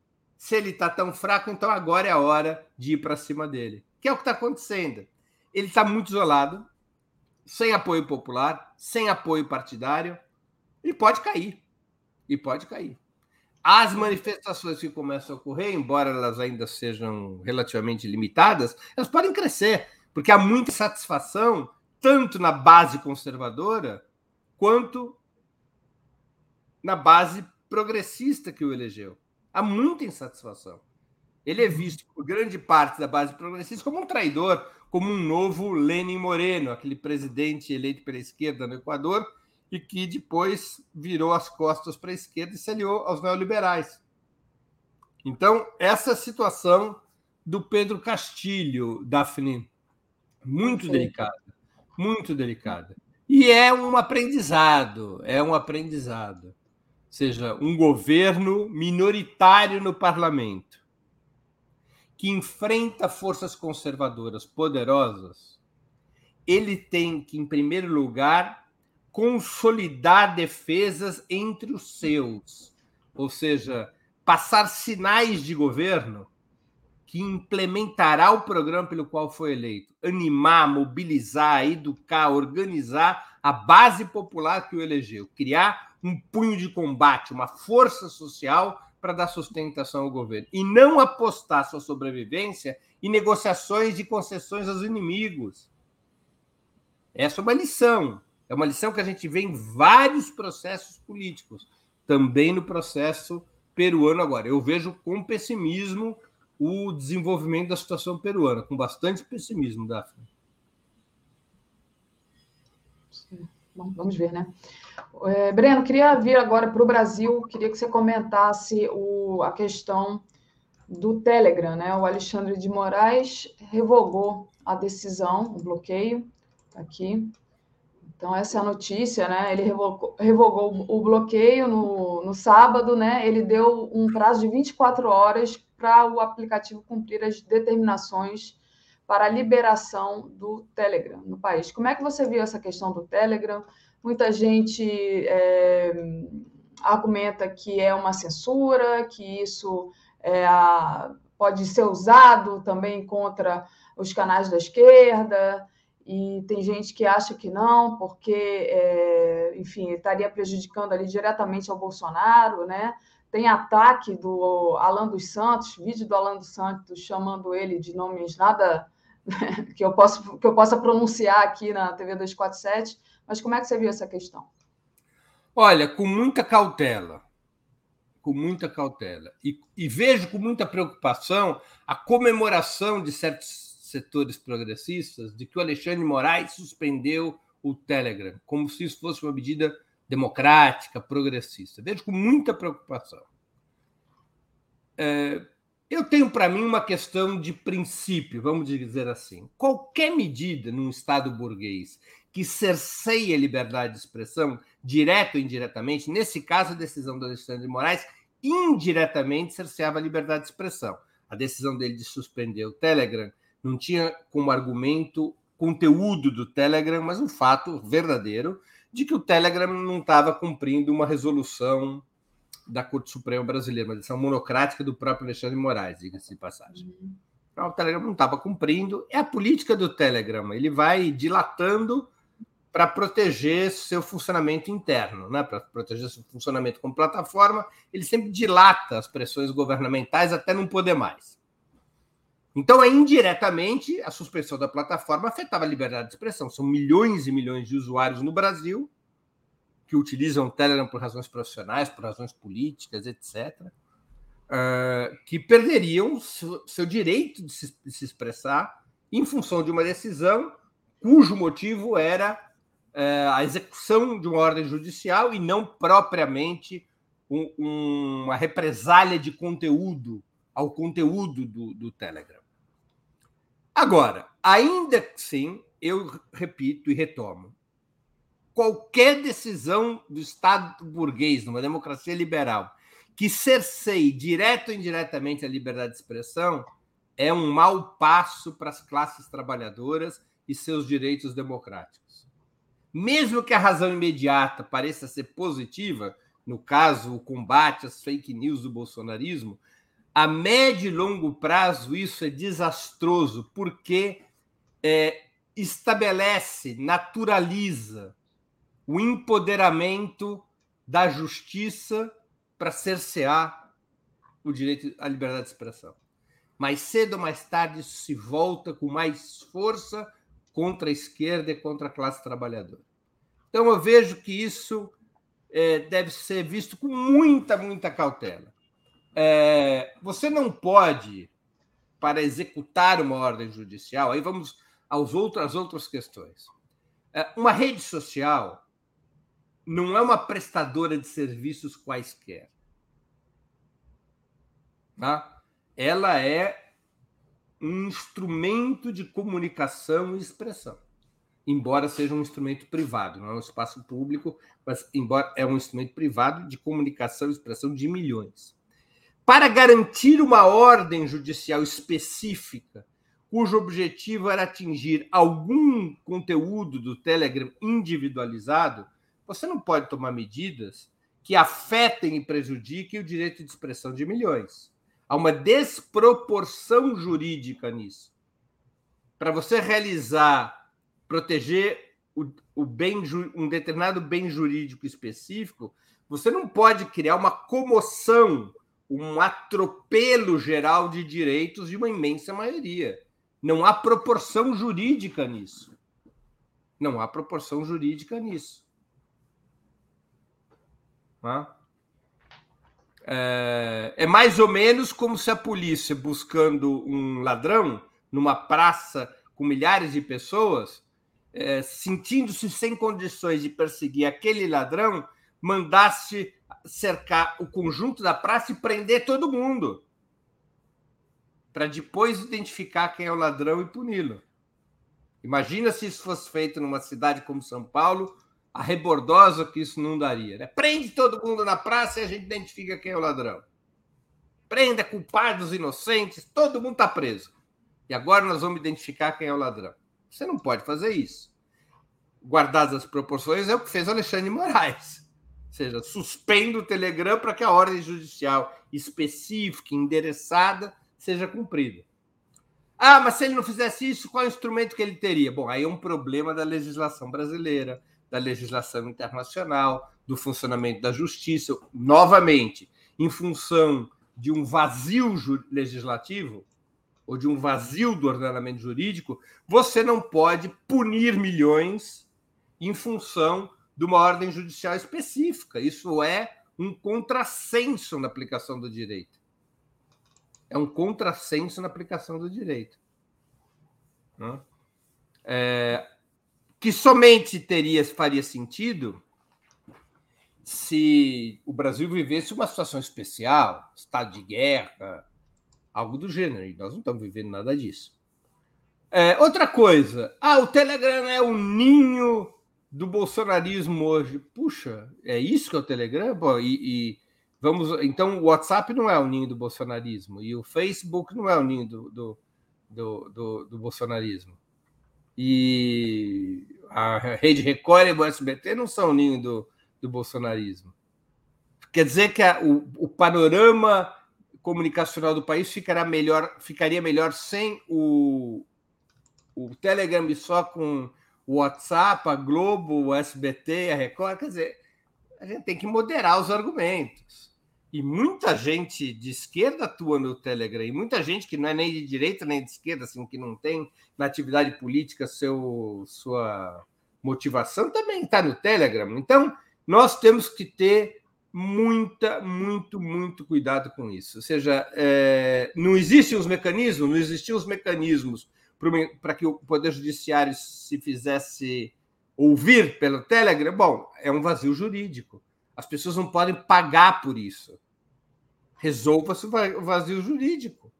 Se ele está tão fraco, então agora é a hora de ir para cima dele. Que é o que está acontecendo. Ele está muito isolado, sem apoio popular, sem apoio partidário, e pode cair. E pode cair. As manifestações que começam a ocorrer, embora elas ainda sejam relativamente limitadas, elas podem crescer porque há muita satisfação, tanto na base conservadora, quanto na base progressista que o elegeu. Há muita insatisfação. Ele é visto por grande parte da base progressista como um traidor, como um novo Lenin Moreno, aquele presidente eleito pela esquerda no Equador e que depois virou as costas para a esquerda e se aliou aos neoliberais. Então, essa situação do Pedro Castilho, Daphne, muito delicada, muito delicada. E é um aprendizado, é um aprendizado. Seja, um governo minoritário no parlamento que enfrenta forças conservadoras poderosas, ele tem que, em primeiro lugar, consolidar defesas entre os seus, ou seja, passar sinais de governo que implementará o programa pelo qual foi eleito, animar, mobilizar, educar, organizar a base popular que o elegeu, criar um punho de combate, uma força social para dar sustentação ao governo e não apostar sua sobrevivência em negociações de concessões aos inimigos. Essa é uma lição. É uma lição que a gente vê em vários processos políticos, também no processo peruano agora. Eu vejo com pessimismo o desenvolvimento da situação peruana, com bastante pessimismo, Daphne. Bom, vamos ver, né? É, Breno, queria vir agora para o Brasil, queria que você comentasse o, a questão do Telegram, né? O Alexandre de Moraes revogou a decisão, o bloqueio, aqui. Então, essa é a notícia, né? Ele revogou, revogou o bloqueio no, no sábado, né? Ele deu um prazo de 24 horas para o aplicativo cumprir as determinações para a liberação do Telegram no país. Como é que você viu essa questão do Telegram? Muita gente é, argumenta que é uma censura, que isso é, pode ser usado também contra os canais da esquerda, e tem gente que acha que não, porque, é, enfim, estaria prejudicando ali diretamente ao Bolsonaro, né? Tem ataque do Alan dos Santos, vídeo do Alan dos Santos chamando ele de nomes nada que eu, posso, que eu possa pronunciar aqui na TV 247, mas como é que você viu essa questão? Olha, com muita cautela, com muita cautela. E, e vejo com muita preocupação a comemoração de certos setores progressistas de que o Alexandre Moraes suspendeu o Telegram, como se isso fosse uma medida democrática, progressista. Vejo com muita preocupação. É, eu tenho para mim uma questão de princípio, vamos dizer assim. Qualquer medida num Estado burguês que cerceie a liberdade de expressão, direto ou indiretamente, nesse caso a decisão do Alexandre de Moraes, indiretamente cerceava a liberdade de expressão. A decisão dele de suspender o Telegram não tinha como argumento conteúdo do Telegram, mas um fato verdadeiro de que o Telegram não estava cumprindo uma resolução da Corte Suprema Brasileira, uma decisão monocrática do próprio Alexandre Moraes, diga-se de passagem. Uhum. Então, o Telegram não estava cumprindo. É a política do Telegram. Ele vai dilatando para proteger seu funcionamento interno, né? para proteger seu funcionamento como plataforma. Ele sempre dilata as pressões governamentais até não poder mais. Então, é indiretamente, a suspensão da plataforma afetava a liberdade de expressão. São milhões e milhões de usuários no Brasil que utilizam o Telegram por razões profissionais, por razões políticas, etc., uh, ah, que perderiam seu, seu direito de se, de se, expressar em função de uma decisão cujo motivo era uh, a execução de uma ordem judicial e não propriamente um, um, uma represália de conteúdo ao conteúdo do, do Telegram. Agora, ainda assim, eu repito e retomo, qualquer decisão do Estado burguês, numa democracia liberal, que cerceie direto ou indiretamente a liberdade de expressão, é um mau passo para as classes trabalhadoras e seus direitos democráticos. Mesmo que a razão imediata pareça ser positiva, no caso, o combate às fake news do bolsonarismo, a médio e longo prazo isso é desastroso, porque é, estabelece, naturaliza o empoderamento da justiça para cercear o direito à liberdade de expressão. Mais cedo ou mais tarde, isso se volta com mais força contra a esquerda e contra a classe trabalhadora. Então, eu vejo que isso é, deve ser visto com muita, muita cautela. É, você não pode, para executar uma ordem judicial, aí vamos aos outros, às outras questões. É, uma rede social não é uma prestadora de serviços quaisquer. Tá? Ela é um instrumento de comunicação e expressão, embora seja um instrumento privado, não é um espaço público, mas embora é um instrumento privado de comunicação e expressão de milhões. Para garantir uma ordem judicial específica, cujo objetivo era atingir algum conteúdo do Telegram individualizado, você não pode tomar medidas que afetem e prejudiquem o direito de expressão de milhões. Há uma desproporção jurídica nisso. Para você realizar, proteger o, o bem, um determinado bem jurídico específico, você não pode criar uma comoção, um atropelo geral de direitos de uma imensa maioria. Não há proporção jurídica nisso. Não há proporção jurídica nisso. Né? É, é mais ou menos como se a polícia, buscando um ladrão numa praça com milhares de pessoas, é, sentindo-se sem condições de perseguir aquele ladrão, mandasse cercar o conjunto da praça e prender todo mundo, para depois identificar quem é o ladrão e puni-lo. Imagina se isso fosse feito numa cidade como São Paulo a rebordosa que isso não daria. Né? Prende todo mundo na praça e a gente identifica quem é o ladrão. Prenda culpados inocentes, todo mundo está preso. e agora nós vamos identificar quem é o ladrão. Você não pode fazer isso. Guardadas as proporções, é o que fez Alexandre Moraes. Ou seja, suspende o Telegram para que a ordem judicial específica, endereçada, seja cumprida. Ah, mas se ele não fizesse isso, qual instrumento que ele teria? Bom, aí é um problema da legislação brasileira, da legislação internacional, do funcionamento da justiça. Novamente, em função de um vazio legislativo, ou de um vazio do ordenamento jurídico, você não pode punir milhões em função de uma ordem judicial específica. Isso é um contrassenso na aplicação do direito. É um contrassenso na aplicação do direito. Né? É, que somente teria faria sentido se o Brasil vivesse uma situação especial, estado de guerra, algo do gênero. E nós não estamos vivendo nada disso. É, outra coisa, ah, o Telegram é o ninho do bolsonarismo hoje. Puxa, é isso que é o Telegram? Bom, e, e, vamos. Então, o WhatsApp não é o ninho do bolsonarismo e o Facebook não é o ninho do, do, do, do, do bolsonarismo. E a Rede Record e o SBT não são ninho do, do bolsonarismo. Quer dizer que a, o, o panorama comunicacional do país ficará melhor, ficaria melhor sem o, o Telegram e só com o WhatsApp, a Globo, o SBT, a Record. Quer dizer, a gente tem que moderar os argumentos. E muita gente de esquerda atua no Telegram, e muita gente que não é nem de direita nem de esquerda, assim, que não tem na atividade política seu, sua motivação, também está no Telegram. Então, nós temos que ter muita, muito, muito cuidado com isso. Ou seja, é, não existem os mecanismos, não existiam os mecanismos para que o Poder Judiciário se fizesse ouvir pelo Telegram. Bom, é um vazio jurídico. As pessoas não podem pagar por isso. Resolva-se o vazio jurídico.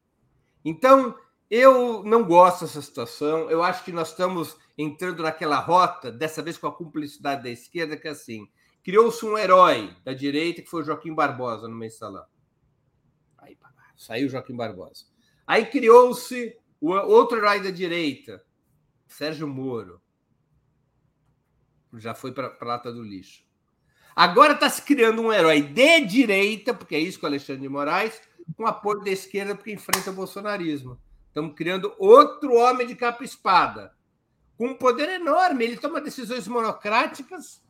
Então, eu não gosto dessa situação. Eu acho que nós estamos entrando naquela rota, dessa vez com a cumplicidade da esquerda, que é assim criou-se um herói da direita, que foi o Joaquim Barbosa no mensalão. Aí saiu Joaquim Barbosa. Aí criou-se outro herói da direita, Sérgio Moro. Já foi para a lata do lixo. Agora está se criando um herói de direita, porque é isso com o Alexandre de Moraes, com apoio da esquerda, porque enfrenta o bolsonarismo. Estamos criando outro homem de capa espada, com um poder enorme. Ele toma decisões monocráticas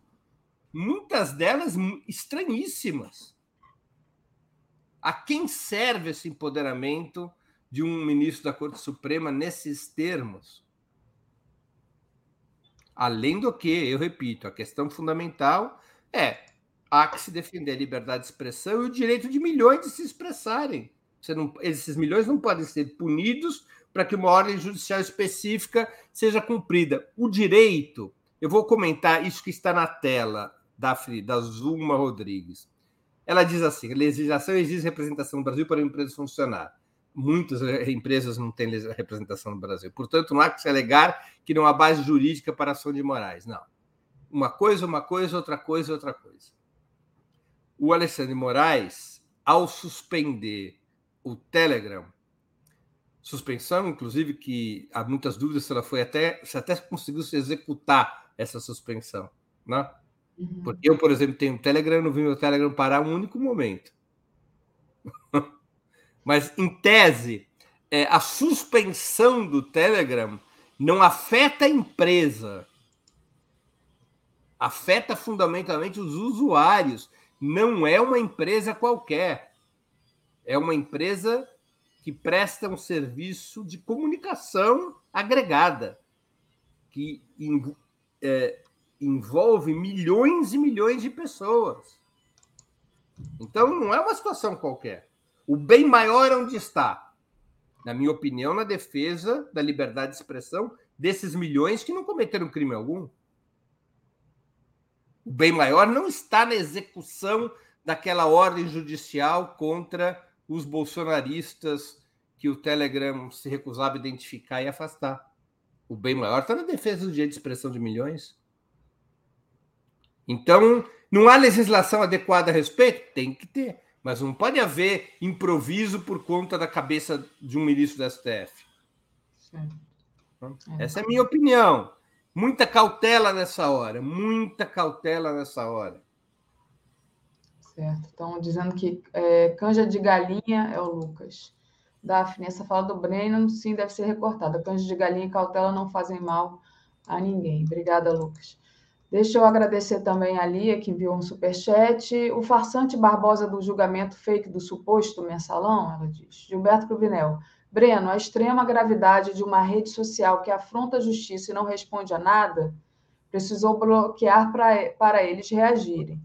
muitas delas estranhíssimas. A quem serve esse empoderamento de um ministro da Corte Suprema nesses termos? Além do que, eu repito, a questão fundamental é há que se defender a liberdade de expressão e o direito de milhões de se expressarem. Não, esses milhões não podem ser punidos para que uma ordem judicial específica seja cumprida. O direito, eu vou comentar isso que está na tela da, da Zuma Rodrigues. Ela diz assim: a legislação exige representação no Brasil para a empresa funcionar. Muitas empresas não têm representação no Brasil. Portanto, não há que se alegar que não há base jurídica para ação de Moraes. Não. Uma coisa, uma coisa, outra coisa, outra coisa. O Alexandre Moraes, ao suspender o Telegram, suspensão, inclusive, que há muitas dúvidas se ela foi até, se até conseguiu se executar essa suspensão, né? Uhum. Porque eu, por exemplo, tenho um Telegram, não vi meu Telegram parar um único momento. Mas, em tese, é, a suspensão do Telegram não afeta a empresa. Afeta fundamentalmente os usuários. Não é uma empresa qualquer. É uma empresa que presta um serviço de comunicação agregada, que é, envolve milhões e milhões de pessoas. Então, não é uma situação qualquer. O bem maior é onde está, na minha opinião, na defesa da liberdade de expressão desses milhões que não cometeram crime algum. O bem maior não está na execução daquela ordem judicial contra os bolsonaristas que o Telegram se recusava a identificar e afastar. O bem maior está na defesa do direito de expressão de milhões. Então, não há legislação adequada a respeito? Tem que ter. Mas não pode haver improviso por conta da cabeça de um ministro da STF. É. Essa é a minha opinião. Muita cautela nessa hora, muita cautela nessa hora. Certo. Estão dizendo que é, canja de galinha é o Lucas. Daphne, essa fala do Breno, sim, deve ser recortada. Canja de galinha e cautela não fazem mal a ninguém. Obrigada, Lucas. Deixa eu agradecer também a Lia, que enviou um superchat. O farsante Barbosa do julgamento fake do suposto mensalão, ela diz. Gilberto Cruvinel. Breno, a extrema gravidade de uma rede social que afronta a justiça e não responde a nada precisou bloquear pra, para eles reagirem.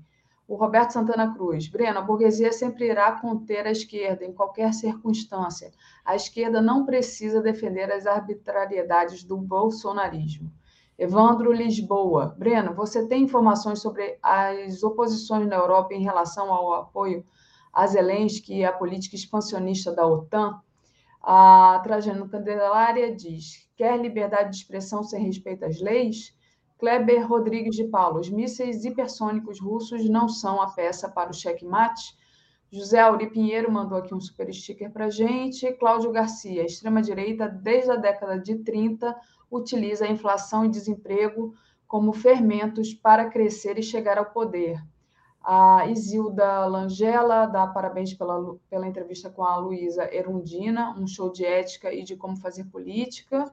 O Roberto Santana Cruz. Breno, a burguesia sempre irá conter a esquerda em qualquer circunstância. A esquerda não precisa defender as arbitrariedades do bolsonarismo. Evandro Lisboa. Breno, você tem informações sobre as oposições na Europa em relação ao apoio a Zelensky e à política expansionista da OTAN? A Trajano Candelária diz: quer liberdade de expressão sem respeito às leis? Kleber Rodrigues de Paulo, os mísseis hipersônicos russos não são a peça para o checkmate? José Auri Pinheiro mandou aqui um super sticker para gente. Cláudio Garcia, extrema-direita, desde a década de 30, utiliza a inflação e desemprego como fermentos para crescer e chegar ao poder. A Isilda Langella dá parabéns pela, pela entrevista com a Luísa Erundina, um show de ética e de como fazer política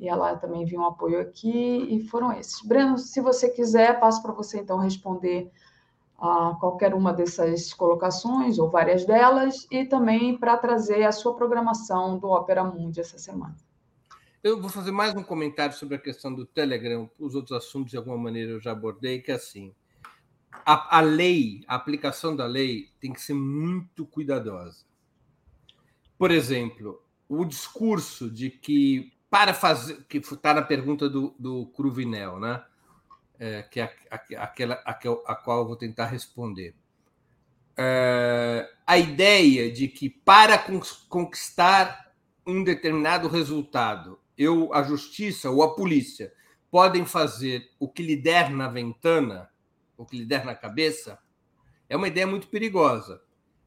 e ela também viu um apoio aqui, e foram esses. Breno, se você quiser, passo para você então responder a qualquer uma dessas colocações, ou várias delas, e também para trazer a sua programação do Opera Mundi essa semana. Eu vou fazer mais um comentário sobre a questão do Telegram, os outros assuntos de alguma maneira eu já abordei, que é assim, a, a lei, a aplicação da lei tem que ser muito cuidadosa. Por exemplo, o discurso de que para fazer, que está na pergunta do, do Cruvinel, né? É, que é aquela a, a, qual eu vou tentar responder. É, a ideia de que para conquistar um determinado resultado, eu, a justiça ou a polícia podem fazer o que lhe der na ventana, o que lhe der na cabeça, é uma ideia muito perigosa.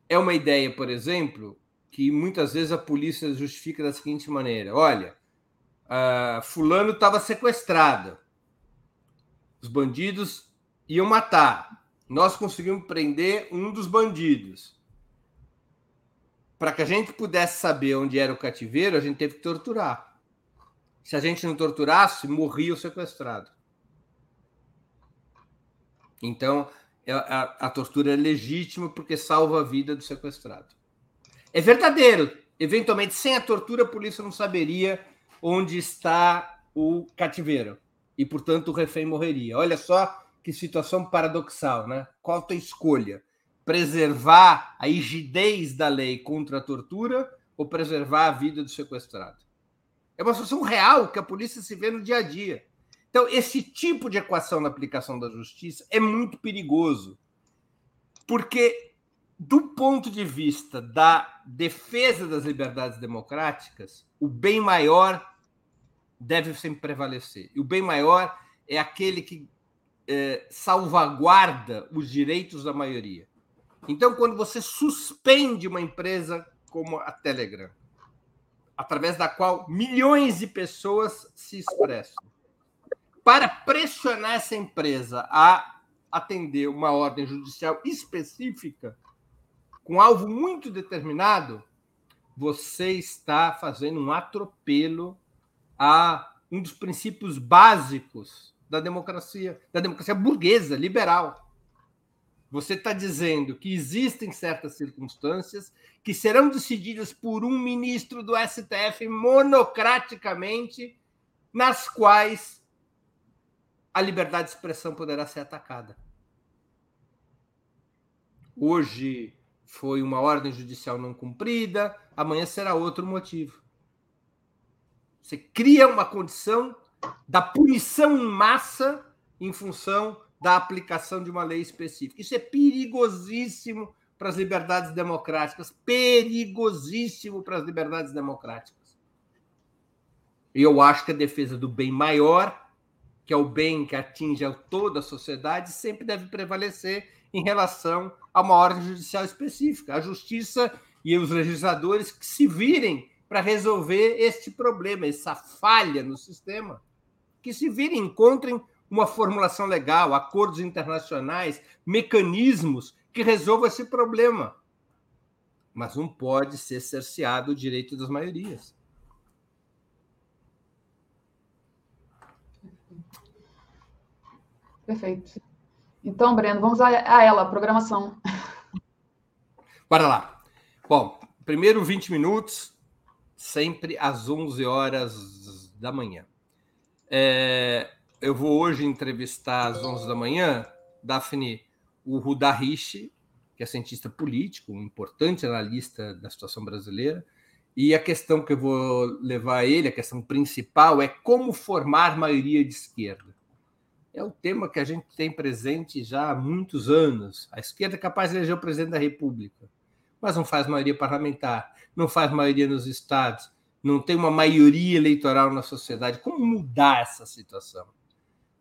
É uma ideia, por exemplo, que muitas vezes a polícia justifica da seguinte maneira: olha, fulano estava sequestrado. Os bandidos iam matar. Nós conseguimos prender um dos bandidos. Para que a gente pudesse saber onde era o cativeiro, a gente teve que torturar. Se a gente não torturasse, morria o sequestrado. Então, é, a, a, tortura é legítima porque salva a vida do sequestrado. É verdadeiro. Eventualmente, sem a tortura, a polícia não saberia onde está o cativeiro. E, portanto, o refém morreria. Olha só que situação paradoxal, né? Qual a tua escolha? Preservar a rigidez da lei contra a tortura ou preservar a vida do sequestrado? É uma situação real que a polícia se vê no dia a dia. Então, esse tipo de equação na aplicação da justiça é muito perigoso, porque, do ponto de vista da defesa das liberdades democráticas, o bem maior deve sempre prevalecer. E o bem maior é aquele que é, salvaguarda os direitos da maioria. Então, quando você suspende uma empresa como a Telegram, através da qual milhões de pessoas se expressam, para pressionar essa empresa a atender uma ordem judicial específica, com alvo muito determinado, você está fazendo um atropelo a um dos princípios básicos da democracia, da democracia burguesa, liberal. Você está dizendo que existem certas circunstâncias que serão decididas por um ministro do STF monocraticamente, nas quais a liberdade de expressão poderá ser atacada. Hoje foi uma ordem judicial não cumprida, amanhã será outro motivo. Você cria uma condição da punição em massa em função da aplicação de uma lei específica. Isso é perigosíssimo para as liberdades democráticas, perigosíssimo para as liberdades democráticas. Eu acho que a defesa do bem maior, que é o bem que atinge a toda a sociedade, sempre deve prevalecer em relação a uma ordem judicial específica. A justiça e os legisladores que se virem para resolver este problema, essa falha no sistema. Que se virem, encontrem uma formulação legal, acordos internacionais, mecanismos que resolvam esse problema. Mas não pode ser cerceado o direito das maiorias. Perfeito. Então, Breno, vamos a, a ela, a programação. Bora lá. Bom, primeiro 20 minutos, sempre às 11 horas da manhã. É, eu vou hoje entrevistar às 11 da manhã, Daphne, o Rudá Rishi, que é cientista político, um importante analista da situação brasileira, e a questão que eu vou levar a ele, a questão principal, é como formar maioria de esquerda é o tema que a gente tem presente já há muitos anos. A esquerda é capaz de eleger o presidente da República, mas não faz maioria parlamentar, não faz maioria nos estados, não tem uma maioria eleitoral na sociedade. Como mudar essa situação?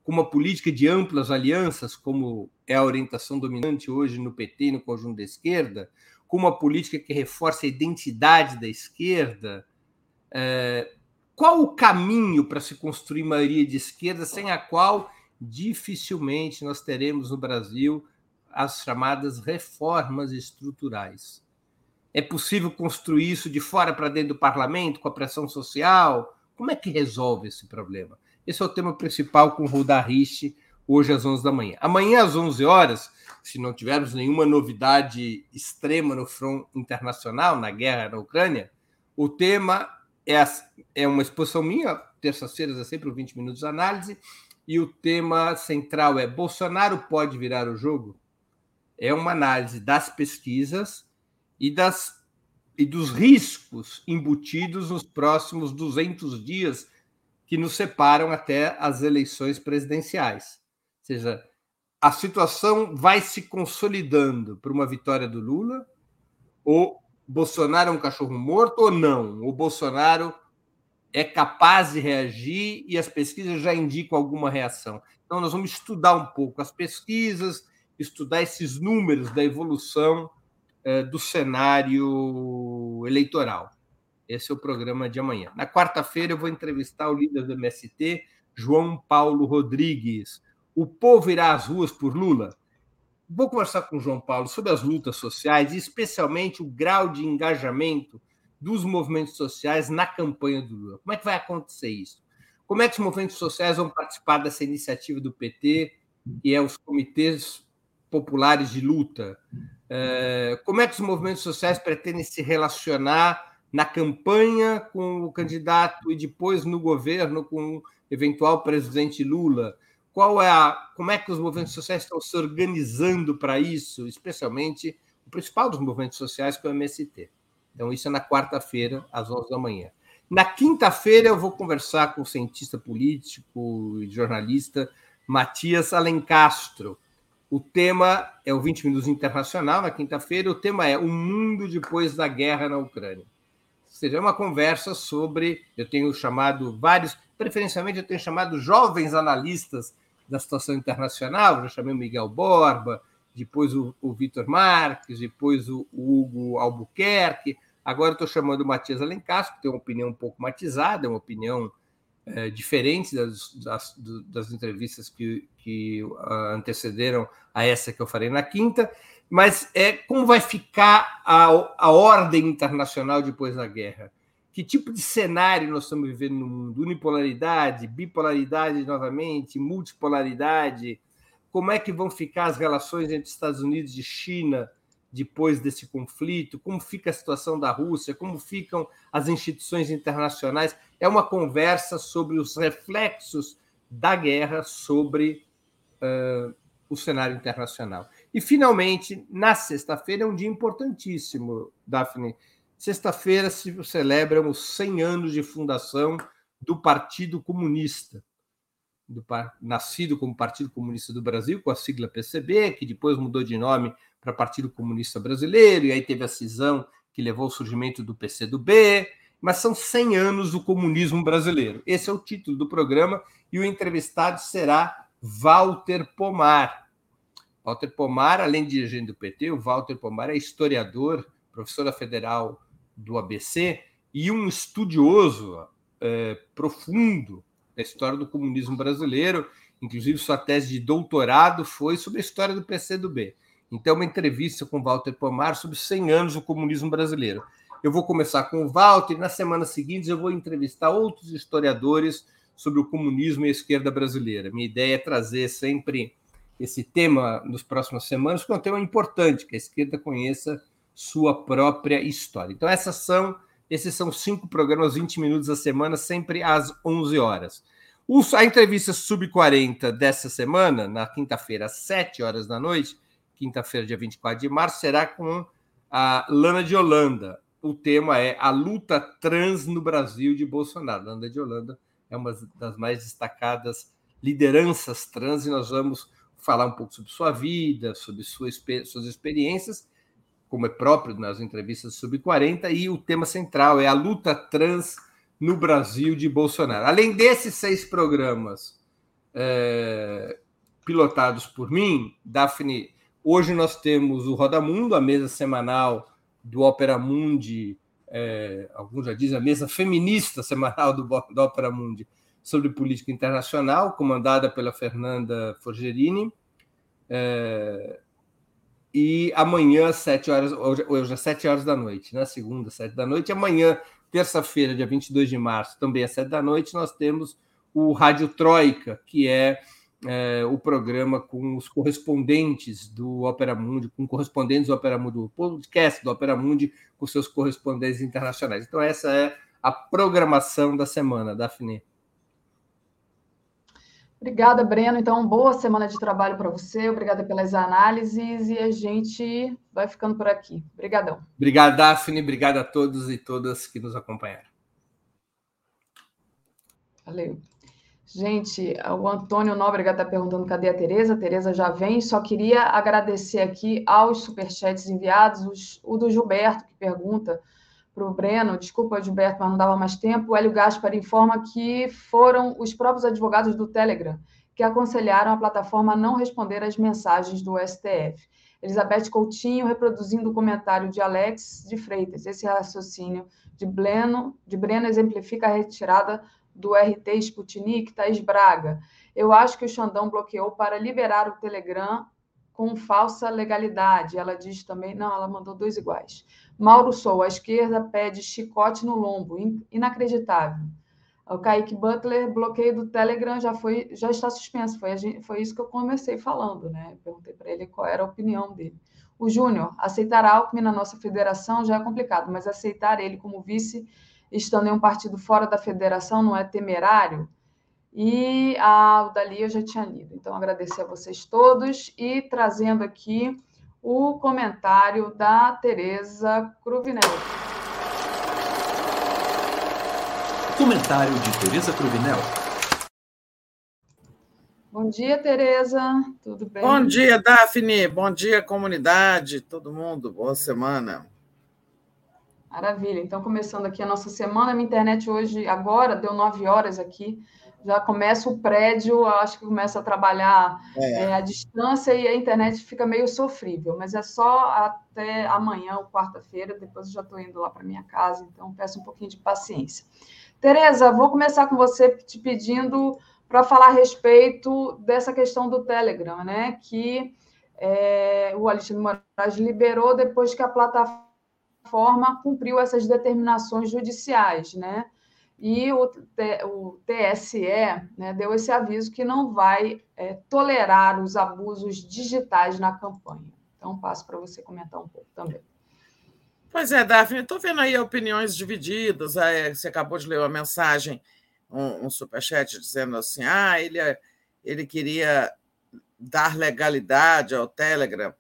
Com uma política de amplas alianças, como é a orientação dominante hoje no PT e no conjunto da esquerda, com uma política que reforça a identidade da esquerda, é... qual o caminho para se construir maioria de esquerda sem a qual dificilmente nós teremos no Brasil as chamadas reformas estruturais. É possível construir isso de fora para dentro do parlamento, com a pressão social? Como é que resolve esse problema? Esse é o tema principal com o Rudá Rich, hoje às 11 da manhã. Amanhã às 11 horas, se não tivermos nenhuma novidade extrema no front internacional, na guerra na Ucrânia, o tema é, é uma exposição minha, terças-feiras é sempre 20 minutos de análise, e o tema central é Bolsonaro pode virar o jogo? É uma análise das pesquisas e, das, e dos riscos embutidos nos próximos 200 dias que nos separam até as eleições presidenciais. Ou seja, a situação vai se consolidando para uma vitória do Lula, ou Bolsonaro é um cachorro morto ou não? O Bolsonaro é capaz de reagir e as pesquisas já indicam alguma reação. Então, nós vamos estudar um pouco as pesquisas, estudar esses números da evolução eh, do cenário eleitoral. Esse é o programa de amanhã. Na quarta-feira, eu vou entrevistar o líder do MST, João Paulo Rodrigues. O povo irá às ruas por Lula? Vou conversar com o João Paulo sobre as lutas sociais, e especialmente o grau de engajamento dos movimentos sociais na campanha do Lula. Como é que vai acontecer isso? Como é que os movimentos sociais vão participar dessa iniciativa do PT, que é os comitês populares de luta? É, como é que os movimentos sociais pretendem se relacionar na campanha com o candidato e depois no governo com o eventual presidente Lula? Qual é a, como é que os movimentos sociais estão se organizando para isso, especialmente o principal dos movimentos sociais, que é o MST? Então, isso é na quarta-feira, às 11 da manhã. Na quinta-feira, eu vou conversar com o cientista político e jornalista Matias Alencastro. O tema é o 20 Minutos Internacional, na quinta-feira. O tema é O Mundo Depois da Guerra na Ucrânia. Seria uma conversa sobre. Eu tenho chamado vários, preferencialmente, eu tenho chamado jovens analistas da situação internacional. Já chamei o Miguel Borba, depois o, o Vitor Marques, depois o, o Hugo Albuquerque. Agora estou chamando o Matias Alencastro, que tem uma opinião um pouco matizada, uma opinião é, diferente das, das, das, entrevistas que, que uh, antecederam a essa que eu farei na quinta. Mas é como vai ficar a, a ordem internacional depois da guerra? Que tipo de cenário nós estamos vivendo no mundo? Unipolaridade, bipolaridade novamente, multipolaridade? Como é que vão ficar as relações entre Estados Unidos e China depois desse conflito, como fica a situação da Rússia, como ficam as instituições internacionais. É uma conversa sobre os reflexos da guerra sobre uh, o cenário internacional. E, finalmente, na sexta-feira, é um dia importantíssimo, Daphne. Sexta-feira se celebram os 100 anos de fundação do Partido Comunista do, nascido como Partido Comunista do Brasil, com a sigla PCB, que depois mudou de nome para Partido Comunista Brasileiro, e aí teve a cisão que levou ao surgimento do PCdoB, mas são 100 anos do comunismo brasileiro. Esse é o título do programa, e o entrevistado será Walter Pomar. Walter Pomar, além de dirigente do PT, o Walter Pomar é historiador, professor da Federal do ABC, e um estudioso é, profundo da história do comunismo brasileiro. Inclusive, sua tese de doutorado foi sobre a história do PCdoB. Então, uma entrevista com Walter Pomar sobre 100 anos do comunismo brasileiro. Eu vou começar com o Walter, e nas semanas seguintes eu vou entrevistar outros historiadores sobre o comunismo e a esquerda brasileira. Minha ideia é trazer sempre esse tema nas próximas semanas, porque é um tema importante, que a esquerda conheça sua própria história. Então, essas são, esses são cinco programas, 20 minutos a semana, sempre às 11 horas. A entrevista Sub-40 dessa semana, na quinta-feira, às 7 horas da noite, quinta-feira, dia 24 de março, será com a Lana de Holanda. O tema é a luta trans no Brasil de Bolsonaro. Lana de Holanda é uma das mais destacadas lideranças trans e nós vamos falar um pouco sobre sua vida, sobre suas, suas experiências, como é próprio nas entrevistas Sub 40, e o tema central é a luta trans no Brasil de Bolsonaro. Além desses seis programas é, pilotados por mim, Daphne, hoje nós temos o Roda Mundo, a mesa semanal do Opera Mundi, é, alguns já dizem a mesa feminista semanal do, do Opera Mundi, sobre política internacional, comandada pela Fernanda Forgerini. É, e amanhã, às 7 horas, hoje às 7 horas da noite, né? segunda, 7 da noite. Amanhã, terça-feira, dia 22 de março, também às 7 da noite, nós temos o Rádio Troika, que é, é o programa com os correspondentes do Opera Mundi, com correspondentes do Opera Mundi, o podcast do Opera Mundi, com seus correspondentes internacionais. Então, essa é a programação da semana, Daphne. Obrigada, Breno. Então, boa semana de trabalho para você. Obrigada pelas análises e a gente vai ficando por aqui. Obrigadão. Obrigado, Daphne. Obrigado a todos e todas que nos acompanharam. Valeu. Gente, o Antônio Nóbrega está perguntando cadê a Tereza. A Tereza já vem. Só queria agradecer aqui aos superchats enviados, os, o do Gilberto, que pergunta para o Breno, desculpa, Gilberto, mas não dava mais tempo. O Hélio Gaspar informa que foram os próprios advogados do Telegram que aconselharam a plataforma a não responder às mensagens do STF. Elizabeth Coutinho reproduzindo o comentário de Alex de Freitas. Esse raciocínio de Breno, de Breno exemplifica a retirada do RT Sputnik, Thaís Braga. Eu acho que o Xandão bloqueou para liberar o Telegram com falsa legalidade. Ela diz também, não, ela mandou dois iguais. Mauro Sou, a esquerda pede chicote no lombo, inacreditável. O Kaique Butler, bloqueio do Telegram já foi, já está suspenso. Foi, gente, foi isso que eu comecei falando, né? Perguntei para ele qual era a opinião dele. O Júnior, aceitar Alckmin na nossa federação já é complicado, mas aceitar ele como vice, estando em um partido fora da federação, não é temerário? E a Dali eu já tinha lido. Então, agradecer a vocês todos e trazendo aqui o comentário da Tereza Cruvinel. Comentário de Tereza Cruvinel. Bom dia, Tereza. Tudo bem? Bom dia, Daphne. Bom dia, comunidade, todo mundo. Boa semana. Maravilha. Então, começando aqui a nossa semana, minha internet hoje, agora, deu nove horas aqui já começa o prédio, acho que começa a trabalhar é. É, à distância e a internet fica meio sofrível, mas é só até amanhã ou quarta-feira, depois eu já estou indo lá para minha casa, então peço um pouquinho de paciência. Tereza, vou começar com você te pedindo para falar a respeito dessa questão do Telegram, né? Que é, o Alexandre Moraes liberou depois que a plataforma cumpriu essas determinações judiciais, né? E o, o TSE né, deu esse aviso que não vai é, tolerar os abusos digitais na campanha. Então, passo para você comentar um pouco também. Pois é, Daphne, estou vendo aí opiniões divididas. Você acabou de ler uma mensagem, um, um superchat dizendo assim: ah, ele, ele queria dar legalidade ao Telegram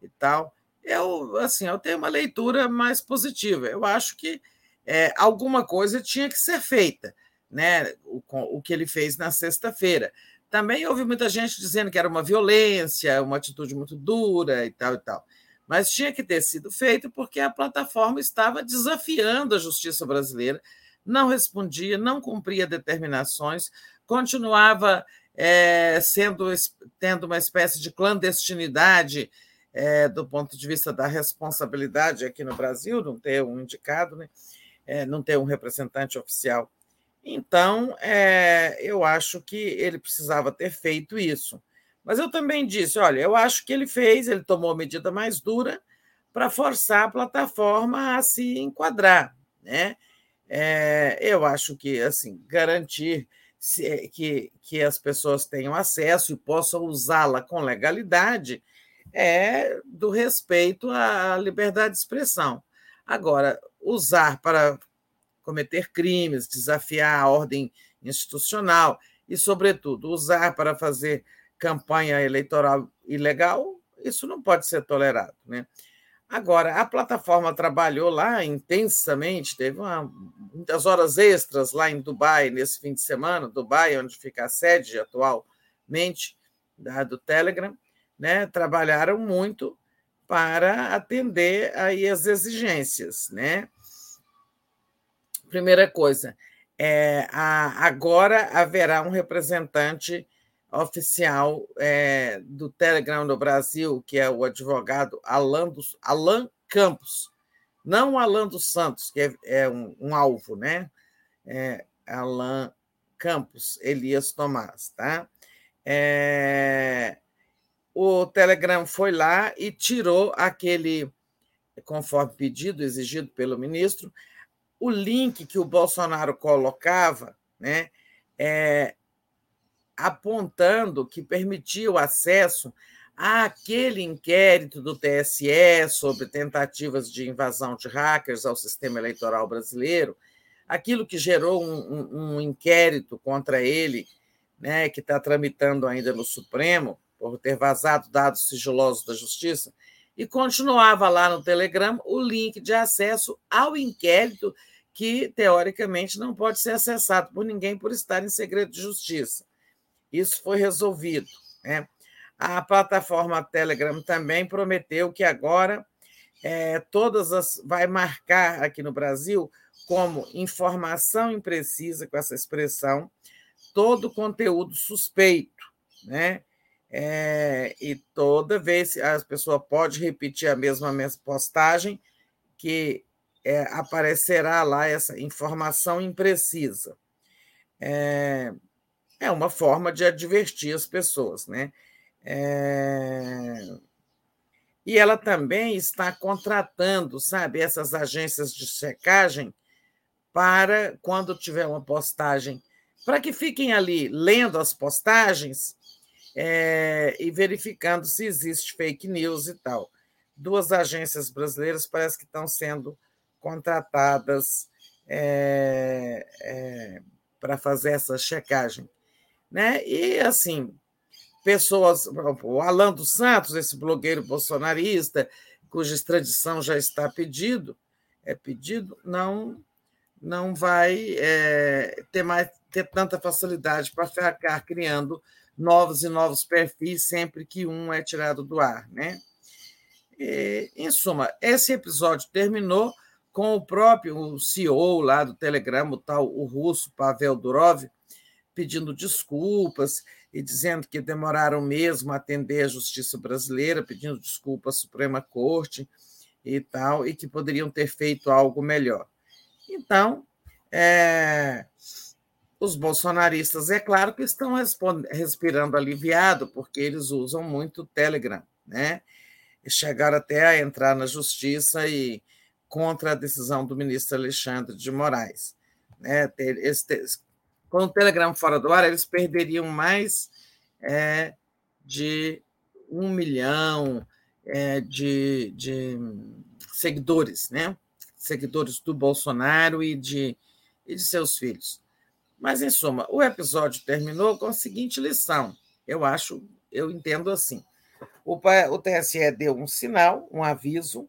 e tal. Eu, assim, eu tenho uma leitura mais positiva. Eu acho que é, alguma coisa tinha que ser feita, né? O, o que ele fez na sexta-feira. Também houve muita gente dizendo que era uma violência, uma atitude muito dura e tal e tal. Mas tinha que ter sido feito porque a plataforma estava desafiando a justiça brasileira, não respondia, não cumpria determinações, continuava é, sendo tendo uma espécie de clandestinidade é, do ponto de vista da responsabilidade aqui no Brasil, não ter um indicado, né? É, não ter um representante oficial. Então, é, eu acho que ele precisava ter feito isso. Mas eu também disse: olha, eu acho que ele fez, ele tomou a medida mais dura para forçar a plataforma a se enquadrar. Né? É, eu acho que assim garantir que, que as pessoas tenham acesso e possam usá-la com legalidade é do respeito à liberdade de expressão. Agora, usar para cometer crimes, desafiar a ordem institucional e, sobretudo, usar para fazer campanha eleitoral ilegal, isso não pode ser tolerado. Né? Agora, a plataforma trabalhou lá intensamente, teve uma, muitas horas extras lá em Dubai nesse fim de semana, Dubai, onde fica a sede atualmente da, do Telegram, né? trabalharam muito para atender aí as exigências. Né? Primeira coisa, é, a, agora haverá um representante oficial é, do Telegram no Brasil, que é o advogado Alan, dos, Alan Campos, não Alan dos Santos, que é, é um, um, alvo, né? É, Alan Campos, Elias Tomás, tá? É, o Telegram foi lá e tirou aquele, conforme pedido, exigido pelo ministro, o link que o Bolsonaro colocava, né? É, apontando que permitia o acesso àquele inquérito do TSE sobre tentativas de invasão de hackers ao sistema eleitoral brasileiro, aquilo que gerou um, um, um inquérito contra ele, né, que está tramitando ainda no Supremo, por ter vazado dados sigilosos da Justiça, e continuava lá no Telegram o link de acesso ao inquérito que, teoricamente, não pode ser acessado por ninguém por estar em segredo de justiça. Isso foi resolvido. Né? A plataforma Telegram também prometeu que agora é, todas as vai marcar aqui no Brasil como informação imprecisa com essa expressão todo conteúdo suspeito, né? É, e toda vez a pessoa pode repetir a mesma postagem que é, aparecerá lá essa informação imprecisa. É, é uma forma de advertir as pessoas, né? É... E ela também está contratando, sabe, essas agências de checagem para quando tiver uma postagem, para que fiquem ali lendo as postagens é, e verificando se existe fake news e tal. Duas agências brasileiras parece que estão sendo contratadas é, é, para fazer essa checagem. Né? E, assim, pessoas, o Alan dos Santos, esse blogueiro bolsonarista, cuja extradição já está pedido, é pedido, não não vai é, ter mais ter tanta facilidade para ficar criando novos e novos perfis sempre que um é tirado do ar, né? E, em suma, esse episódio terminou com o próprio CEO lá do Telegram, o tal o russo Pavel Durov, pedindo desculpas e dizendo que demoraram mesmo a atender a justiça brasileira, pedindo desculpa à Suprema Corte e tal, e que poderiam ter feito algo melhor. Então, é, os bolsonaristas, é claro que estão respirando aliviado, porque eles usam muito o Telegram, né? Chegaram até a entrar na justiça e contra a decisão do ministro Alexandre de Moraes. Né? Com o Telegram fora do ar, eles perderiam mais é, de um milhão é, de, de seguidores, né? Seguidores do Bolsonaro e de, e de seus filhos. Mas, em suma, o episódio terminou com a seguinte lição. Eu acho, eu entendo assim. O, o TSE deu um sinal, um aviso,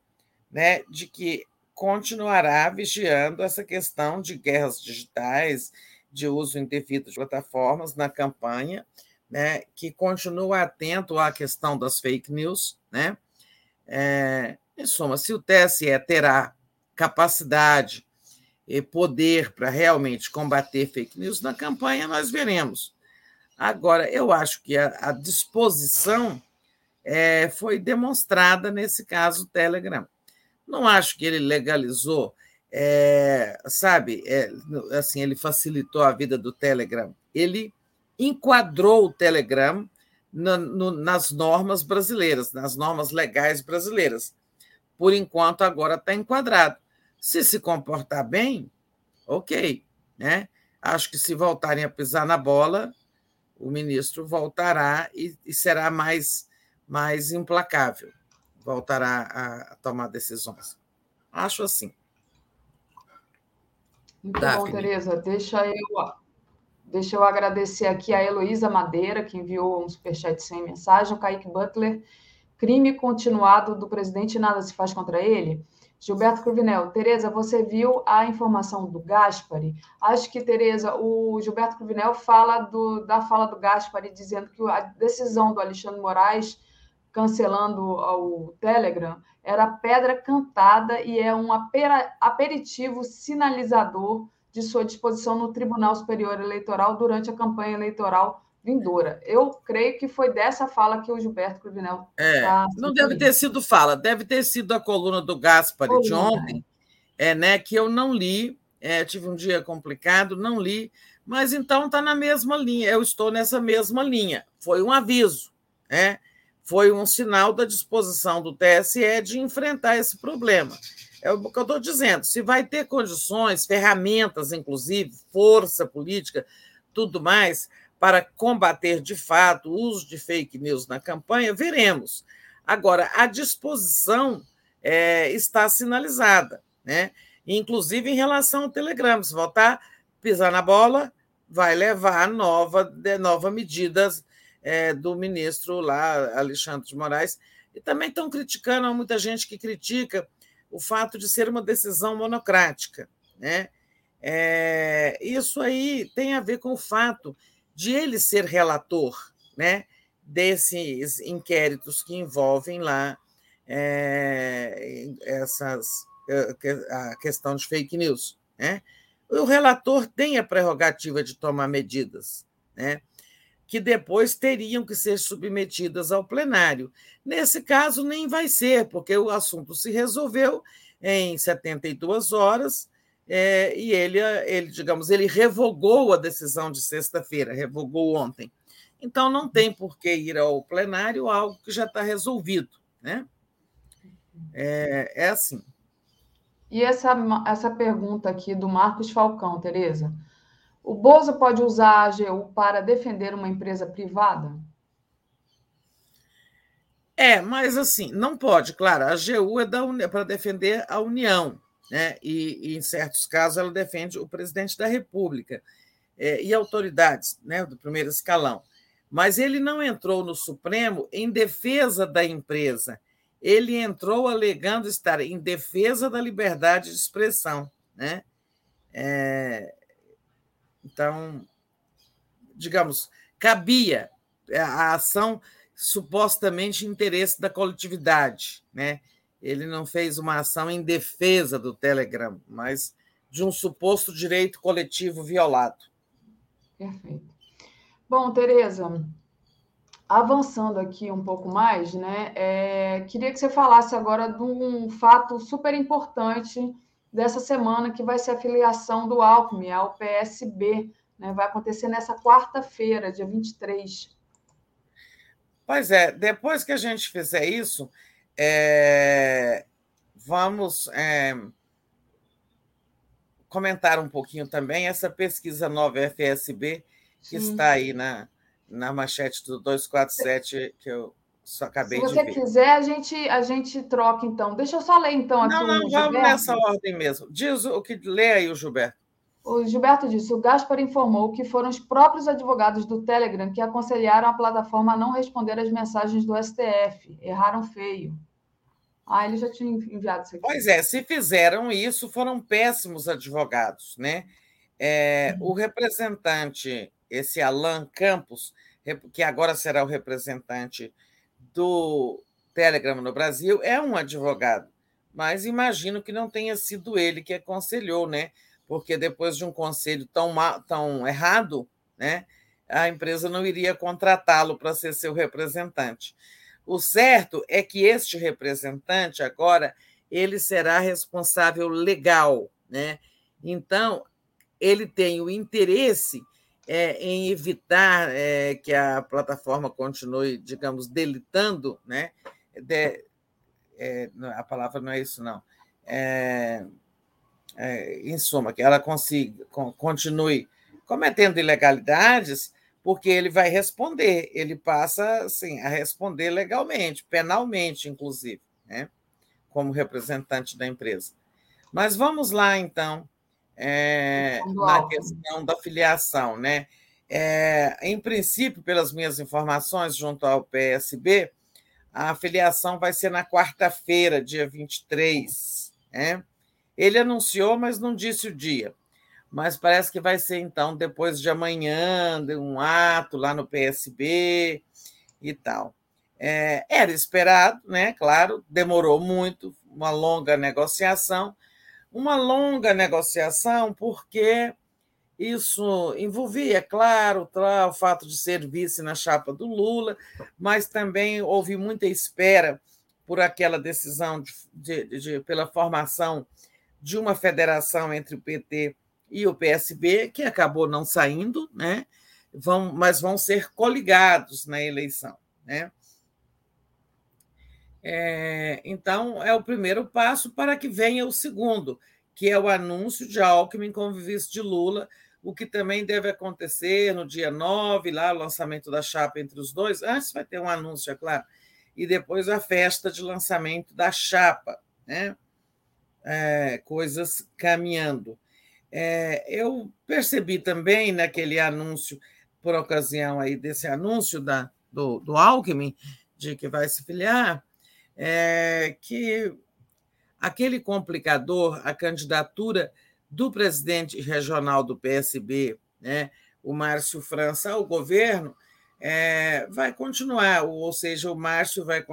né, de que continuará vigiando essa questão de guerras digitais, de uso indevido de plataformas na campanha, né, que continua atento à questão das fake news. Né? É, em suma, se o TSE terá capacidade poder para realmente combater fake news na campanha, nós veremos. Agora, eu acho que a, a disposição é, foi demonstrada nesse caso Telegram. Não acho que ele legalizou é, sabe, é, assim, ele facilitou a vida do Telegram. Ele enquadrou o Telegram na, no, nas normas brasileiras, nas normas legais brasileiras. Por enquanto, agora está enquadrado. Se se comportar bem, ok. Né? Acho que se voltarem a pisar na bola, o ministro voltará e, e será mais, mais implacável, voltará a, a tomar decisões. Acho assim. Muito Daphne. bom, Tereza. Deixa eu, deixa eu agradecer aqui a Heloísa Madeira, que enviou um superchat sem mensagem, o Kaique Butler. Crime continuado do presidente, nada se faz contra ele. Gilberto Cruvinel, Tereza, você viu a informação do Gaspari? Acho que, Tereza, o Gilberto Cruvinel fala do, da fala do Gaspari, dizendo que a decisão do Alexandre Moraes cancelando o Telegram era pedra cantada e é um aperitivo sinalizador de sua disposição no Tribunal Superior Eleitoral durante a campanha eleitoral vindoura. Eu creio que foi dessa fala que o Gilberto Cruvinel é, tá Não deve ter sido fala, deve ter sido a coluna do Gaspari coluna. de ontem, é, né, que eu não li, é, tive um dia complicado, não li, mas então está na mesma linha, eu estou nessa mesma linha. Foi um aviso, né? foi um sinal da disposição do TSE de enfrentar esse problema. É o que eu estou dizendo. Se vai ter condições, ferramentas, inclusive, força política, tudo mais, para combater de fato o uso de fake news na campanha, veremos. Agora, a disposição é, está sinalizada, né? inclusive em relação ao Telegram. Se voltar pisar na bola, vai levar nova, de, nova medidas é, do ministro lá, Alexandre de Moraes. E também estão criticando, há muita gente que critica o fato de ser uma decisão monocrática. Né? É, isso aí tem a ver com o fato de ele ser relator né, desses inquéritos que envolvem lá é, essas, é, a questão de fake news. Né? O relator tem a prerrogativa de tomar medidas. Né? que depois teriam que ser submetidas ao plenário. Nesse caso, nem vai ser, porque o assunto se resolveu em 72 horas é, e ele, ele, digamos, ele revogou a decisão de sexta-feira, revogou ontem. Então, não tem por que ir ao plenário algo que já está resolvido. Né? É, é assim. E essa, essa pergunta aqui do Marcos Falcão, Tereza. O Bozo pode usar a AGU para defender uma empresa privada? É, mas assim, não pode, claro. A AGU é para defender a União, né? E, e, em certos casos ela defende o presidente da República é, e autoridades né, do primeiro escalão. Mas ele não entrou no Supremo em defesa da empresa. Ele entrou alegando estar em defesa da liberdade de expressão. Né? É, então, digamos, cabia a ação supostamente interesse da coletividade, né? Ele não fez uma ação em defesa do Telegram, mas de um suposto direito coletivo violado. Perfeito. Bom, Tereza, avançando aqui um pouco mais, né? É, queria que você falasse agora de um fato super importante dessa semana, que vai ser a filiação do Alckmin ao PSB. Né? Vai acontecer nessa quarta-feira, dia 23. Pois é, depois que a gente fizer isso, é... vamos é... comentar um pouquinho também essa pesquisa nova FSB, que Sim. está aí na, na manchete do 247, que eu só acabei Se você quiser, a gente, a gente troca, então. Deixa eu só ler, então, aqui. Não, não, vamos nessa ordem mesmo. Diz o que lê aí o Gilberto. O Gilberto disse: o Gaspar informou que foram os próprios advogados do Telegram que aconselharam a plataforma a não responder às mensagens do STF. Erraram feio. Ah, ele já tinha enviado isso aqui. Pois é, se fizeram isso, foram péssimos advogados, né? É, uhum. O representante, esse Alan Campos, que agora será o representante do Telegram no Brasil é um advogado, mas imagino que não tenha sido ele que aconselhou, né? Porque depois de um conselho tão, tão errado, né, a empresa não iria contratá-lo para ser seu representante. O certo é que este representante agora ele será responsável legal, Né? Então, ele tem o interesse é, em evitar é, que a plataforma continue, digamos, delitando, né? De, é, a palavra não é isso, não. É, é, em suma, que ela consiga, continue cometendo ilegalidades, porque ele vai responder, ele passa assim, a responder legalmente, penalmente, inclusive, né? como representante da empresa. Mas vamos lá, então, é, na questão da filiação. Né? É, em princípio, pelas minhas informações, junto ao PSB, a filiação vai ser na quarta-feira, dia 23. Né? Ele anunciou, mas não disse o dia. Mas parece que vai ser, então, depois de amanhã, de um ato lá no PSB e tal. É, era esperado, né? Claro, demorou muito, uma longa negociação. Uma longa negociação, porque isso envolvia, claro, o fato de ser vice na chapa do Lula, mas também houve muita espera por aquela decisão de, de, de, pela formação de uma federação entre o PT e o PSB, que acabou não saindo, né? vão, mas vão ser coligados na eleição. Né? É, então, é o primeiro passo para que venha o segundo, que é o anúncio de Alckmin como vice de Lula, o que também deve acontecer no dia 9, lá o lançamento da chapa entre os dois. Antes vai ter um anúncio, é claro, e depois a festa de lançamento da chapa, né? É, coisas caminhando. É, eu percebi também naquele anúncio, por ocasião aí desse anúncio da, do, do Alckmin, de que vai se filiar, é, que aquele complicador, a candidatura do presidente regional do PSB, né, o Márcio França, ao governo, é, vai continuar, ou seja, o Márcio vai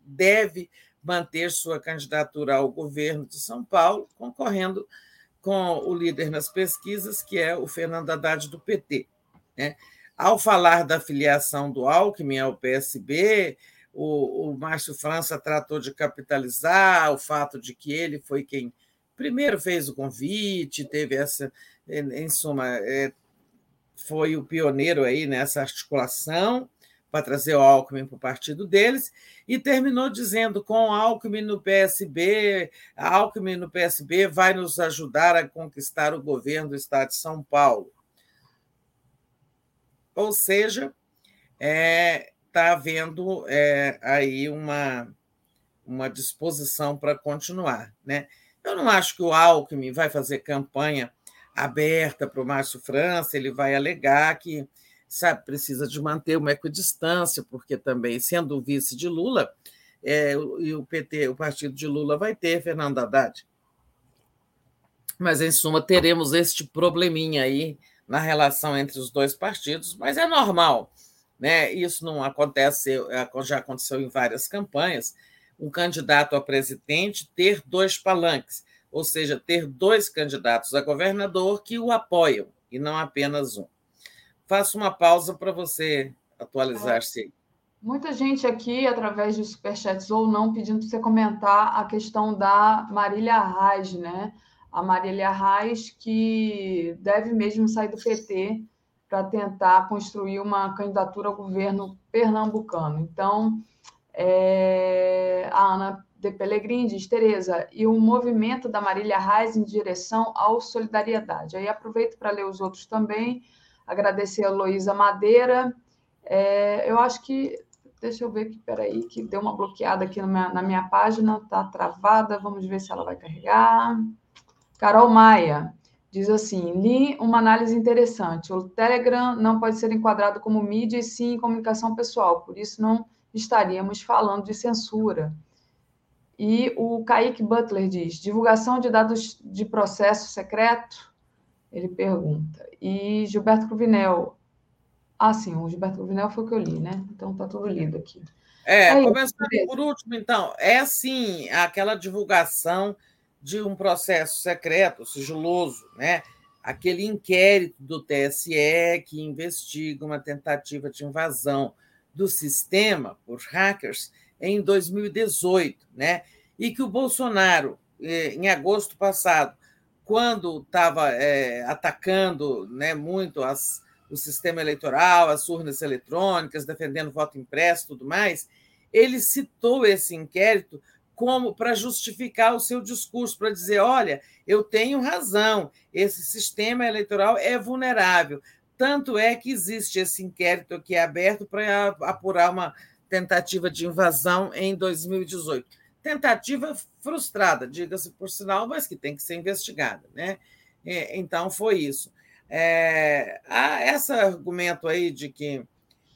deve manter sua candidatura ao governo de São Paulo, concorrendo com o líder nas pesquisas, que é o Fernando Haddad do PT. Né? Ao falar da filiação do Alckmin ao PSB, o, o Márcio França tratou de capitalizar o fato de que ele foi quem primeiro fez o convite, teve essa, em suma, é, foi o pioneiro aí nessa articulação para trazer o Alckmin para o partido deles, e terminou dizendo: com Alckmin no PSB, Alckmin no PSB vai nos ajudar a conquistar o governo do Estado de São Paulo. Ou seja, é, está havendo é, aí uma, uma disposição para continuar. Né? Eu não acho que o Alckmin vai fazer campanha aberta para o Márcio França, ele vai alegar que sabe, precisa de manter uma equidistância, porque também, sendo o vice de Lula, é, e o PT, o partido de Lula, vai ter Fernando Haddad. Mas, em suma, teremos este probleminha aí na relação entre os dois partidos, mas é normal. Né? Isso não acontece, é, já aconteceu em várias campanhas, um candidato a presidente ter dois palanques, ou seja, ter dois candidatos a governador que o apoiam, e não apenas um. Faço uma pausa para você atualizar-se. Muita gente aqui, através de superchats ou não, pedindo para você comentar a questão da Marília Reis, né? A Marília Reis, que deve mesmo sair do PT para tentar construir uma candidatura ao governo pernambucano. Então, é, a Ana de Pellegrini diz, Tereza, e o movimento da Marília Reis em direção ao Solidariedade. Aí aproveito para ler os outros também, agradecer a Luísa Madeira. É, eu acho que, deixa eu ver aqui, peraí, que deu uma bloqueada aqui minha, na minha página, está travada, vamos ver se ela vai carregar. Carol Maia, Diz assim: li uma análise interessante. O Telegram não pode ser enquadrado como mídia e sim comunicação pessoal, por isso não estaríamos falando de censura. E o Kaique Butler diz: divulgação de dados de processo secreto? Ele pergunta. E Gilberto Cruvinel. Ah, sim, o Gilberto Cruvinel foi o que eu li, né? Então está tudo lido aqui. É, Aí, começando por último, então, é assim, aquela divulgação de um processo secreto, sigiloso, né? aquele inquérito do TSE que investiga uma tentativa de invasão do sistema por hackers em 2018, né? e que o Bolsonaro, eh, em agosto passado, quando estava é, atacando né, muito as, o sistema eleitoral, as urnas eletrônicas, defendendo voto impresso tudo mais, ele citou esse inquérito como para justificar o seu discurso, para dizer: olha, eu tenho razão, esse sistema eleitoral é vulnerável. Tanto é que existe esse inquérito aqui aberto para apurar uma tentativa de invasão em 2018. Tentativa frustrada, diga-se por sinal, mas que tem que ser investigada. Né? É, então, foi isso. É, há esse argumento aí de que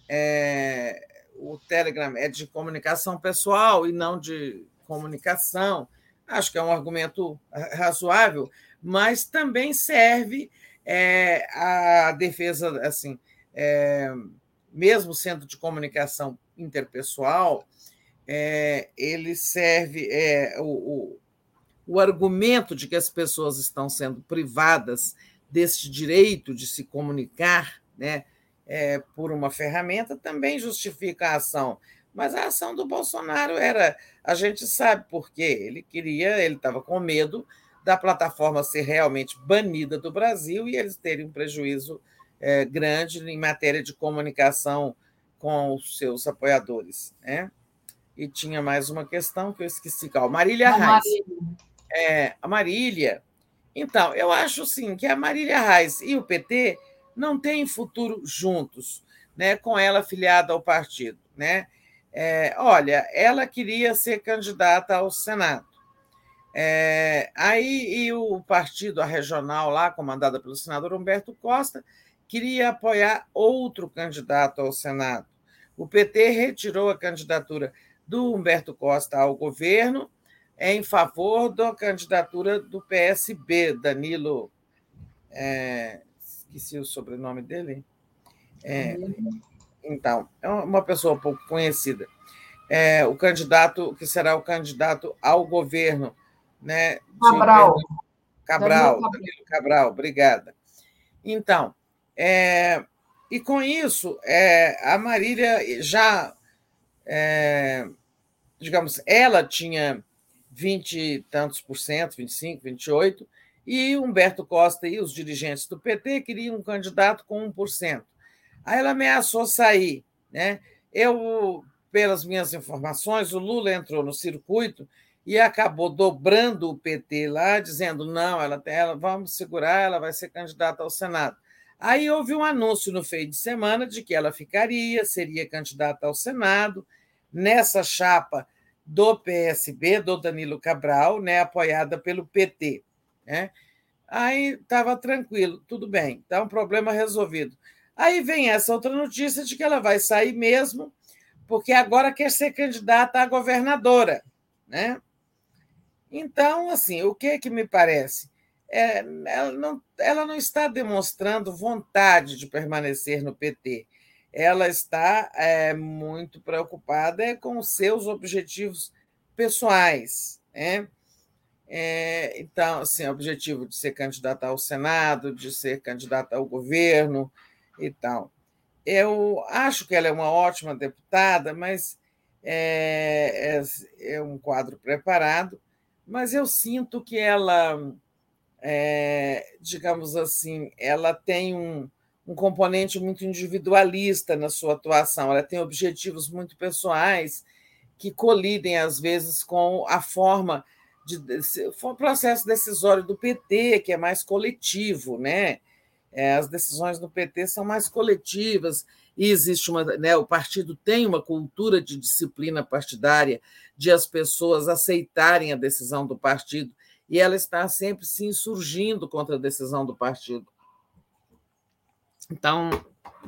é, o Telegram é de comunicação pessoal e não de comunicação, acho que é um argumento razoável, mas também serve é, a defesa, assim, é, mesmo sendo de comunicação interpessoal, é, ele serve é, o, o, o argumento de que as pessoas estão sendo privadas deste direito de se comunicar, né, é, por uma ferramenta também justifica a ação. Mas a ação do Bolsonaro era, a gente sabe por quê. Ele queria, ele estava com medo da plataforma ser realmente banida do Brasil e eles terem um prejuízo é, grande em matéria de comunicação com os seus apoiadores. Né? E tinha mais uma questão que eu esqueci. Calma. Marília Reis. É, a Marília. Então, eu acho sim que a Marília Reis e o PT não têm futuro juntos, né, com ela afiliada ao partido. Né? É, olha, ela queria ser candidata ao Senado. É, aí e o partido, a regional lá, comandada pelo senador Humberto Costa, queria apoiar outro candidato ao Senado. O PT retirou a candidatura do Humberto Costa ao governo em favor da candidatura do PSB, Danilo. É, esqueci o sobrenome dele. É, então, é uma pessoa pouco conhecida. É, o candidato, que será o candidato ao governo, né? Cabral. Cabral, Danilo Cabral, obrigada. Então, é, e com isso, é, a Marília já, é, digamos, ela tinha 20 e tantos por cento, 25, 28, e Humberto Costa e os dirigentes do PT queriam um candidato com 1%. Aí ela ameaçou sair. Né? Eu, pelas minhas informações, o Lula entrou no circuito e acabou dobrando o PT lá, dizendo: não, ela, ela vamos segurar, ela vai ser candidata ao Senado. Aí houve um anúncio no fim de semana de que ela ficaria, seria candidata ao Senado, nessa chapa do PSB, do Danilo Cabral, né, apoiada pelo PT. Né? Aí estava tranquilo, tudo bem, está um problema resolvido. Aí vem essa outra notícia de que ela vai sair mesmo, porque agora quer ser candidata a governadora, né? Então, assim, o que que me parece? É, ela, não, ela não está demonstrando vontade de permanecer no PT. Ela está é, muito preocupada com os seus objetivos pessoais, né? É, então, assim, objetivo de ser candidata ao Senado, de ser candidata ao governo, e tal. Eu acho que ela é uma ótima deputada, mas é, é, é um quadro preparado, mas eu sinto que ela, é, digamos assim, ela tem um, um componente muito individualista na sua atuação, ela tem objetivos muito pessoais que colidem, às vezes, com a forma de, o processo decisório do PT, que é mais coletivo, né? É, as decisões do PT são mais coletivas e existe uma, né, o partido tem uma cultura de disciplina partidária, de as pessoas aceitarem a decisão do partido e ela está sempre se insurgindo contra a decisão do partido. Então,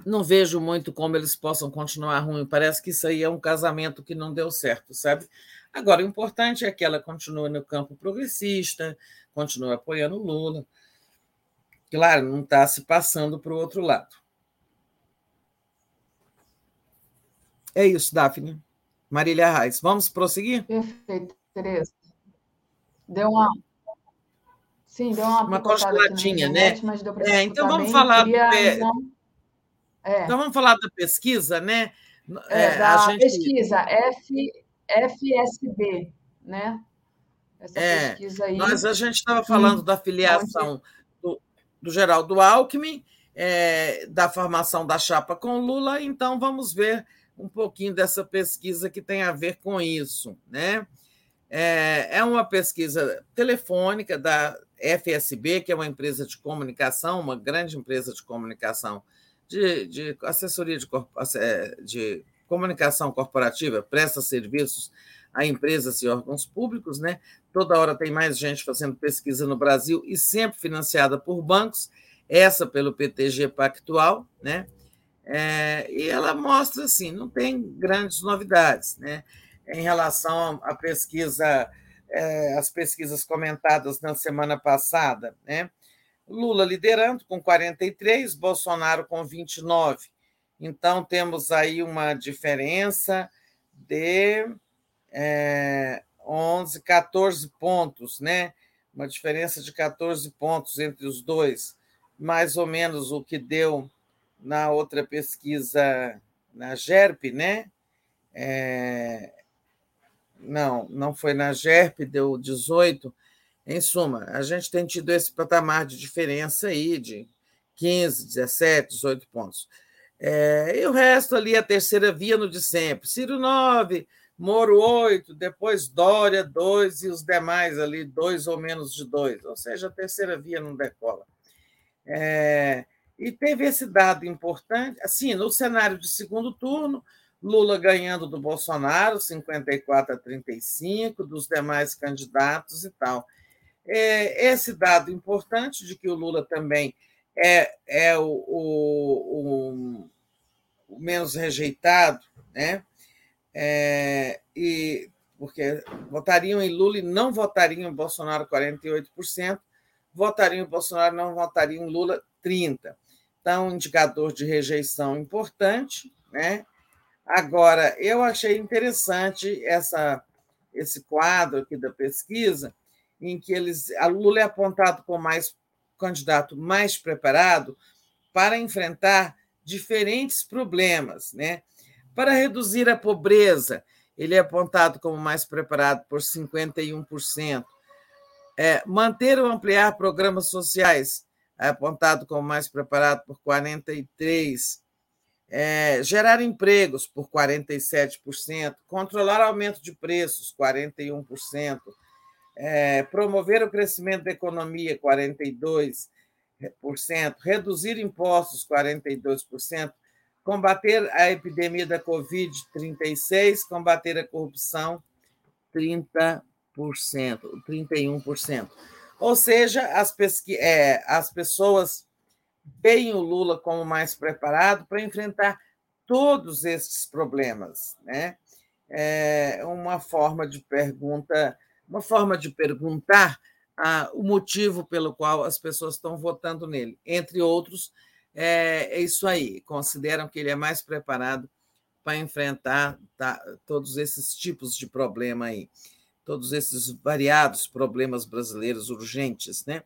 não vejo muito como eles possam continuar ruim. Parece que isso aí é um casamento que não deu certo, sabe? Agora, o importante é que ela continue no campo progressista, continue apoiando o Lula, Claro, não está se passando para o outro lado. É isso, Daphne. Marília Reis. Vamos prosseguir? Perfeito, Tereza. Deu uma. Sim, deu uma, uma congeladinha, né? É, então vamos falar. Do... então... É. então vamos falar da pesquisa, né? É, da gente... pesquisa F, FSB, né? essa é, pesquisa aí. Nós, a gente estava falando hum, da filiação do, do Geraldo Alckmin, é, da formação da chapa com Lula, então vamos ver um pouquinho dessa pesquisa que tem a ver com isso. Né? É, é uma pesquisa telefônica da FSB, que é uma empresa de comunicação, uma grande empresa de comunicação, de, de assessoria de, é, de comunicação corporativa, presta serviços a empresas e órgãos públicos, né? Toda hora tem mais gente fazendo pesquisa no Brasil e sempre financiada por bancos, essa pelo PTG Pactual, né? É, e ela mostra assim, não tem grandes novidades, né? Em relação à pesquisa, as pesquisas comentadas na semana passada, né? Lula liderando com 43, Bolsonaro com 29. Então temos aí uma diferença de é, 11, 14 pontos, né? Uma diferença de 14 pontos entre os dois, mais ou menos o que deu na outra pesquisa, na GERP, né? É, não, não foi na GERP, deu 18. Em suma, a gente tem tido esse patamar de diferença aí de 15, 17, 18 pontos. É, e o resto ali, a terceira via no de sempre. Ciro 9, Moro 8, depois Dória 2 e os demais ali, dois ou menos de dois, ou seja, a terceira via não decola. É, e teve esse dado importante, assim, no cenário de segundo turno, Lula ganhando do Bolsonaro, 54 a 35, dos demais candidatos e tal. É, esse dado importante de que o Lula também é, é o, o, o menos rejeitado, né? é, e porque votariam em Lula e não votariam em Bolsonaro 48%, votariam em Bolsonaro não votariam em Lula 30%. Então, um indicador de rejeição importante. Né? Agora, eu achei interessante essa, esse quadro aqui da pesquisa, em que eles, a Lula é apontado como mais candidato mais preparado para enfrentar diferentes problemas, né? Para reduzir a pobreza, ele é apontado como mais preparado por 51%. É, manter ou ampliar programas sociais, é apontado como mais preparado por 43%. É, gerar empregos por 47%, controlar aumento de preços, 41%, é, promover o crescimento da economia, 42%, reduzir impostos, 42%, combater a epidemia da Covid, 36%, combater a corrupção, 30%, 31%. Ou seja, as, pesqui... É, as pessoas veem o Lula como mais preparado para enfrentar todos esses problemas. Né? É uma forma de pergunta, uma forma de perguntar ah, o motivo pelo qual as pessoas estão votando nele, entre outros, é, é isso aí. Consideram que ele é mais preparado para enfrentar tá, todos esses tipos de problema aí, todos esses variados problemas brasileiros urgentes, né?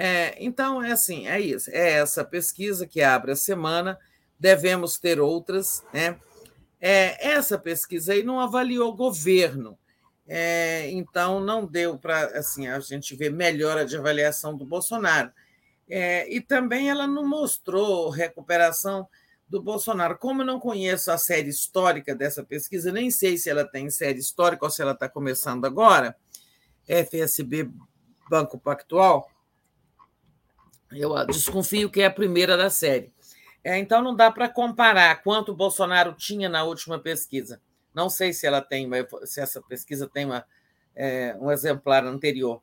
É, então, é assim, é isso. É essa pesquisa que abre a semana, devemos ter outras, né? É, essa pesquisa aí não avaliou o governo, é, então não deu para assim, a gente ver melhora de avaliação do Bolsonaro. É, e também ela não mostrou recuperação do Bolsonaro. Como eu não conheço a série histórica dessa pesquisa, nem sei se ela tem série histórica ou se ela está começando agora, FSB Banco Pactual, eu desconfio que é a primeira da série. É, então não dá para comparar quanto o Bolsonaro tinha na última pesquisa. Não sei se ela tem, se essa pesquisa tem uma, é, um exemplar anterior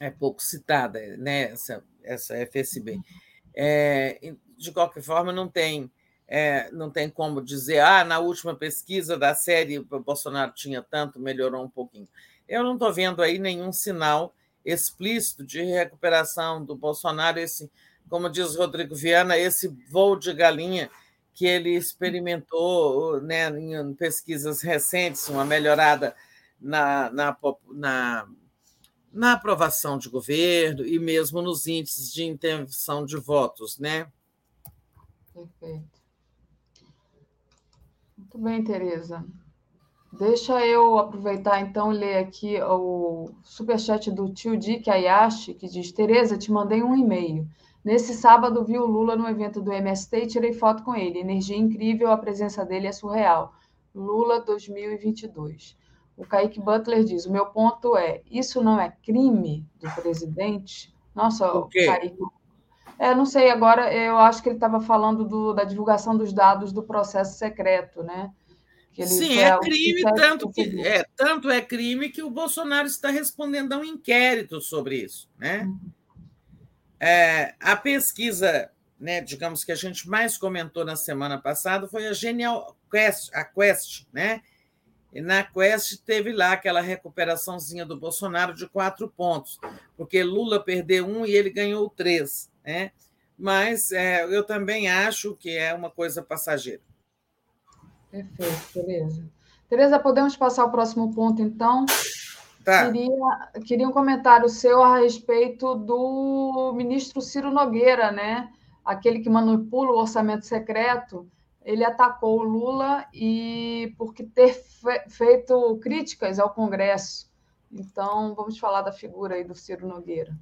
é pouco citada, né, essa, essa FSB. É, de qualquer forma, não tem, é, não tem como dizer, ah, na última pesquisa da série o Bolsonaro tinha tanto, melhorou um pouquinho. Eu não estou vendo aí nenhum sinal explícito de recuperação do Bolsonaro, esse, como diz Rodrigo Viana, esse voo de galinha que ele experimentou né, em pesquisas recentes, uma melhorada na, na, na na aprovação de governo e mesmo nos índices de intenção de votos, né? Perfeito. Muito bem, Tereza. Deixa eu aproveitar então e ler aqui o superchat do tio Dick Ayashi, que diz: Tereza, te mandei um e-mail. Nesse sábado vi o Lula no evento do MST e tirei foto com ele. Energia incrível, a presença dele é surreal. Lula 2022. O Kaique Butler diz: o meu ponto é, isso não é crime do presidente? Nossa, o Kaique. É, não sei, agora eu acho que ele estava falando do, da divulgação dos dados do processo secreto, né? Sim, é crime, tanto, que, é, tanto é crime que o Bolsonaro está respondendo a um inquérito sobre isso. Né? Uhum. É, a pesquisa, né, digamos que a gente mais comentou na semana passada, foi a Genial Quest, a Quest, né? E na Quest teve lá aquela recuperaçãozinha do Bolsonaro de quatro pontos, porque Lula perdeu um e ele ganhou três. Né? Mas é, eu também acho que é uma coisa passageira. Perfeito, Tereza. Tereza, podemos passar ao próximo ponto, então? Tá. Queria, queria um comentário seu a respeito do ministro Ciro Nogueira, né? Aquele que manipula o orçamento secreto. Ele atacou o Lula e porque ter fe feito críticas ao Congresso. Então, vamos falar da figura aí do Ciro Nogueira.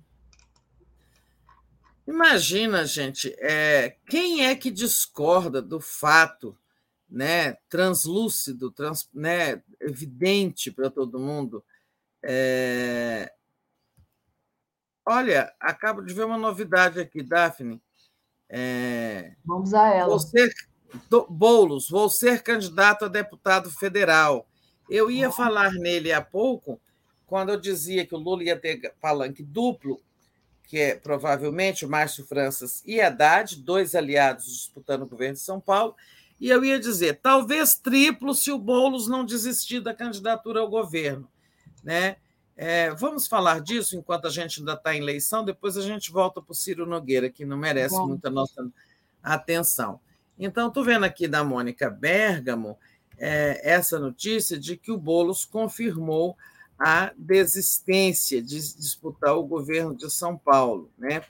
Imagina, gente, é, quem é que discorda do fato né, translúcido, trans, né, evidente para todo mundo. É... Olha, acabo de ver uma novidade aqui, Daphne. É... Vamos a ela. Vou ser, Boulos, vou ser candidato a deputado federal. Eu ia oh. falar nele há pouco, quando eu dizia que o Lula ia ter palanque duplo, que é provavelmente o Márcio Franças e Haddad, dois aliados disputando o governo de São Paulo, e eu ia dizer, talvez triplo se o Boulos não desistir da candidatura ao governo. Né? É, vamos falar disso enquanto a gente ainda está em eleição, depois a gente volta para o Ciro Nogueira, que não merece Bom. muita nossa atenção. Então, estou vendo aqui da Mônica Bergamo é, essa notícia de que o Boulos confirmou a desistência de disputar o governo de São Paulo. Né?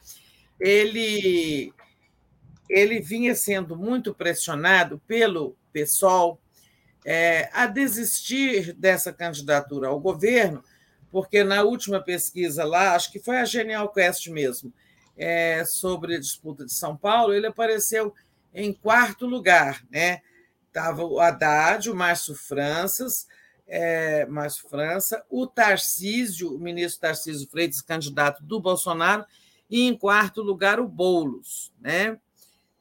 Ele ele vinha sendo muito pressionado pelo PSOL é, a desistir dessa candidatura ao governo, porque na última pesquisa lá, acho que foi a Genial Quest mesmo, é, sobre a disputa de São Paulo, ele apareceu em quarto lugar, né? Estava o Haddad, o Márcio Franças, é, Márcio França, o Tarcísio, o ministro Tarcísio Freitas, candidato do Bolsonaro, e em quarto lugar o Boulos, né?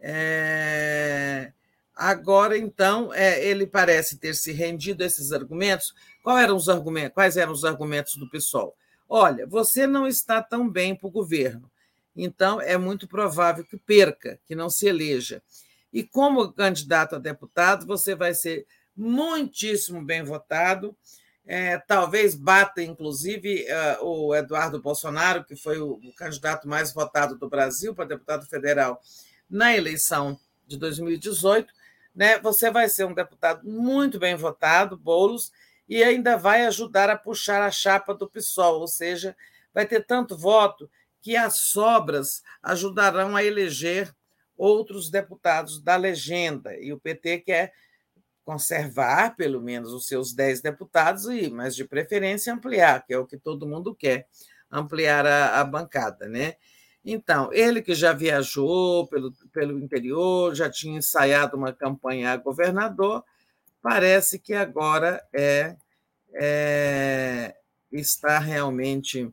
É... Agora, então, é, ele parece ter se rendido a esses argumentos. Eram os argumentos? Quais eram os argumentos do PSOL? Olha, você não está tão bem para o governo, então é muito provável que perca, que não se eleja. E como candidato a deputado, você vai ser muitíssimo bem votado. É, talvez bata, inclusive, uh, o Eduardo Bolsonaro, que foi o candidato mais votado do Brasil para deputado federal na eleição de 2018, né, você vai ser um deputado muito bem votado, Boulos, e ainda vai ajudar a puxar a chapa do PSOL, ou seja, vai ter tanto voto que as sobras ajudarão a eleger outros deputados da legenda. E o PT quer conservar pelo menos os seus 10 deputados, e mas de preferência ampliar, que é o que todo mundo quer, ampliar a, a bancada. Né? Então, ele que já viajou pelo, pelo interior, já tinha ensaiado uma campanha a governador, parece que agora é, é está realmente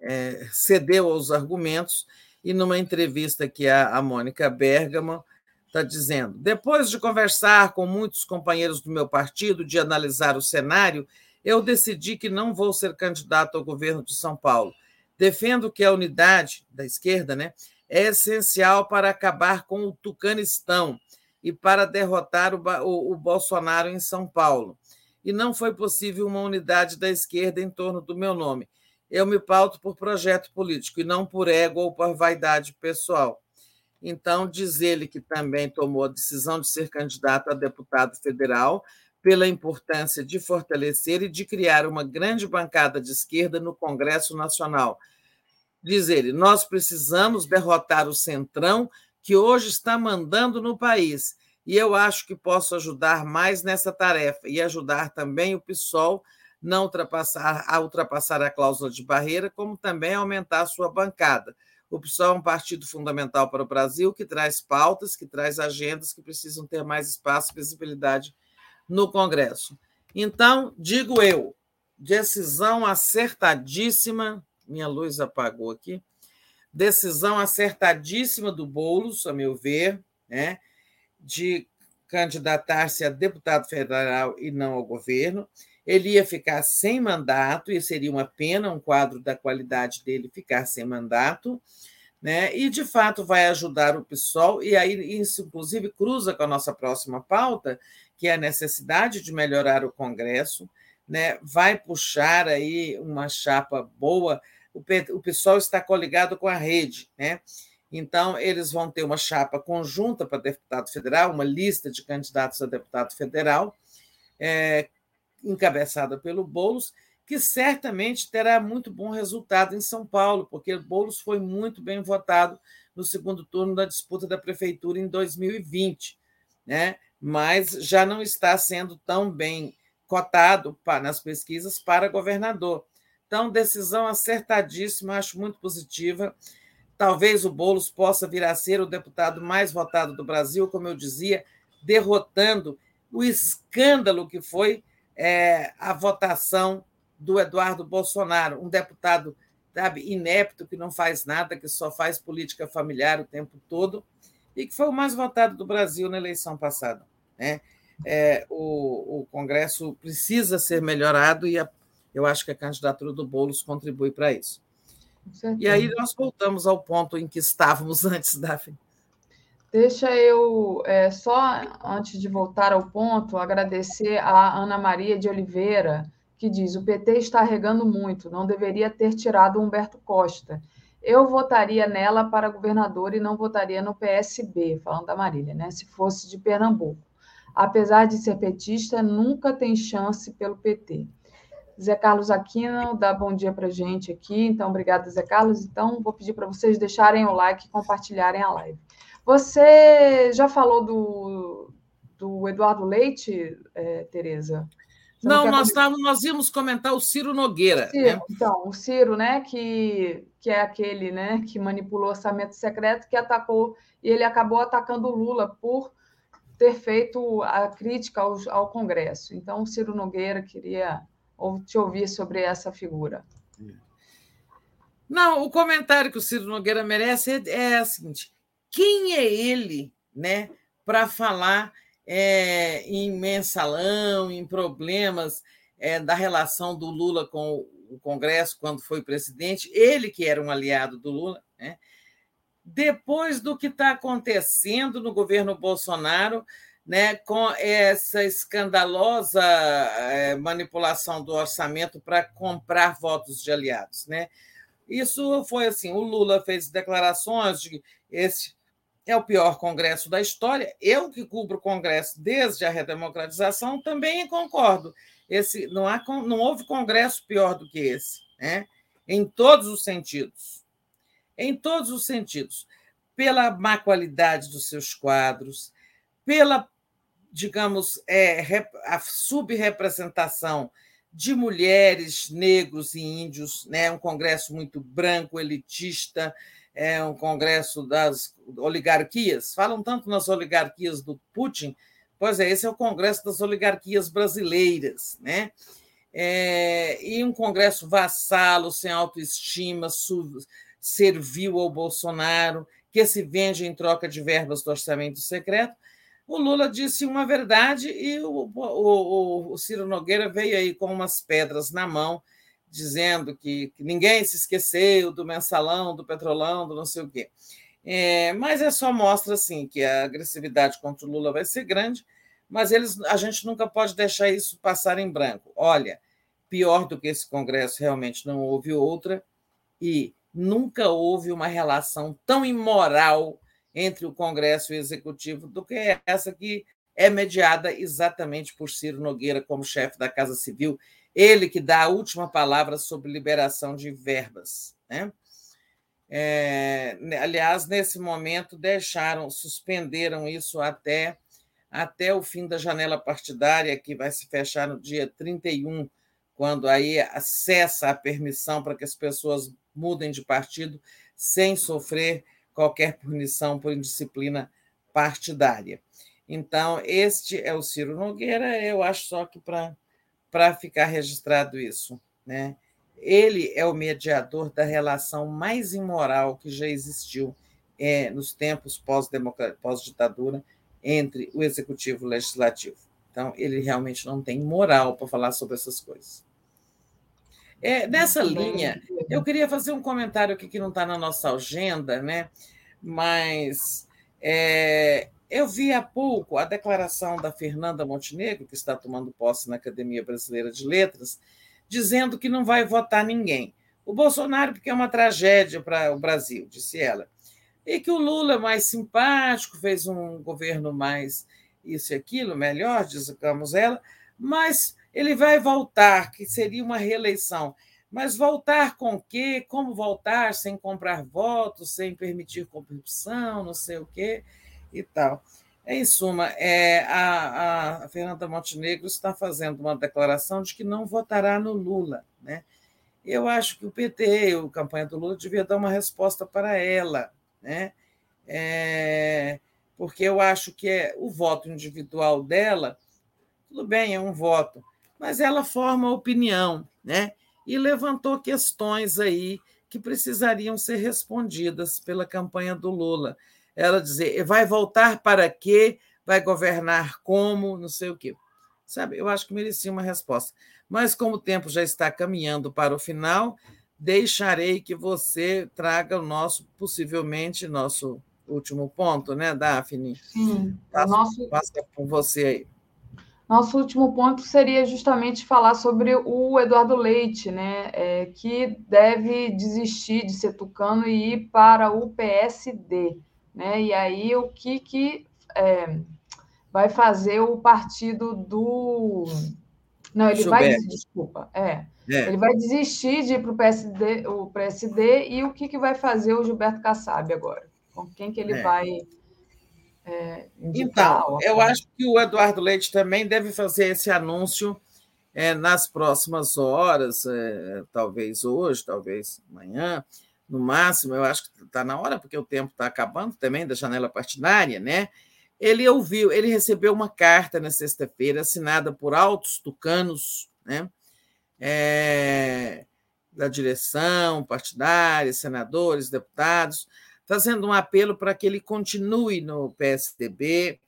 é, cedeu aos argumentos e numa entrevista que a, a Mônica Bergamo está dizendo, depois de conversar com muitos companheiros do meu partido, de analisar o cenário, eu decidi que não vou ser candidato ao governo de São Paulo Defendo que a unidade da esquerda né, é essencial para acabar com o Tucanistão e para derrotar o, o, o Bolsonaro em São Paulo. E não foi possível uma unidade da esquerda em torno do meu nome. Eu me pauto por projeto político e não por ego ou por vaidade pessoal. Então, diz ele que também tomou a decisão de ser candidato a deputado federal pela importância de fortalecer e de criar uma grande bancada de esquerda no Congresso Nacional, Diz ele: nós precisamos derrotar o centrão que hoje está mandando no país e eu acho que posso ajudar mais nessa tarefa e ajudar também o PSOL não ultrapassar, a ultrapassar a cláusula de barreira, como também aumentar a sua bancada. O PSOL é um partido fundamental para o Brasil, que traz pautas, que traz agendas que precisam ter mais espaço e visibilidade no Congresso. Então, digo eu, decisão acertadíssima, minha luz apagou aqui, decisão acertadíssima do Boulos, a meu ver, né, de candidatar-se a deputado federal e não ao governo. Ele ia ficar sem mandato, e seria uma pena um quadro da qualidade dele ficar sem mandato, né? E de fato vai ajudar o PSOL, e aí isso inclusive cruza com a nossa próxima pauta, que é a necessidade de melhorar o Congresso, né? Vai puxar aí uma chapa boa. O, o PSOL está coligado com a rede, né? Então, eles vão ter uma chapa conjunta para deputado federal, uma lista de candidatos a deputado federal, é, encabeçada pelo Boulos, que certamente terá muito bom resultado em São Paulo, porque Boulos foi muito bem votado no segundo turno da disputa da prefeitura em 2020, né? mas já não está sendo tão bem cotado nas pesquisas para governador. Então, decisão acertadíssima, acho muito positiva. Talvez o Boulos possa vir a ser o deputado mais votado do Brasil, como eu dizia, derrotando o escândalo que foi é, a votação do Eduardo Bolsonaro, um deputado sabe, inepto, que não faz nada, que só faz política familiar o tempo todo, e que foi o mais votado do Brasil na eleição passada. Né? É, o, o, Congresso precisa ser melhorado e a, eu acho que a candidatura do Boulos contribui para isso. E aí nós voltamos ao ponto em que estávamos antes, Daphne. Deixa eu, é, só antes de voltar ao ponto, agradecer a Ana Maria de Oliveira, que diz: o PT está regando muito, não deveria ter tirado Humberto Costa. Eu votaria nela para governador e não votaria no PSB, falando da Marília, né? Se fosse de Pernambuco. Apesar de ser petista, nunca tem chance pelo PT. Zé Carlos Aquino dá bom dia para gente aqui. Então, obrigada, Zé Carlos. Então, vou pedir para vocês deixarem o like e compartilharem a live. Você já falou do, do Eduardo Leite, é, Tereza? não, não nós, tava, nós íamos comentar o Ciro Nogueira. Ciro, né? Então, o Ciro, né, que, que é aquele né, que manipulou orçamento secreto, que atacou, e ele acabou atacando o Lula por ter feito a crítica ao, ao Congresso. Então, Ciro Nogueira queria te ouvir sobre essa figura. Não, o comentário que o Ciro Nogueira merece é, é o seguinte: quem é ele, né, para falar é, em mensalão, em problemas é, da relação do Lula com o Congresso quando foi presidente, ele que era um aliado do Lula, né? Depois do que está acontecendo no governo Bolsonaro, né, com essa escandalosa é, manipulação do orçamento para comprar votos de aliados. Né? Isso foi assim: o Lula fez declarações de esse é o pior Congresso da história. Eu, que cubro o Congresso desde a redemocratização, também concordo. Esse, não, há, não houve Congresso pior do que esse, né? em todos os sentidos. Em todos os sentidos. Pela má qualidade dos seus quadros, pela, digamos, é, a subrepresentação de mulheres, negros e índios, né? um Congresso muito branco, elitista, é um congresso das oligarquias. Falam tanto nas oligarquias do Putin, pois é, esse é o congresso das oligarquias brasileiras, né? É, e um congresso vassalo, sem autoestima, servil ao Bolsonaro, que se vende em troca de verbas do orçamento secreto. O Lula disse uma verdade e o, o, o Ciro Nogueira veio aí com umas pedras na mão dizendo que, que, ninguém se esqueceu do mensalão, do petrolão, do não sei o quê. É, mas é só mostra assim que a agressividade contra o Lula vai ser grande, mas eles, a gente nunca pode deixar isso passar em branco. Olha, pior do que esse Congresso realmente não houve outra e nunca houve uma relação tão imoral entre o Congresso e o Executivo do que essa que é mediada exatamente por Ciro Nogueira como chefe da Casa Civil ele que dá a última palavra sobre liberação de verbas. Né? É, aliás, nesse momento, deixaram, suspenderam isso até até o fim da janela partidária, que vai se fechar no dia 31, quando aí acessa a permissão para que as pessoas mudem de partido sem sofrer qualquer punição por indisciplina partidária. Então, este é o Ciro Nogueira, eu acho só que para ficar registrado isso. Né? Ele é o mediador da relação mais imoral que já existiu é, nos tempos pós-ditadura entre o executivo e o legislativo. Então, ele realmente não tem moral para falar sobre essas coisas. É, nessa linha, eu queria fazer um comentário aqui que não está na nossa agenda, né? mas é, eu vi há pouco a declaração da Fernanda Montenegro, que está tomando posse na Academia Brasileira de Letras, dizendo que não vai votar ninguém. O Bolsonaro, porque é uma tragédia para o Brasil, disse ela. E que o Lula é mais simpático, fez um governo mais isso e aquilo, melhor, digamos ela, mas ele vai voltar, que seria uma reeleição. Mas voltar com o quê? Como voltar sem comprar votos, sem permitir corrupção, não sei o quê e tal. Em suma, é, a, a Fernanda Montenegro está fazendo uma declaração de que não votará no Lula. Né? Eu acho que o PT, a campanha do Lula, devia dar uma resposta para ela, né? É, porque eu acho que é o voto individual dela, tudo bem, é um voto, mas ela forma opinião, né? E levantou questões aí que precisariam ser respondidas pela campanha do Lula. Ela dizer, vai voltar para quê? Vai governar como? Não sei o quê. Sabe, eu acho que merecia uma resposta. Mas como o tempo já está caminhando para o final, deixarei que você traga o nosso, possivelmente, nosso último ponto, né, Daphne? Sim. Passa, nosso... passa com você aí. Nosso último ponto seria justamente falar sobre o Eduardo Leite, né, é, que deve desistir de ser tucano e ir para o PSD. Né? E aí, o que, que é, vai fazer o partido do. Não, ele vai. Desculpa, é. É. Ele vai desistir de ir para o PSD, o PSD e o que, que vai fazer o Gilberto Kassab agora? Com quem que ele é. vai é, Então, eu acho que o Eduardo Leite também deve fazer esse anúncio é, nas próximas horas, é, talvez hoje, talvez amanhã, no máximo, eu acho que está na hora, porque o tempo está acabando também da janela partidária, né? Ele ouviu, ele recebeu uma carta na sexta-feira assinada por altos tucanos, né? é, da direção partidária, senadores, deputados, fazendo um apelo para que ele continue no PSDB.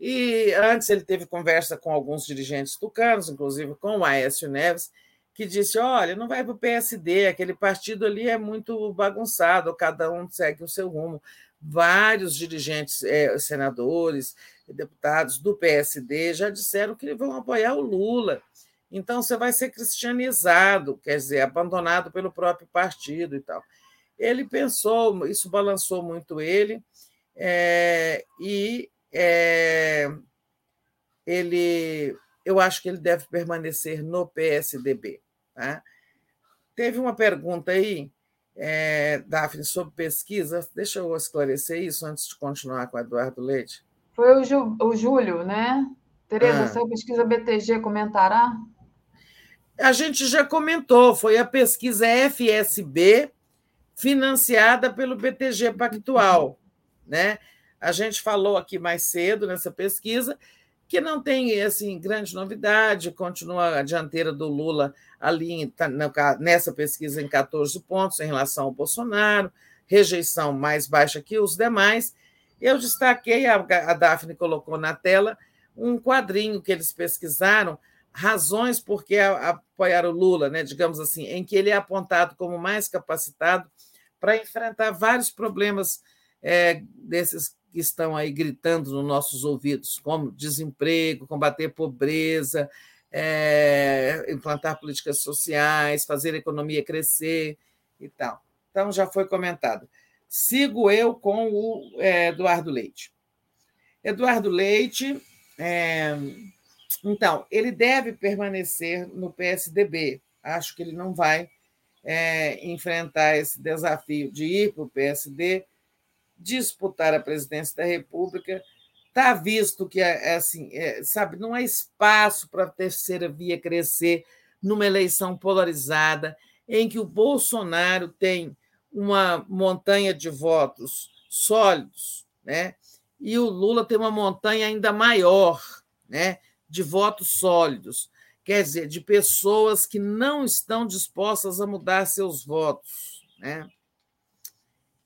E antes ele teve conversa com alguns dirigentes tucanos, inclusive com o Aécio Neves, que disse: olha, não vai para o PSD, aquele partido ali é muito bagunçado, cada um segue o seu rumo. Vários dirigentes, é, senadores, deputados do PSD já disseram que vão apoiar o Lula. Então, você vai ser cristianizado, quer dizer, abandonado pelo próprio partido e tal. Ele pensou, isso balançou muito ele, é, e é, ele, eu acho que ele deve permanecer no PSDB. Tá? Teve uma pergunta aí, é, Daphne, sobre pesquisa. Deixa eu esclarecer isso antes de continuar com o Eduardo Leite. Foi o, Ju, o Júlio, né? Tereza, ah. seu pesquisa BTG comentará? A gente já comentou, foi a pesquisa FSB, financiada pelo BTG Pactual. Né? A gente falou aqui mais cedo nessa pesquisa que não tem assim grande novidade, continua a dianteira do Lula ali nessa pesquisa em 14 pontos em relação ao Bolsonaro, rejeição mais baixa que os demais. Eu destaquei, a Daphne colocou na tela, um quadrinho que eles pesquisaram razões por que apoiar o Lula, né, digamos assim, em que ele é apontado como mais capacitado para enfrentar vários problemas é, desses que estão aí gritando nos nossos ouvidos, como desemprego, combater pobreza, é, implantar políticas sociais, fazer a economia crescer e tal. Então, já foi comentado. Sigo eu com o é, Eduardo Leite. Eduardo Leite é, então, ele deve permanecer no PSDB. Acho que ele não vai é, enfrentar esse desafio de ir para o PSD, disputar a presidência da República, Está visto que é, é assim, é, sabe, não há espaço para a terceira via crescer numa eleição polarizada em que o Bolsonaro tem uma montanha de votos sólidos, né? E o Lula tem uma montanha ainda maior, né, de votos sólidos, quer dizer, de pessoas que não estão dispostas a mudar seus votos, né?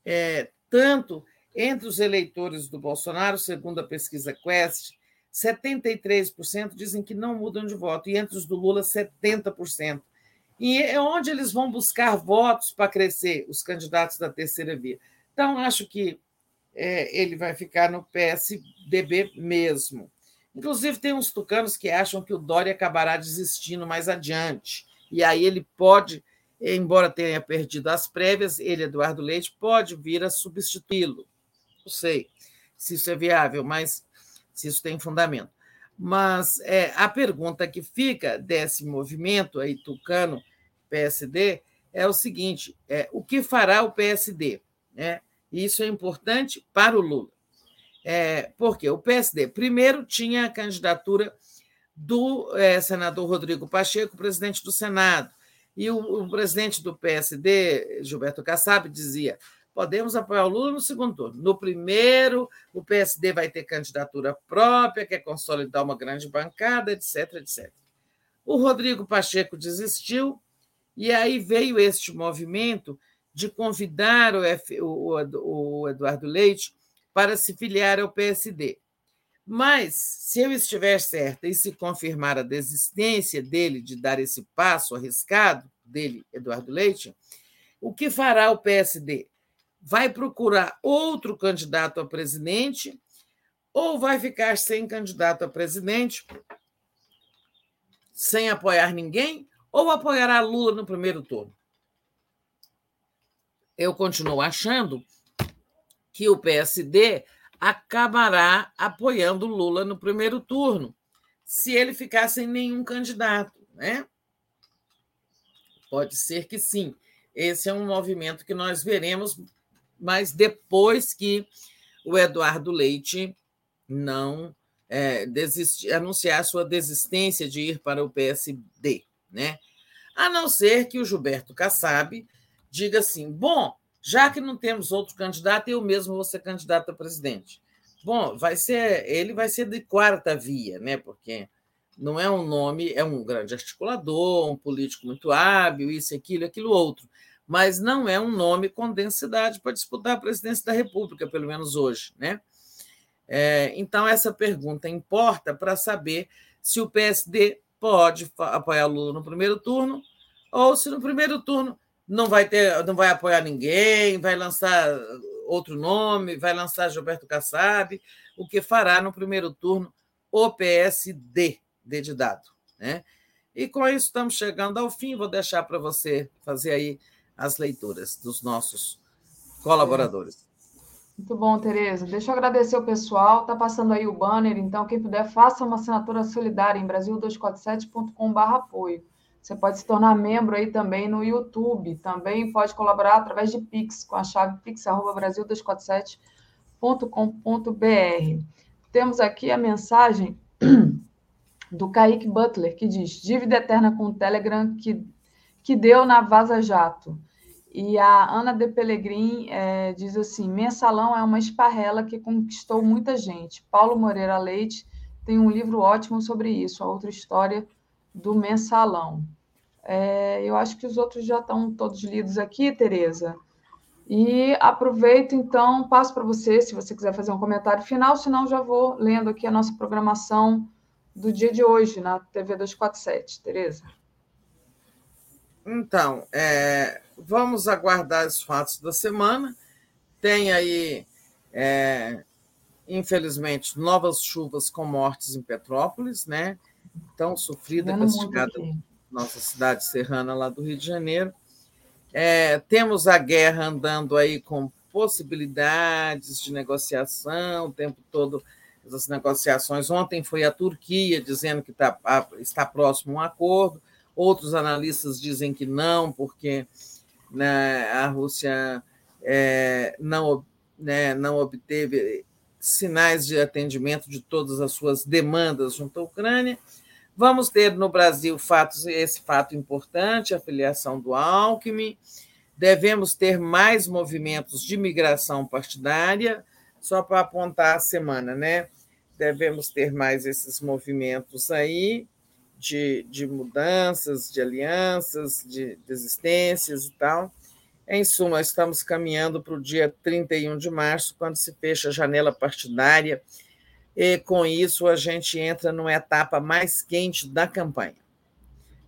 É, tanto entre os eleitores do Bolsonaro, segundo a pesquisa Quest, 73% dizem que não mudam de voto, e entre os do Lula, 70%. E é onde eles vão buscar votos para crescer, os candidatos da terceira via. Então, acho que é, ele vai ficar no PSDB mesmo. Inclusive, tem uns tucanos que acham que o Dória acabará desistindo mais adiante. E aí ele pode, embora tenha perdido as prévias, ele, Eduardo Leite, pode vir a substituí-lo. Não sei se isso é viável, mas se isso tem fundamento. Mas é, a pergunta que fica desse movimento aí, tucano, PSD, é o seguinte: é, o que fará o PSD? Né? Isso é importante para o Lula. É, porque o PSD, primeiro, tinha a candidatura do é, senador Rodrigo Pacheco, presidente do Senado. E o, o presidente do PSD, Gilberto Kassab, dizia: podemos apoiar o Lula no segundo turno. No primeiro, o PSD vai ter candidatura própria, quer consolidar uma grande bancada, etc, etc. O Rodrigo Pacheco desistiu, e aí veio este movimento de convidar o, F, o, o Eduardo Leite para se filiar ao PSD. Mas, se eu estiver certa e se confirmar a desistência dele de dar esse passo arriscado, dele, Eduardo Leite, o que fará o PSD? vai procurar outro candidato a presidente ou vai ficar sem candidato a presidente, sem apoiar ninguém, ou apoiará Lula no primeiro turno? Eu continuo achando que o PSD acabará apoiando Lula no primeiro turno, se ele ficar sem nenhum candidato, né? Pode ser que sim. Esse é um movimento que nós veremos mas depois que o Eduardo Leite não é, desistir, anunciar sua desistência de ir para o PSD, né? A não ser que o Gilberto Kassab diga assim: bom, já que não temos outro candidato, eu mesmo vou ser candidato a presidente. Bom, vai ser, ele vai ser de quarta via, né? Porque não é um nome, é um grande articulador, um político muito hábil, isso, aquilo, aquilo outro mas não é um nome com densidade para disputar a presidência da República, pelo menos hoje. Né? É, então, essa pergunta importa para saber se o PSD pode apoiar Lula no primeiro turno, ou se no primeiro turno não vai ter, não vai apoiar ninguém, vai lançar outro nome, vai lançar Gilberto Kassab, o que fará no primeiro turno o PSD, D de dado. Né? E com isso estamos chegando ao fim, vou deixar para você fazer aí as leituras dos nossos colaboradores. Muito bom, Tereza. Deixa eu agradecer o pessoal. Está passando aí o banner, então quem puder, faça uma assinatura solidária em brasil247.com.br apoio. Você pode se tornar membro aí também no YouTube. Também pode colaborar através de Pix, com a chave pix.brasil247.com.br. Temos aqui a mensagem do Kaique Butler, que diz: dívida eterna com o Telegram que, que deu na Vaza Jato. E a Ana de Pellegrin é, diz assim: mensalão é uma esparrela que conquistou muita gente. Paulo Moreira Leite tem um livro ótimo sobre isso, a outra história do mensalão. É, eu acho que os outros já estão todos lidos aqui, Tereza. E aproveito, então, passo para você, se você quiser fazer um comentário final, senão já vou lendo aqui a nossa programação do dia de hoje na TV 247. Tereza. Então, é, vamos aguardar os fatos da semana. Tem aí, é, infelizmente, novas chuvas com mortes em Petrópolis, né? Tão sofrida, castigada nossa cidade serrana lá do Rio de Janeiro. É, temos a guerra andando aí com possibilidades de negociação o tempo todo essas negociações. Ontem foi a Turquia dizendo que tá, está próximo um acordo. Outros analistas dizem que não, porque né, a Rússia é, não, né, não obteve sinais de atendimento de todas as suas demandas junto à Ucrânia. Vamos ter no Brasil fatos, esse fato importante, a filiação do Alckmin. Devemos ter mais movimentos de migração partidária, só para apontar a semana, né? Devemos ter mais esses movimentos aí de, de mudanças, de alianças, de desistências e tal. Em suma, estamos caminhando para o dia 31 de março, quando se fecha a janela partidária, e com isso a gente entra numa etapa mais quente da campanha.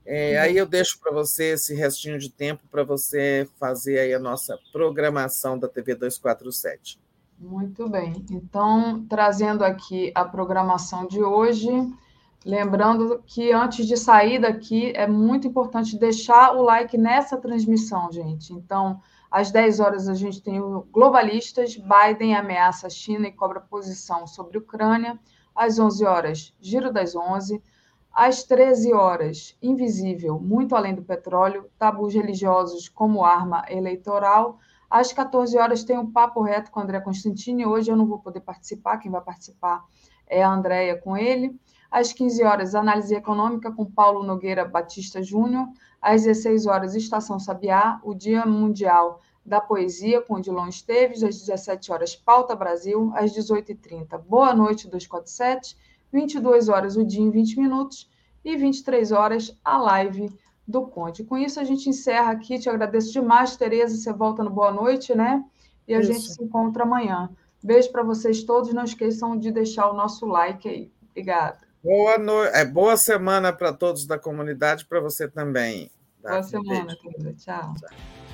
É, uhum. aí eu deixo para você esse restinho de tempo para você fazer aí a nossa programação da TV 247. Muito bem. Então, trazendo aqui a programação de hoje, lembrando que antes de sair daqui é muito importante deixar o like nessa transmissão, gente. Então, às 10 horas a gente tem o Globalistas, Biden ameaça a China e cobra posição sobre a Ucrânia. Às 11 horas, Giro das 11. Às 13 horas, Invisível, muito além do petróleo, tabus religiosos como arma eleitoral. Às 14 horas tem um papo reto com André Constantini. Hoje eu não vou poder participar, quem vai participar é a Andréia com ele. Às 15 horas, análise econômica com Paulo Nogueira Batista Júnior. Às 16 horas, Estação Sabiá, o Dia Mundial da Poesia com Dilon Esteves. Às 17 horas, Pauta Brasil. Às 18h30, Boa Noite 247. 22 horas, o Dia em 20 Minutos. E 23 horas, a live do Conte. Com isso, a gente encerra aqui. Te agradeço demais, Tereza. Você volta no Boa Noite, né? E a isso. gente se encontra amanhã. Beijo para vocês todos. Não esqueçam de deixar o nosso like aí. Obrigada. Boa, no... é, boa semana para todos da comunidade, para você também. Boa semana, querida. Tchau. Tchau.